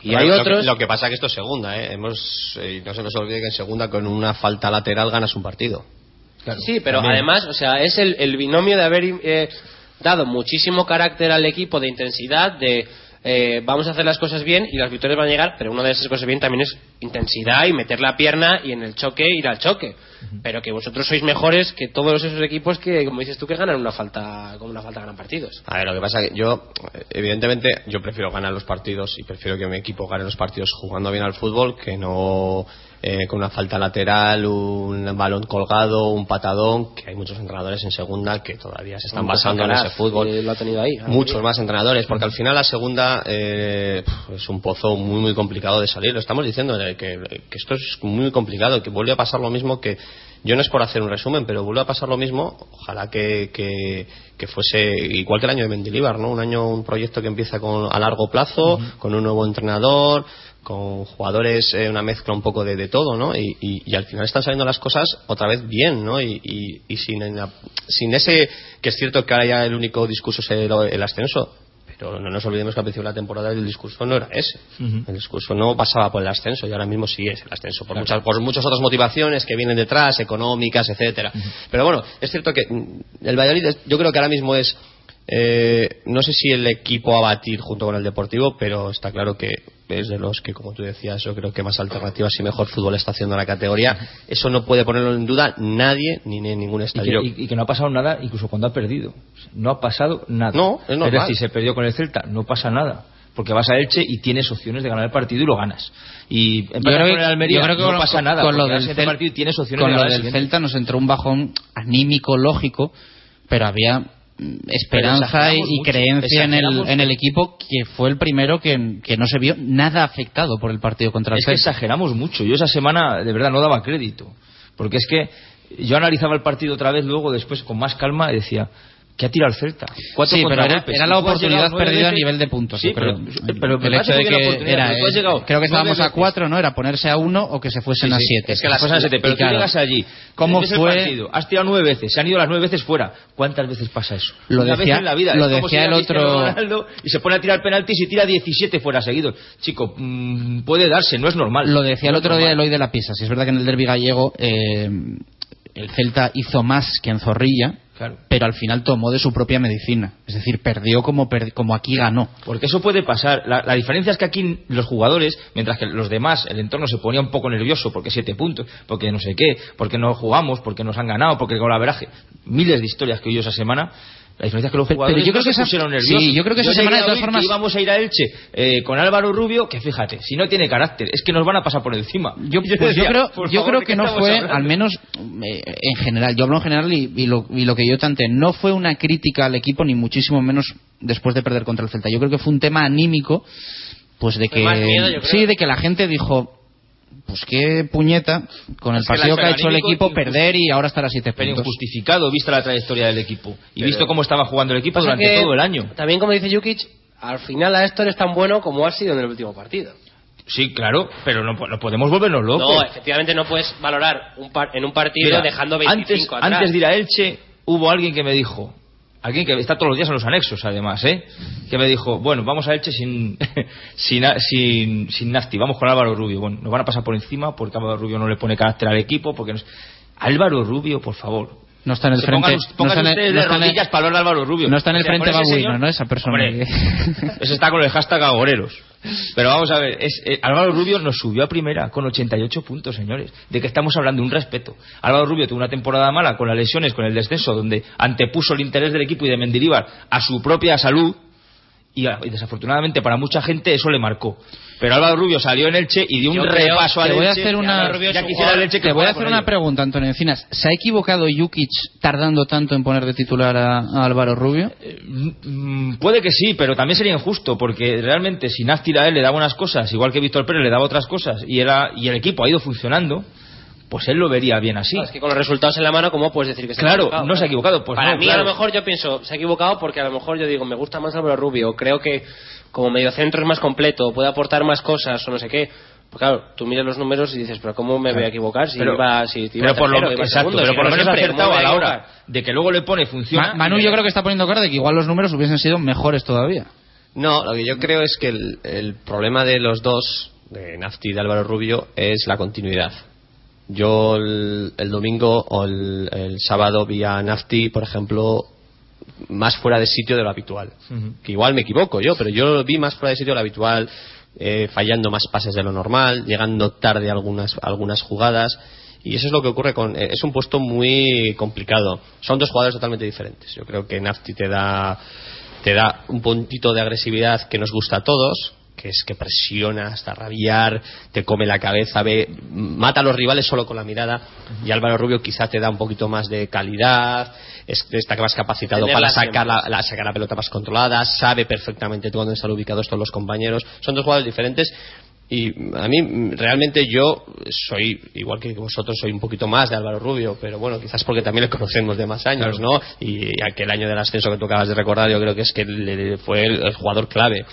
Speaker 18: Y
Speaker 20: Bueno,
Speaker 18: hay
Speaker 20: lo que-
Speaker 18: otros...
Speaker 20: Lo que, pasa es que esto es segunda, ¿eh? Hemos, eh, no se nos olvide que en segunda con una falta lateral ganas un partido.
Speaker 18: sí, pero
Speaker 20: También.
Speaker 18: además, o sea, es el, el binomio de haber eh, dado muchísimo carácter al equipo de intensidad, de eh, vamos a hacer las cosas bien y las victorias van a llegar, pero una de esas cosas bien también es intensidad y meter la pierna y en el choque ir al choque. Pero que vosotros sois mejores que todos esos equipos que, como dices tú, que ganan una falta, con una falta ganan partidos.
Speaker 20: A ver, lo que pasa es que yo, evidentemente, yo prefiero ganar los partidos y prefiero que mi equipo gane los partidos jugando bien al fútbol que no eh, con una falta lateral, un balón colgado, un patadón, que hay muchos entrenadores en segunda que todavía se están basando en ese fútbol.
Speaker 18: que lo ha tenido ahí.
Speaker 20: Muchos más entrenadores, porque al final la segunda eh, es un pozo muy muy complicado de salir. Lo estamos diciendo eh, que, que esto es muy complicado, que vuelve a pasar lo mismo que yo no es por hacer un resumen, pero vuelve a pasar lo mismo. Ojalá que, que, que fuese igual que el año de Mendilibar, ¿no? Un año, un proyecto que empieza con, a largo plazo, con un nuevo entrenador, con jugadores, eh, una mezcla un poco de, de todo, ¿no? Y, y- y al final están saliendo las cosas otra vez bien, ¿no? Y, y- sin, en la- sin ese, que es cierto que ahora ya el único discurso es el, el ascenso, pero no nos olvidemos que al principio de la temporada el discurso no era ese. El discurso no pasaba por el ascenso y ahora mismo sí es el ascenso, por, muchas, por muchas otras motivaciones que vienen detrás, económicas, etcétera. Pero bueno, es cierto que mm, el Valladolid es- yo creo que ahora mismo es eh, no sé si el equipo a batir junto con el Deportivo, pero está claro que es de los que, como tú decías, yo creo que más alternativas y mejor fútbol está haciendo la categoría. Eso no puede ponerlo en duda nadie ni en ningún
Speaker 19: Y que,
Speaker 20: estadio.
Speaker 19: y- y que no ha pasado nada incluso cuando ha perdido. No ha pasado nada.
Speaker 20: No, es normal.
Speaker 19: decir, se perdió con el Celta, no pasa nada. Porque vas a Elche y tienes opciones de ganar el partido y lo ganas. Y en
Speaker 2: Yo creo
Speaker 19: con
Speaker 2: que-
Speaker 19: el Almería
Speaker 2: yo creo que
Speaker 19: no
Speaker 2: con-
Speaker 19: pasa nada.
Speaker 2: con lo del
Speaker 19: al siguiente
Speaker 2: Cel-
Speaker 19: partido tienes opciones
Speaker 2: con
Speaker 19: de
Speaker 2: lo
Speaker 19: ganar el
Speaker 2: del
Speaker 19: siguiente.
Speaker 2: Celta nos entró un bajón anímico lógico, pero había esperanza y,
Speaker 19: mucho,
Speaker 2: creencia en el, en el equipo que fue el primero que, que no se vio nada afectado por el partido contra el
Speaker 19: Es que exageramos mucho. Yo esa semana de verdad no daba crédito. Porque es que yo analizaba el partido otra vez luego, después con más calma y decía, ¿qué ha tirado el Celta? Cuatro
Speaker 2: Sí, pero era, era la oportunidad perdida a nivel de puntos.
Speaker 19: Sí,
Speaker 2: yo creo.
Speaker 19: pero, pero
Speaker 2: el hecho de que
Speaker 19: oportunidad,
Speaker 2: era,
Speaker 19: llegado
Speaker 2: creo que estábamos a cuatro, ¿no? Era ponerse a uno o que se fuesen
Speaker 19: Sí,
Speaker 2: a siete.
Speaker 19: Es que las cosas siete, pero
Speaker 2: claro,
Speaker 19: tú llegas allí.
Speaker 2: ¿Cómo
Speaker 19: el
Speaker 2: fue?
Speaker 19: partido, has tirado nueve veces, se han ido las nueve veces fuera. ¿Cuántas veces pasa eso?
Speaker 2: Lo
Speaker 19: Una
Speaker 2: decía-
Speaker 19: vez en la vida.
Speaker 2: lo decía
Speaker 19: si
Speaker 2: el otro-
Speaker 19: y se pone a tirar penaltis y tira 17 fuera seguidos. Chico, mm, puede darse, no es normal.
Speaker 2: Lo decía el
Speaker 19: No es
Speaker 2: otro día. Eloy de la Pisa. Si es verdad que en el derbi gallego eh, el Celta hizo más que en Zorrilla,
Speaker 19: Claro.
Speaker 2: pero al final tomó de su propia medicina. Es decir, perdió como, per- como aquí ganó.
Speaker 19: Porque eso puede pasar. La, la diferencia es que aquí los jugadores, mientras que los demás, el entorno se ponía un poco nervioso porque siete puntos, porque no sé qué, porque no jugamos, porque nos han ganado, porque con la veraje. Miles de historias que oí esa semana. La diferencia es que los jugadores
Speaker 2: pero yo creo
Speaker 19: no
Speaker 2: que
Speaker 19: se pusieron nerviosos.
Speaker 2: sí, yo creo que esa semana, de todas formas-
Speaker 19: íbamos a ir a Elche eh, con Álvaro Rubio, que fíjate, si no tiene carácter, es que nos van a pasar por encima.
Speaker 2: Yo, [laughs] pues yo
Speaker 19: decía,
Speaker 2: creo,
Speaker 19: por
Speaker 2: yo
Speaker 19: favor,
Speaker 2: creo
Speaker 19: ¿de
Speaker 2: que no fue,
Speaker 19: hablando?
Speaker 2: al menos eh, en general, yo hablo en general y, y lo, y lo que yo tanté, no fue una crítica al equipo, ni muchísimo menos después de perder contra el Celta. Yo creo que fue un tema anímico, pues de que,
Speaker 6: miedo,
Speaker 2: sí, de que la gente dijo, pues qué puñeta, con el
Speaker 19: Es que la-
Speaker 2: que ha hecho el equipo, perder y ahora estar a siete
Speaker 19: Pero
Speaker 2: puntos.
Speaker 19: injustificado, vista la trayectoria del equipo. Y
Speaker 6: Pero-
Speaker 19: visto cómo estaba jugando el equipo durante
Speaker 6: que,
Speaker 19: todo el año.
Speaker 6: También, como dice Jukic, al final a Héctor es tan bueno como ha sido en el último partido.
Speaker 19: Sí, claro, pero no, po- no podemos volvernos locos.
Speaker 6: No, efectivamente no puedes valorar un par- en un partido
Speaker 19: Mira,
Speaker 6: dejando
Speaker 19: antes,
Speaker 6: 25 atrás.
Speaker 19: antes de ir a Elche, hubo alguien que me dijo, alguien que está todos los días en los anexos, además, ¿eh? que me dijo, bueno, vamos a Elche sin, [laughs] sin, sin, sin vamos con Álvaro Rubio. Bueno, nos van a pasar por encima porque Álvaro Rubio no le pone carácter al equipo, porque nos... Álvaro Rubio, por favor.
Speaker 2: No está en el
Speaker 19: Se
Speaker 2: frente.
Speaker 19: Pongan,
Speaker 2: no en
Speaker 19: de
Speaker 2: en
Speaker 19: rodillas para hablar de Álvaro Rubio.
Speaker 2: no está en el
Speaker 19: O sea,
Speaker 2: frente babuino,
Speaker 19: señor-
Speaker 2: ¿no? Esa persona.
Speaker 19: Hombre,
Speaker 2: que-
Speaker 19: Ese está con el hashtag agoreros. Pero vamos a ver, es, eh, Álvaro Rubio nos subió a primera con 88 puntos, señores. ¿De qué estamos hablando? Un respeto. Álvaro Rubio tuvo una temporada mala con las lesiones, con el descenso, donde antepuso el interés del equipo y de Mendilibar a su propia salud. Y, desafortunadamente para mucha gente eso le marcó. Pero Álvaro Rubio salió en Elche y dio
Speaker 2: Yo
Speaker 19: un
Speaker 2: creo-
Speaker 19: repaso a
Speaker 2: te voy a
Speaker 19: Elche,
Speaker 2: hacer una
Speaker 19: Álvaro Rubio ya quisiera el Elche que
Speaker 2: te voy a hacer una pregunta Antonio Encinas ¿se ha equivocado Jukic tardando tanto en poner de titular a, a Álvaro Rubio?
Speaker 19: Mm, Puede que sí, pero también sería injusto, porque realmente si Nástir a él le daba unas cosas, igual que Víctor Pérez le daba otras cosas, y, era, y el equipo ha ido funcionando, pues él lo vería bien así.
Speaker 6: Es que con los resultados en la mano, ¿cómo puedes decir que se ha
Speaker 19: Claro,
Speaker 6: equivocado?
Speaker 19: no se ha equivocado. Pues
Speaker 6: Para
Speaker 19: no,
Speaker 6: mí,
Speaker 19: claro.
Speaker 6: a lo mejor yo pienso, se ha equivocado porque a lo mejor yo digo, me gusta más Álvaro Rubio, creo que como mediocentro es más completo, puede aportar más cosas o no sé qué. Pues claro, tú miras los números y dices, pero ¿cómo me voy a equivocar si
Speaker 19: Pero-
Speaker 6: iba, si iba
Speaker 19: pero por lo,
Speaker 6: tercero, iba
Speaker 19: exacto,
Speaker 6: segundo?
Speaker 19: pero
Speaker 6: Si
Speaker 19: por lo
Speaker 6: no
Speaker 19: menos ha
Speaker 6: siempre, ¿cómo
Speaker 19: acertado a la hora de que luego le pone funciona.
Speaker 2: Ma- Manu yo creo que está poniendo cara de que igual los números hubiesen sido mejores todavía
Speaker 20: No, lo que yo creo es que el, el problema de los dos, de Nafti y de Álvaro Rubio, es la continuidad. Yo el, el domingo o el, el sábado vi a Nafti, por ejemplo, más fuera de sitio de lo habitual. Que igual me equivoco yo, pero yo lo vi más fuera de sitio de lo habitual, eh, fallando más pases de lo normal, llegando tarde a algunas, a algunas jugadas. Y eso es lo que ocurre con. eh, es un puesto muy complicado. Son dos jugadores totalmente diferentes. Yo creo que Nafti te da, te da un puntito de agresividad que nos gusta a todos, que es que presiona hasta rabiar, te come la cabeza, ve, mata a los rivales solo con la mirada. Y Álvaro Rubio quizá te da un poquito más de calidad, es, está más capacitado para sacar la, la- sacar la pelota más controlada, sabe perfectamente dónde están ubicados todos los compañeros, son dos jugadores diferentes y a mí realmente yo soy, igual que vosotros, soy un poquito más de Álvaro Rubio, pero bueno, quizás porque también le conocemos de más años, ¿no? Y aquel año del ascenso que tú acabas de recordar, yo creo que es que le- fue el, el jugador clave.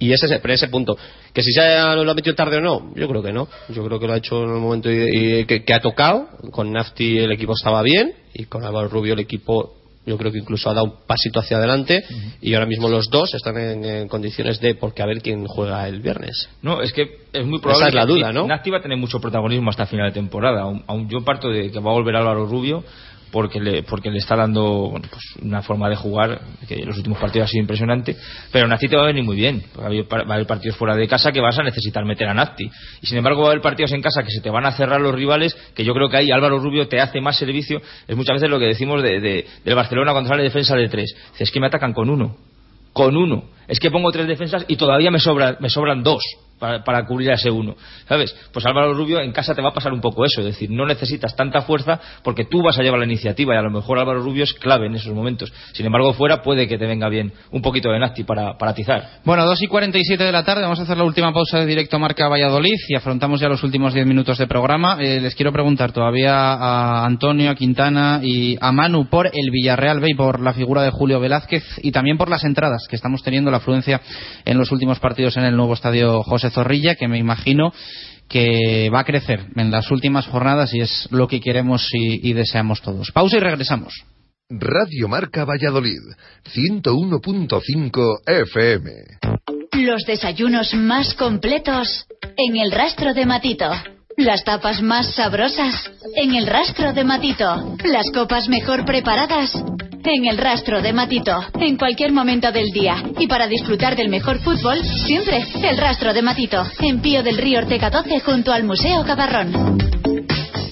Speaker 20: Y ese, pero ese punto, que si se ha- lo ha metido tarde o no, yo creo que no. Yo creo que lo ha hecho en el momento y- y que, que ha tocado. Con Nafti el equipo estaba bien y con Álvaro Rubio el equipo yo creo que incluso ha dado un pasito hacia adelante y ahora mismo los dos están en, en condiciones de porque a ver quién juega el viernes.
Speaker 19: No, es que es muy probable
Speaker 20: Esa es la
Speaker 19: que
Speaker 20: duda, ¿no?
Speaker 19: Nati va a tener mucho protagonismo hasta final de temporada. Aún, aún yo parto de que va a volver Álvaro Rubio porque le, porque le está dando pues una forma de jugar que en los últimos partidos ha sido impresionante. Pero Nati te va a venir muy bien. Va a, haber, partidos fuera de casa que vas a necesitar meter a Nati. Y sin embargo va a haber partidos en casa que se te van a cerrar los rivales que yo creo que ahí Álvaro Rubio te hace más servicio. Es muchas veces lo que decimos de, de- del Barcelona cuando sale defensa de tres. Es que me atacan con uno con uno. Es que pongo tres defensas y todavía me, sobra, me sobran dos para, cubrir a ese uno. ¿Sabes? Pues Álvaro Rubio en casa te va a pasar un poco eso. Es decir, no necesitas tanta fuerza porque tú vas a llevar la iniciativa y a lo mejor Álvaro Rubio es clave en esos momentos. Sin embargo, fuera puede que te venga bien un poquito de Nasti para, para atizar.
Speaker 2: Bueno, 2 y 47 de la tarde, vamos a hacer la última pausa de directo Marca Valladolid y afrontamos ya los últimos 10 minutos de programa. Eh, les quiero preguntar todavía a Antonio, a Quintana y a Manu por el Villarreal B y por la figura de Julio Velázquez y también por las entradas que estamos teniendo, la afluencia en los últimos partidos en el nuevo estadio José Zorrilla, que me imagino que va a crecer en las últimas jornadas y es lo que queremos y, y deseamos todos. Pausa y regresamos.
Speaker 21: Radio Marca Valladolid, 101.5 FM.
Speaker 8: Los desayunos más completos en el rastro de Matito. Las tapas más sabrosas en el rastro de Matito. Las copas mejor preparadas en el rastro de Matito. En cualquier momento del día. Y para disfrutar del mejor fútbol, siempre el rastro de Matito. En Pío del Río Ortega 12 junto al Museo Cabarrón.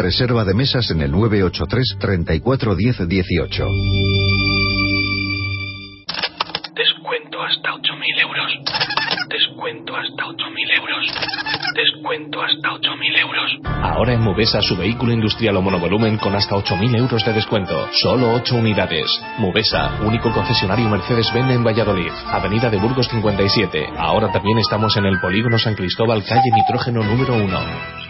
Speaker 22: Reserva de mesas en el 983 34 10 18.
Speaker 7: Descuento hasta 8.000 euros. Descuento hasta 8.000 euros. Descuento hasta 8.000 euros. Ahora en Mubesa su vehículo industrial o monovolumen con hasta 8.000 euros de descuento. Solo 8 unidades. Mubesa, único concesionario Mercedes-Benz en Valladolid. Avenida de Burgos 57. Ahora también estamos en el Polígono San Cristóbal, calle Nitrógeno número 1.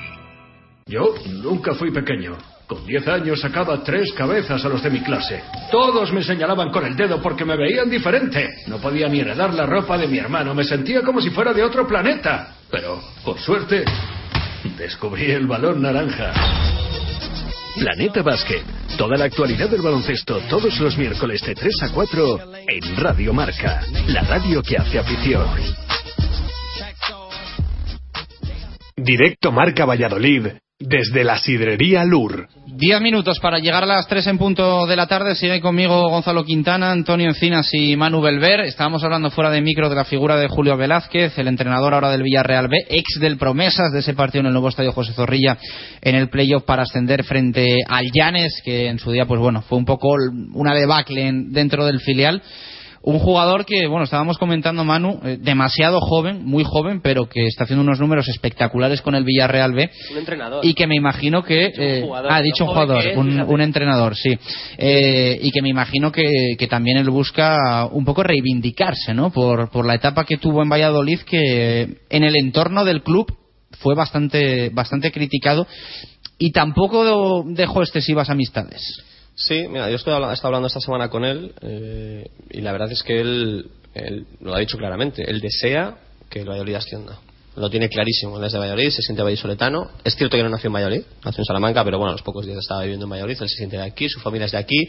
Speaker 23: Yo nunca fui pequeño. Con 10 años sacaba tres cabezas a los de mi clase. Todos me señalaban con el dedo porque me veían diferente. No podía ni heredar la ropa de mi hermano. Me sentía como si fuera de otro planeta. Pero, por suerte, descubrí el balón naranja. Planeta Basket. Toda la actualidad del baloncesto todos los miércoles de 3 a 4 en Radio Marca. La radio que hace afición.
Speaker 11: Directo Marca Valladolid desde la sidrería Lur.
Speaker 2: Diez minutos para llegar a las tres en punto de la tarde. Sigue conmigo Gonzalo Quintana, Antonio Encinas y Manu Belver. Estábamos hablando fuera de micro de la figura de Julio Velázquez, el entrenador ahora del Villarreal B, ex del Promesas de ese partido en el nuevo estadio José Zorrilla en el playoff para ascender frente al Llanes, que en su día, pues bueno, fue un poco una debacle en- dentro del filial. Un jugador que, bueno, estábamos comentando, Manu, eh, demasiado joven, muy joven, pero que está haciendo unos números espectaculares con el Villarreal B.
Speaker 18: Un entrenador.
Speaker 2: y que me imagino que eh,
Speaker 18: jugador,
Speaker 2: ha dicho un jugador
Speaker 18: es,
Speaker 2: un, un entrenador sí. Eh, y que me imagino que, que también él busca un poco reivindicarse no por, por la etapa que tuvo en Valladolid que en el entorno del club fue bastante, bastante criticado. Y tampoco dejó excesivas amistades.
Speaker 20: Sí, mira, yo estoy he estado hablando esta semana con él eh, y la verdad es que él, él lo ha dicho claramente. Él desea que el Valladolid ascienda. Lo tiene clarísimo. Él es de Valladolid, se siente vallisoletano. Es cierto que no nació en Valladolid, nació en Salamanca, pero bueno, a los pocos días estaba viviendo en Valladolid. Él se siente de aquí, su familia es de aquí.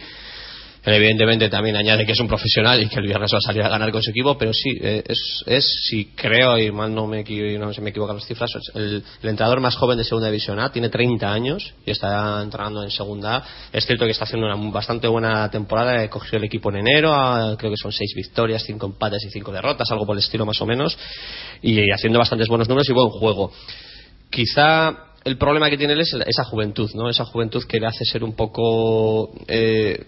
Speaker 20: Él evidentemente también añade que es un profesional y que el viernes va a salir a ganar con su equipo, pero sí, eh, es, es si creo, y mal no, me, no se me equivocan las cifras, el, el entrenador más joven de Segunda División A, tiene 30 años y está entrenando en Segunda A. Es cierto que está haciendo una bastante buena temporada, cogió el equipo en enero, a- creo que son 6 victorias, 5 empates y 5 derrotas, algo por el estilo más o menos, y haciendo bastantes buenos números y buen juego. Quizá el problema que tiene él es esa juventud, ¿no? Esa juventud que le hace ser un poco eh,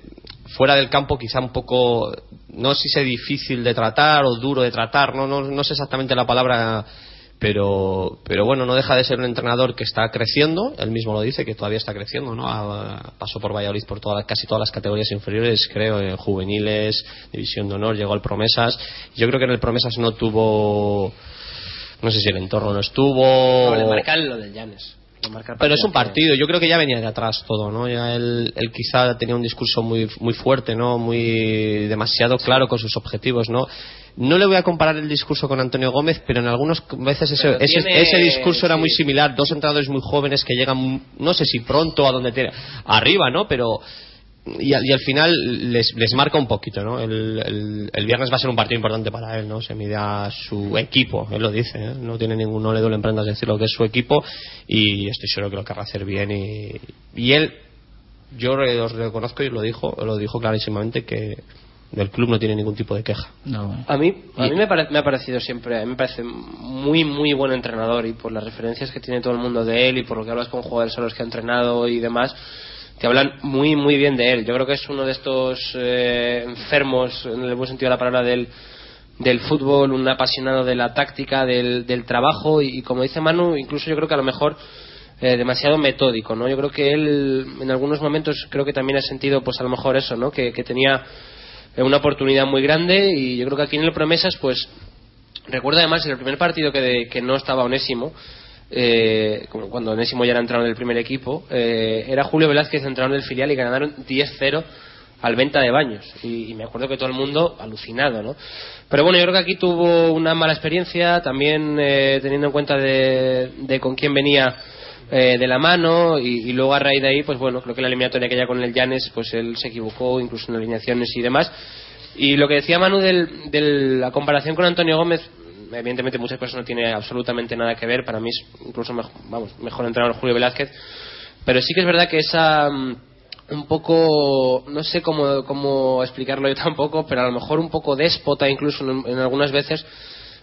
Speaker 20: fuera del campo, quizá un poco no sé si sea difícil de tratar o duro de tratar, no no, sé exactamente la palabra pero pero bueno no deja de ser un entrenador que está creciendo él mismo lo dice que todavía está creciendo no Ha- pasó por Valladolid por todas casi todas las categorías inferiores creo en juveniles división de honor llegó al promesas yo creo que en el promesas no tuvo no sé si el entorno no estuvo
Speaker 18: No, le marcan lo del Llanes.
Speaker 20: Pero es un
Speaker 18: partido.
Speaker 20: yo creo que ya venía de atrás todo, ¿no? Ya él, él quizá tenía un discurso muy, muy fuerte, ¿no? Muy demasiado claro con sus objetivos, ¿no? No le voy a comparar el discurso con Antonio Gómez, pero en algunas veces ese, ese, ese discurso era muy similar. Dos entrenadores muy jóvenes que llegan, no sé si pronto a donde tiene, arriba, ¿no? Pero y, al- y al final les, les marca un poquito, ¿no? El, el- el viernes va a ser un partido importante para él, ¿no? Se mide a su equipo, él lo dice, ¿eh? no tiene ningún, no le duele en prendas decir lo que es su equipo y estoy seguro que lo querrá hacer bien y, y él, yo os reconozco y lo dijo, lo dijo clarísimamente que del club no tiene ningún tipo de queja.
Speaker 18: A mí, a mí me, pare- me ha parecido siempre, a mí me parece muy, muy buen entrenador y por las referencias que tiene todo el mundo de él y por lo que hablas con jugadores a los que ha entrenado y demás, te hablan muy, muy bien de él. Yo creo que es uno de estos eh, enfermos, en el buen sentido de la palabra, del, del fútbol, un apasionado de la táctica, del, del trabajo y, como dice Manu, incluso yo creo que a lo mejor eh, demasiado metódico, ¿no? Yo creo que él en algunos momentos creo que también ha sentido pues a lo mejor eso, ¿no? Que, tenía una oportunidad muy grande y yo creo que aquí en el Promesas pues recuerdo además en el primer partido que, de- que no estaba Onésimo eh, cuando Onésimo ya era entrenador del primer equipo eh, era Julio Velázquez entrenador del filial y ganaron 10-0 al venta de baños y, me acuerdo que todo el mundo alucinado ¿no? pero bueno yo creo que aquí tuvo una mala experiencia también eh, teniendo en cuenta de, con quién venía eh, de la mano y, luego a raíz de ahí pues bueno creo que la eliminatoria que ya con el Llanes pues él se equivocó incluso en alineaciones y demás y lo que decía Manu de la comparación con Antonio Gómez evidentemente muchas cosas no tiene absolutamente nada que ver para mí es incluso mejor, vamos, mejor entrenador Julio Velázquez pero sí que es verdad que esa mm, un poco no sé cómo, cómo explicarlo yo [laughs] tampoco pero a lo mejor un poco déspota incluso en, algunas veces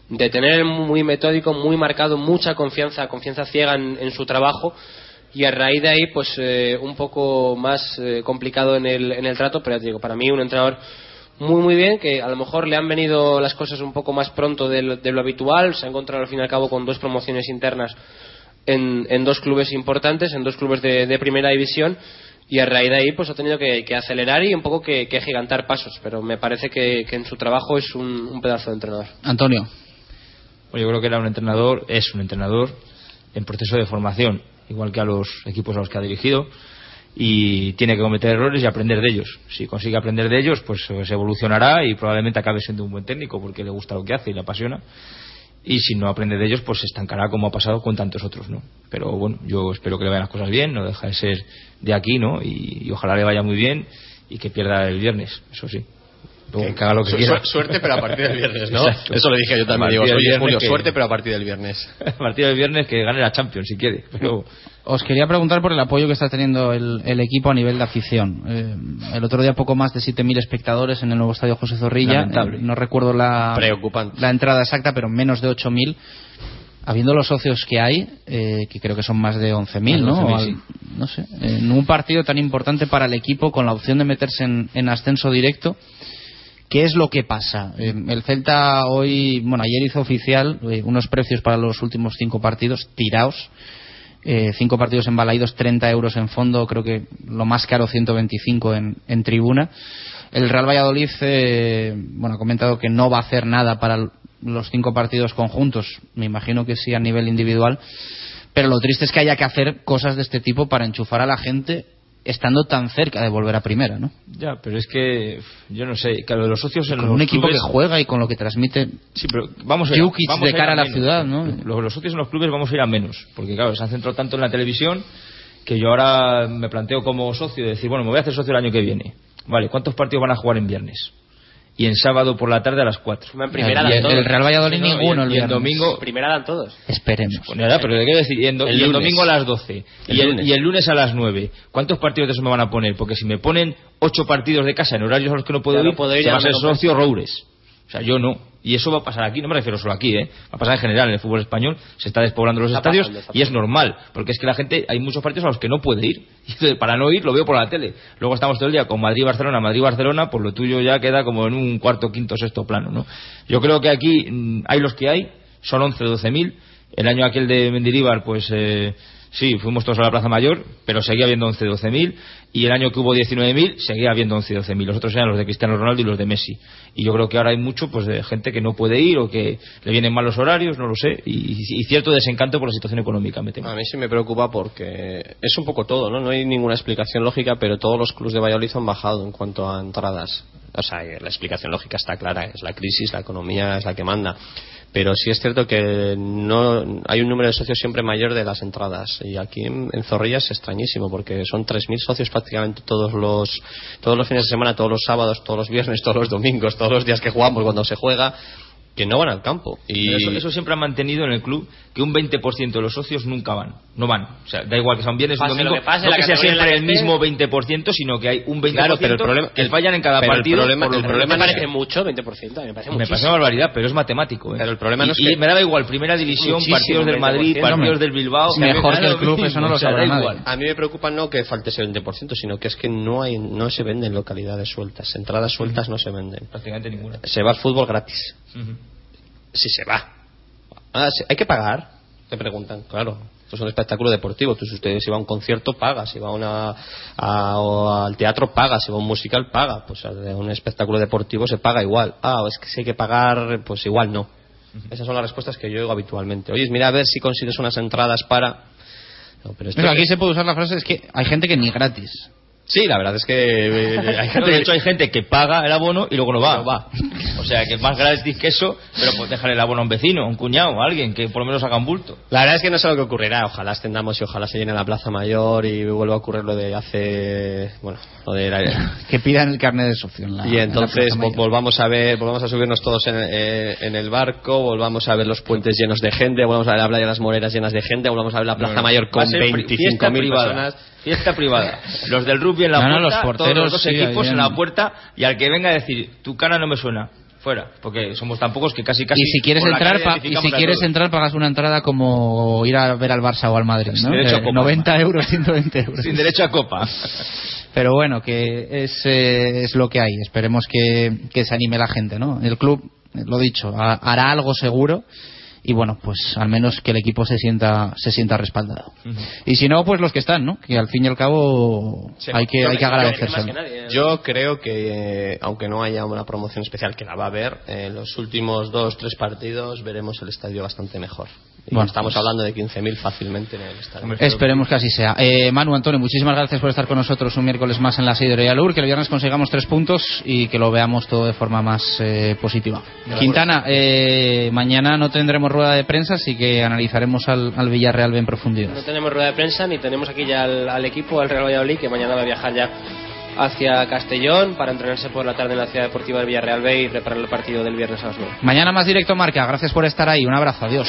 Speaker 18: de tener muy metódico, muy marcado, mucha confianza, confianza ciega en, en su trabajo y a raíz de ahí pues eh, un poco más eh, complicado en el, en el trato, pero ya te digo, para mí un entrenador muy muy bien, que a lo mejor le han venido las cosas un poco más pronto de lo, de lo habitual, se ha encontrado al fin y al cabo con dos promociones internas en, en dos clubes importantes, en dos clubes de, de primera división y a raíz de ahí pues ha tenido que, que acelerar y un poco que, que gigantar pasos, pero me parece que, que en su trabajo es un, un pedazo de entrenador.
Speaker 2: Antonio.
Speaker 19: Pues yo creo que era un entrenador, es un entrenador en proceso de formación, igual que a los equipos a los que ha dirigido, y tiene que cometer errores y aprender de ellos. Si consigue aprender de ellos, pues se evolucionará y probablemente acabe siendo un buen técnico porque le gusta lo que hace y le apasiona. Y si no aprende de ellos, pues se estancará como ha pasado con tantos otros, ¿no? Pero bueno, yo espero que le vayan las cosas bien, no deja de ser de aquí, ¿no? Y, y ojalá le vaya muy bien y que pierda el viernes, eso sí. Luego que haga lo que
Speaker 20: Su- su-
Speaker 19: quiera.
Speaker 20: suerte, pero a partir del viernes, ¿no?
Speaker 19: Exacto.
Speaker 20: Eso lo dije yo también. Digo, oye, Julio,
Speaker 19: que-
Speaker 20: suerte, pero a partir del viernes. [laughs]
Speaker 19: a partir del viernes que gane la Champions si quiere. Pero
Speaker 2: Os quería preguntar por el apoyo que está teniendo el, el equipo a nivel de afición. Eh, el otro día poco más de 7.000 espectadores en el nuevo estadio José Zorrilla.
Speaker 19: Lamentable.
Speaker 2: Eh, no recuerdo la,
Speaker 20: Preocupante.
Speaker 2: la entrada exacta, pero menos de 8.000. Habiendo los socios que hay, eh, que creo que son más de 11.000,
Speaker 19: Más de
Speaker 2: ¿no?
Speaker 19: 11.000,
Speaker 2: O al-
Speaker 19: sí.
Speaker 2: no sé. En un partido tan importante para el equipo con la opción de meterse en, en ascenso directo. ¿Qué es lo que pasa? Eh, el Celta hoy, bueno, ayer hizo oficial eh, unos precios para los últimos cinco partidos tiraos. Eh, cinco partidos en Balaidos, 30 euros en fondo, creo que lo más caro 125 en, en tribuna. El Real Valladolid, bueno, ha comentado que no va a hacer nada para los cinco partidos conjuntos, me imagino que sí a nivel individual, pero lo triste es que haya que hacer cosas de este tipo para enchufar a la gente estando tan cerca de volver a primera, ¿no?
Speaker 19: Ya, pero es que yo no sé, claro, los socios en
Speaker 2: con
Speaker 19: los
Speaker 2: un equipo
Speaker 19: clubes-
Speaker 2: que juega y con lo que transmite
Speaker 19: Sí, pero vamos a
Speaker 2: Jukic
Speaker 19: vamos
Speaker 2: de
Speaker 19: ir
Speaker 2: cara a la
Speaker 19: menos.
Speaker 2: ciudad, ¿no?
Speaker 19: Los, los socios en los clubes vamos a ir a menos, porque claro, se han centrado tanto en la televisión que yo ahora me planteo como socio de decir, bueno, me voy a hacer socio el año que viene. Vale, ¿cuántos partidos van a jugar en viernes? Y en sábado por la tarde a las 4.
Speaker 18: En primera
Speaker 2: Y
Speaker 18: dan
Speaker 2: el-
Speaker 18: todos.
Speaker 2: el Real Valladolid
Speaker 19: Sí, no,
Speaker 2: ninguno
Speaker 19: y,
Speaker 2: el
Speaker 19: y el domingo
Speaker 18: Primera dan todos.
Speaker 2: Esperemos.
Speaker 19: Bueno, ya, pero le quiero decir, y, en do-
Speaker 18: El
Speaker 19: y el domingo a las 12
Speaker 18: El
Speaker 19: y, el,
Speaker 18: lunes.
Speaker 19: y el lunes a las 9. ¿Cuántos partidos de esos me van a poner? Porque si me ponen 8 partidos de casa en horarios a los que no puedo
Speaker 18: Ya no
Speaker 19: ir,
Speaker 18: puedo ir,
Speaker 19: se va a
Speaker 18: no
Speaker 19: ser socio Roures. O sea, yo no. Y eso va a pasar aquí, no me refiero solo aquí, ¿eh? Va a pasar en general en el fútbol español. Se está despoblando los
Speaker 18: Está
Speaker 19: estadios
Speaker 18: pasando,
Speaker 19: y es normal. Porque es que la gente, hay muchos partidos a los que no puede ir. [laughs] Y para no ir, lo veo por la tele. Luego estamos todo el día con Madrid-Barcelona, Madrid-Barcelona, pues lo tuyo ya queda como en un cuarto, quinto, sexto plano, ¿no? Yo creo que aquí mm, hay los que hay, son 11 o 12 mil. El año aquel de Mendilibar, pues eh, sí, fuimos todos a la Plaza Mayor, pero seguía habiendo 11 o 12 mil. Y el año que hubo 19 mil, seguía habiendo 11 o 12 mil. Los otros eran los de Cristiano Ronaldo y los de Messi. Y yo creo que ahora hay mucho pues de gente que no puede ir o que le vienen mal los horarios, no lo sé. Y, y cierto desencanto por la situación económica, me temo.
Speaker 20: A mí sí me preocupa porque es un poco todo, ¿no? No hay ninguna explicación lógica, pero todos los clubes de Valladolid han bajado en cuanto a entradas. O sea, la explicación lógica está clara, es la crisis, la economía es la que manda. Pero sí es cierto que no hay un número de socios siempre mayor de las entradas. Y aquí en, en Zorrilla es extrañísimo porque son 3.000 socios prácticamente todos los, todos los fines de semana, todos los sábados, todos los viernes, [laughs] todos los domingos, todos los días que jugamos cuando se juega, que no van al campo. Y
Speaker 19: Eso, eso siempre ha mantenido en el club que un 20% de los socios nunca van. No van. O sea, da igual que sea un viernes o un
Speaker 18: Pase lo
Speaker 19: domingo.
Speaker 18: que pase,
Speaker 19: no
Speaker 18: la
Speaker 19: que sea siempre
Speaker 18: que
Speaker 19: el mismo 20%, sino que hay un 20%
Speaker 20: Claro, pero el problema-
Speaker 19: que fallan en cada
Speaker 20: pero el
Speaker 19: partido.
Speaker 20: problema-
Speaker 19: por
Speaker 20: el problema
Speaker 18: me parece mucho, 20%, a mí me parece
Speaker 19: me parece una barbaridad, pero es matemático. ¿eh?
Speaker 20: Pero el problema
Speaker 19: y,
Speaker 20: no es
Speaker 19: y
Speaker 20: que-
Speaker 19: me daba igual, primera división, partidos del
Speaker 18: 20%,
Speaker 19: Madrid, partidos del Bilbao.
Speaker 2: Mejor que el club,
Speaker 19: mismo,
Speaker 2: eso no lo
Speaker 19: o sea,
Speaker 2: sabrá nadie.
Speaker 19: igual.
Speaker 20: A mí me preocupa no que falte ese 20%, sino que es que no hay no se venden localidades sueltas. Entradas sueltas no se venden.
Speaker 19: Prácticamente ninguna.
Speaker 20: Se va al fútbol gratis. Si se va. Ah, sí, ¿Hay que pagar? Te preguntan, claro. Esto es un espectáculo deportivo. Si usted si va a un concierto, paga. Si va a una, a- o al teatro, paga. Si va a un musical, paga. Pues a un espectáculo deportivo se paga igual. Ah, es que si hay que pagar, pues igual no. Esas son las respuestas que yo oigo habitualmente. Oye, mira a ver si consigues unas entradas para... No, pero esto
Speaker 2: Pero
Speaker 20: es-
Speaker 2: aquí se puede usar la frase, es que hay gente que ni gratis.
Speaker 20: Sí, la verdad es que eh, hay gente
Speaker 19: de hecho, hay gente que paga el abono y luego no va. O sea, que es más gratis que eso, pero pues dejar el abono a un vecino, a un cuñado, a alguien que por lo menos haga un bulto.
Speaker 20: La verdad es que no sé lo que ocurrirá. Ojalá extendamos y ojalá se llene la Plaza Mayor y vuelva a ocurrir lo de hace. Bueno, lo de. la-
Speaker 2: Que pidan el carnet de socio. en la-
Speaker 20: y
Speaker 2: en la
Speaker 20: entonces volvamos a ver, volvamos a subirnos todos en, eh, en el barco, volvamos a ver los puentes llenos de gente, volvamos a ver la playa de las Moreras llenas de gente, volvamos a ver la Plaza
Speaker 19: No, no.
Speaker 20: Mayor
Speaker 19: Va
Speaker 20: con
Speaker 19: ser pri- fiesta
Speaker 20: 25.000
Speaker 19: privada.
Speaker 20: personas.
Speaker 19: Fiesta privada. Los del rugby en la
Speaker 2: No, no,
Speaker 19: puerta,
Speaker 2: los
Speaker 19: todos
Speaker 2: porteros,
Speaker 19: los dos
Speaker 2: sí,
Speaker 19: equipos en la puerta y al que venga a decir, tu cara no me suena, fuera. Porque somos tan pocos que casi casi...
Speaker 2: y si quieres entrar, pa- y si quieres
Speaker 19: todos.
Speaker 2: entrar pagas una entrada como ir a ver al Barça o al Madrid, ¿no?
Speaker 19: derecho a
Speaker 2: Eh,
Speaker 19: copa,
Speaker 2: 90 euros, 120 euros.
Speaker 19: Sin derecho a copa.
Speaker 2: Pero bueno, que es, eh, es lo que hay. Esperemos que, que se anime la gente, ¿no? El club, lo dicho, ha- hará algo seguro y bueno, pues al menos que el equipo se sienta se sienta respaldado. Y si no, pues los que están, ¿no? Que al fin y al cabo
Speaker 20: Sí.
Speaker 2: hay que hay que agradecérselo.
Speaker 20: Yo creo que, eh, aunque no haya una promoción especial, que la va a haber, en los últimos dos, tres partidos veremos el estadio bastante mejor.
Speaker 2: Bueno,
Speaker 20: estamos
Speaker 2: pues-
Speaker 20: hablando de 15.000 fácilmente en el estadio.
Speaker 2: Esperemos que así sea. Eh, Manu, Antonio, muchísimas gracias por estar con nosotros un miércoles más en la Alur, que el viernes consigamos tres puntos y que lo veamos todo de forma más eh, positiva. Quintana, eh, mañana no tendremos rueda de prensa, así que analizaremos al, al Villarreal en profundidad.
Speaker 18: No tenemos rueda de prensa ni tenemos aquí ya al, al equipo, al Real Valladolid, que mañana va a viajar ya hacia Castellón para entrenarse por la tarde en la ciudad deportiva del Villarreal B y preparar el partido del viernes a las 9.
Speaker 2: Mañana más directo marca. Gracias por estar ahí. Un abrazo. Adiós.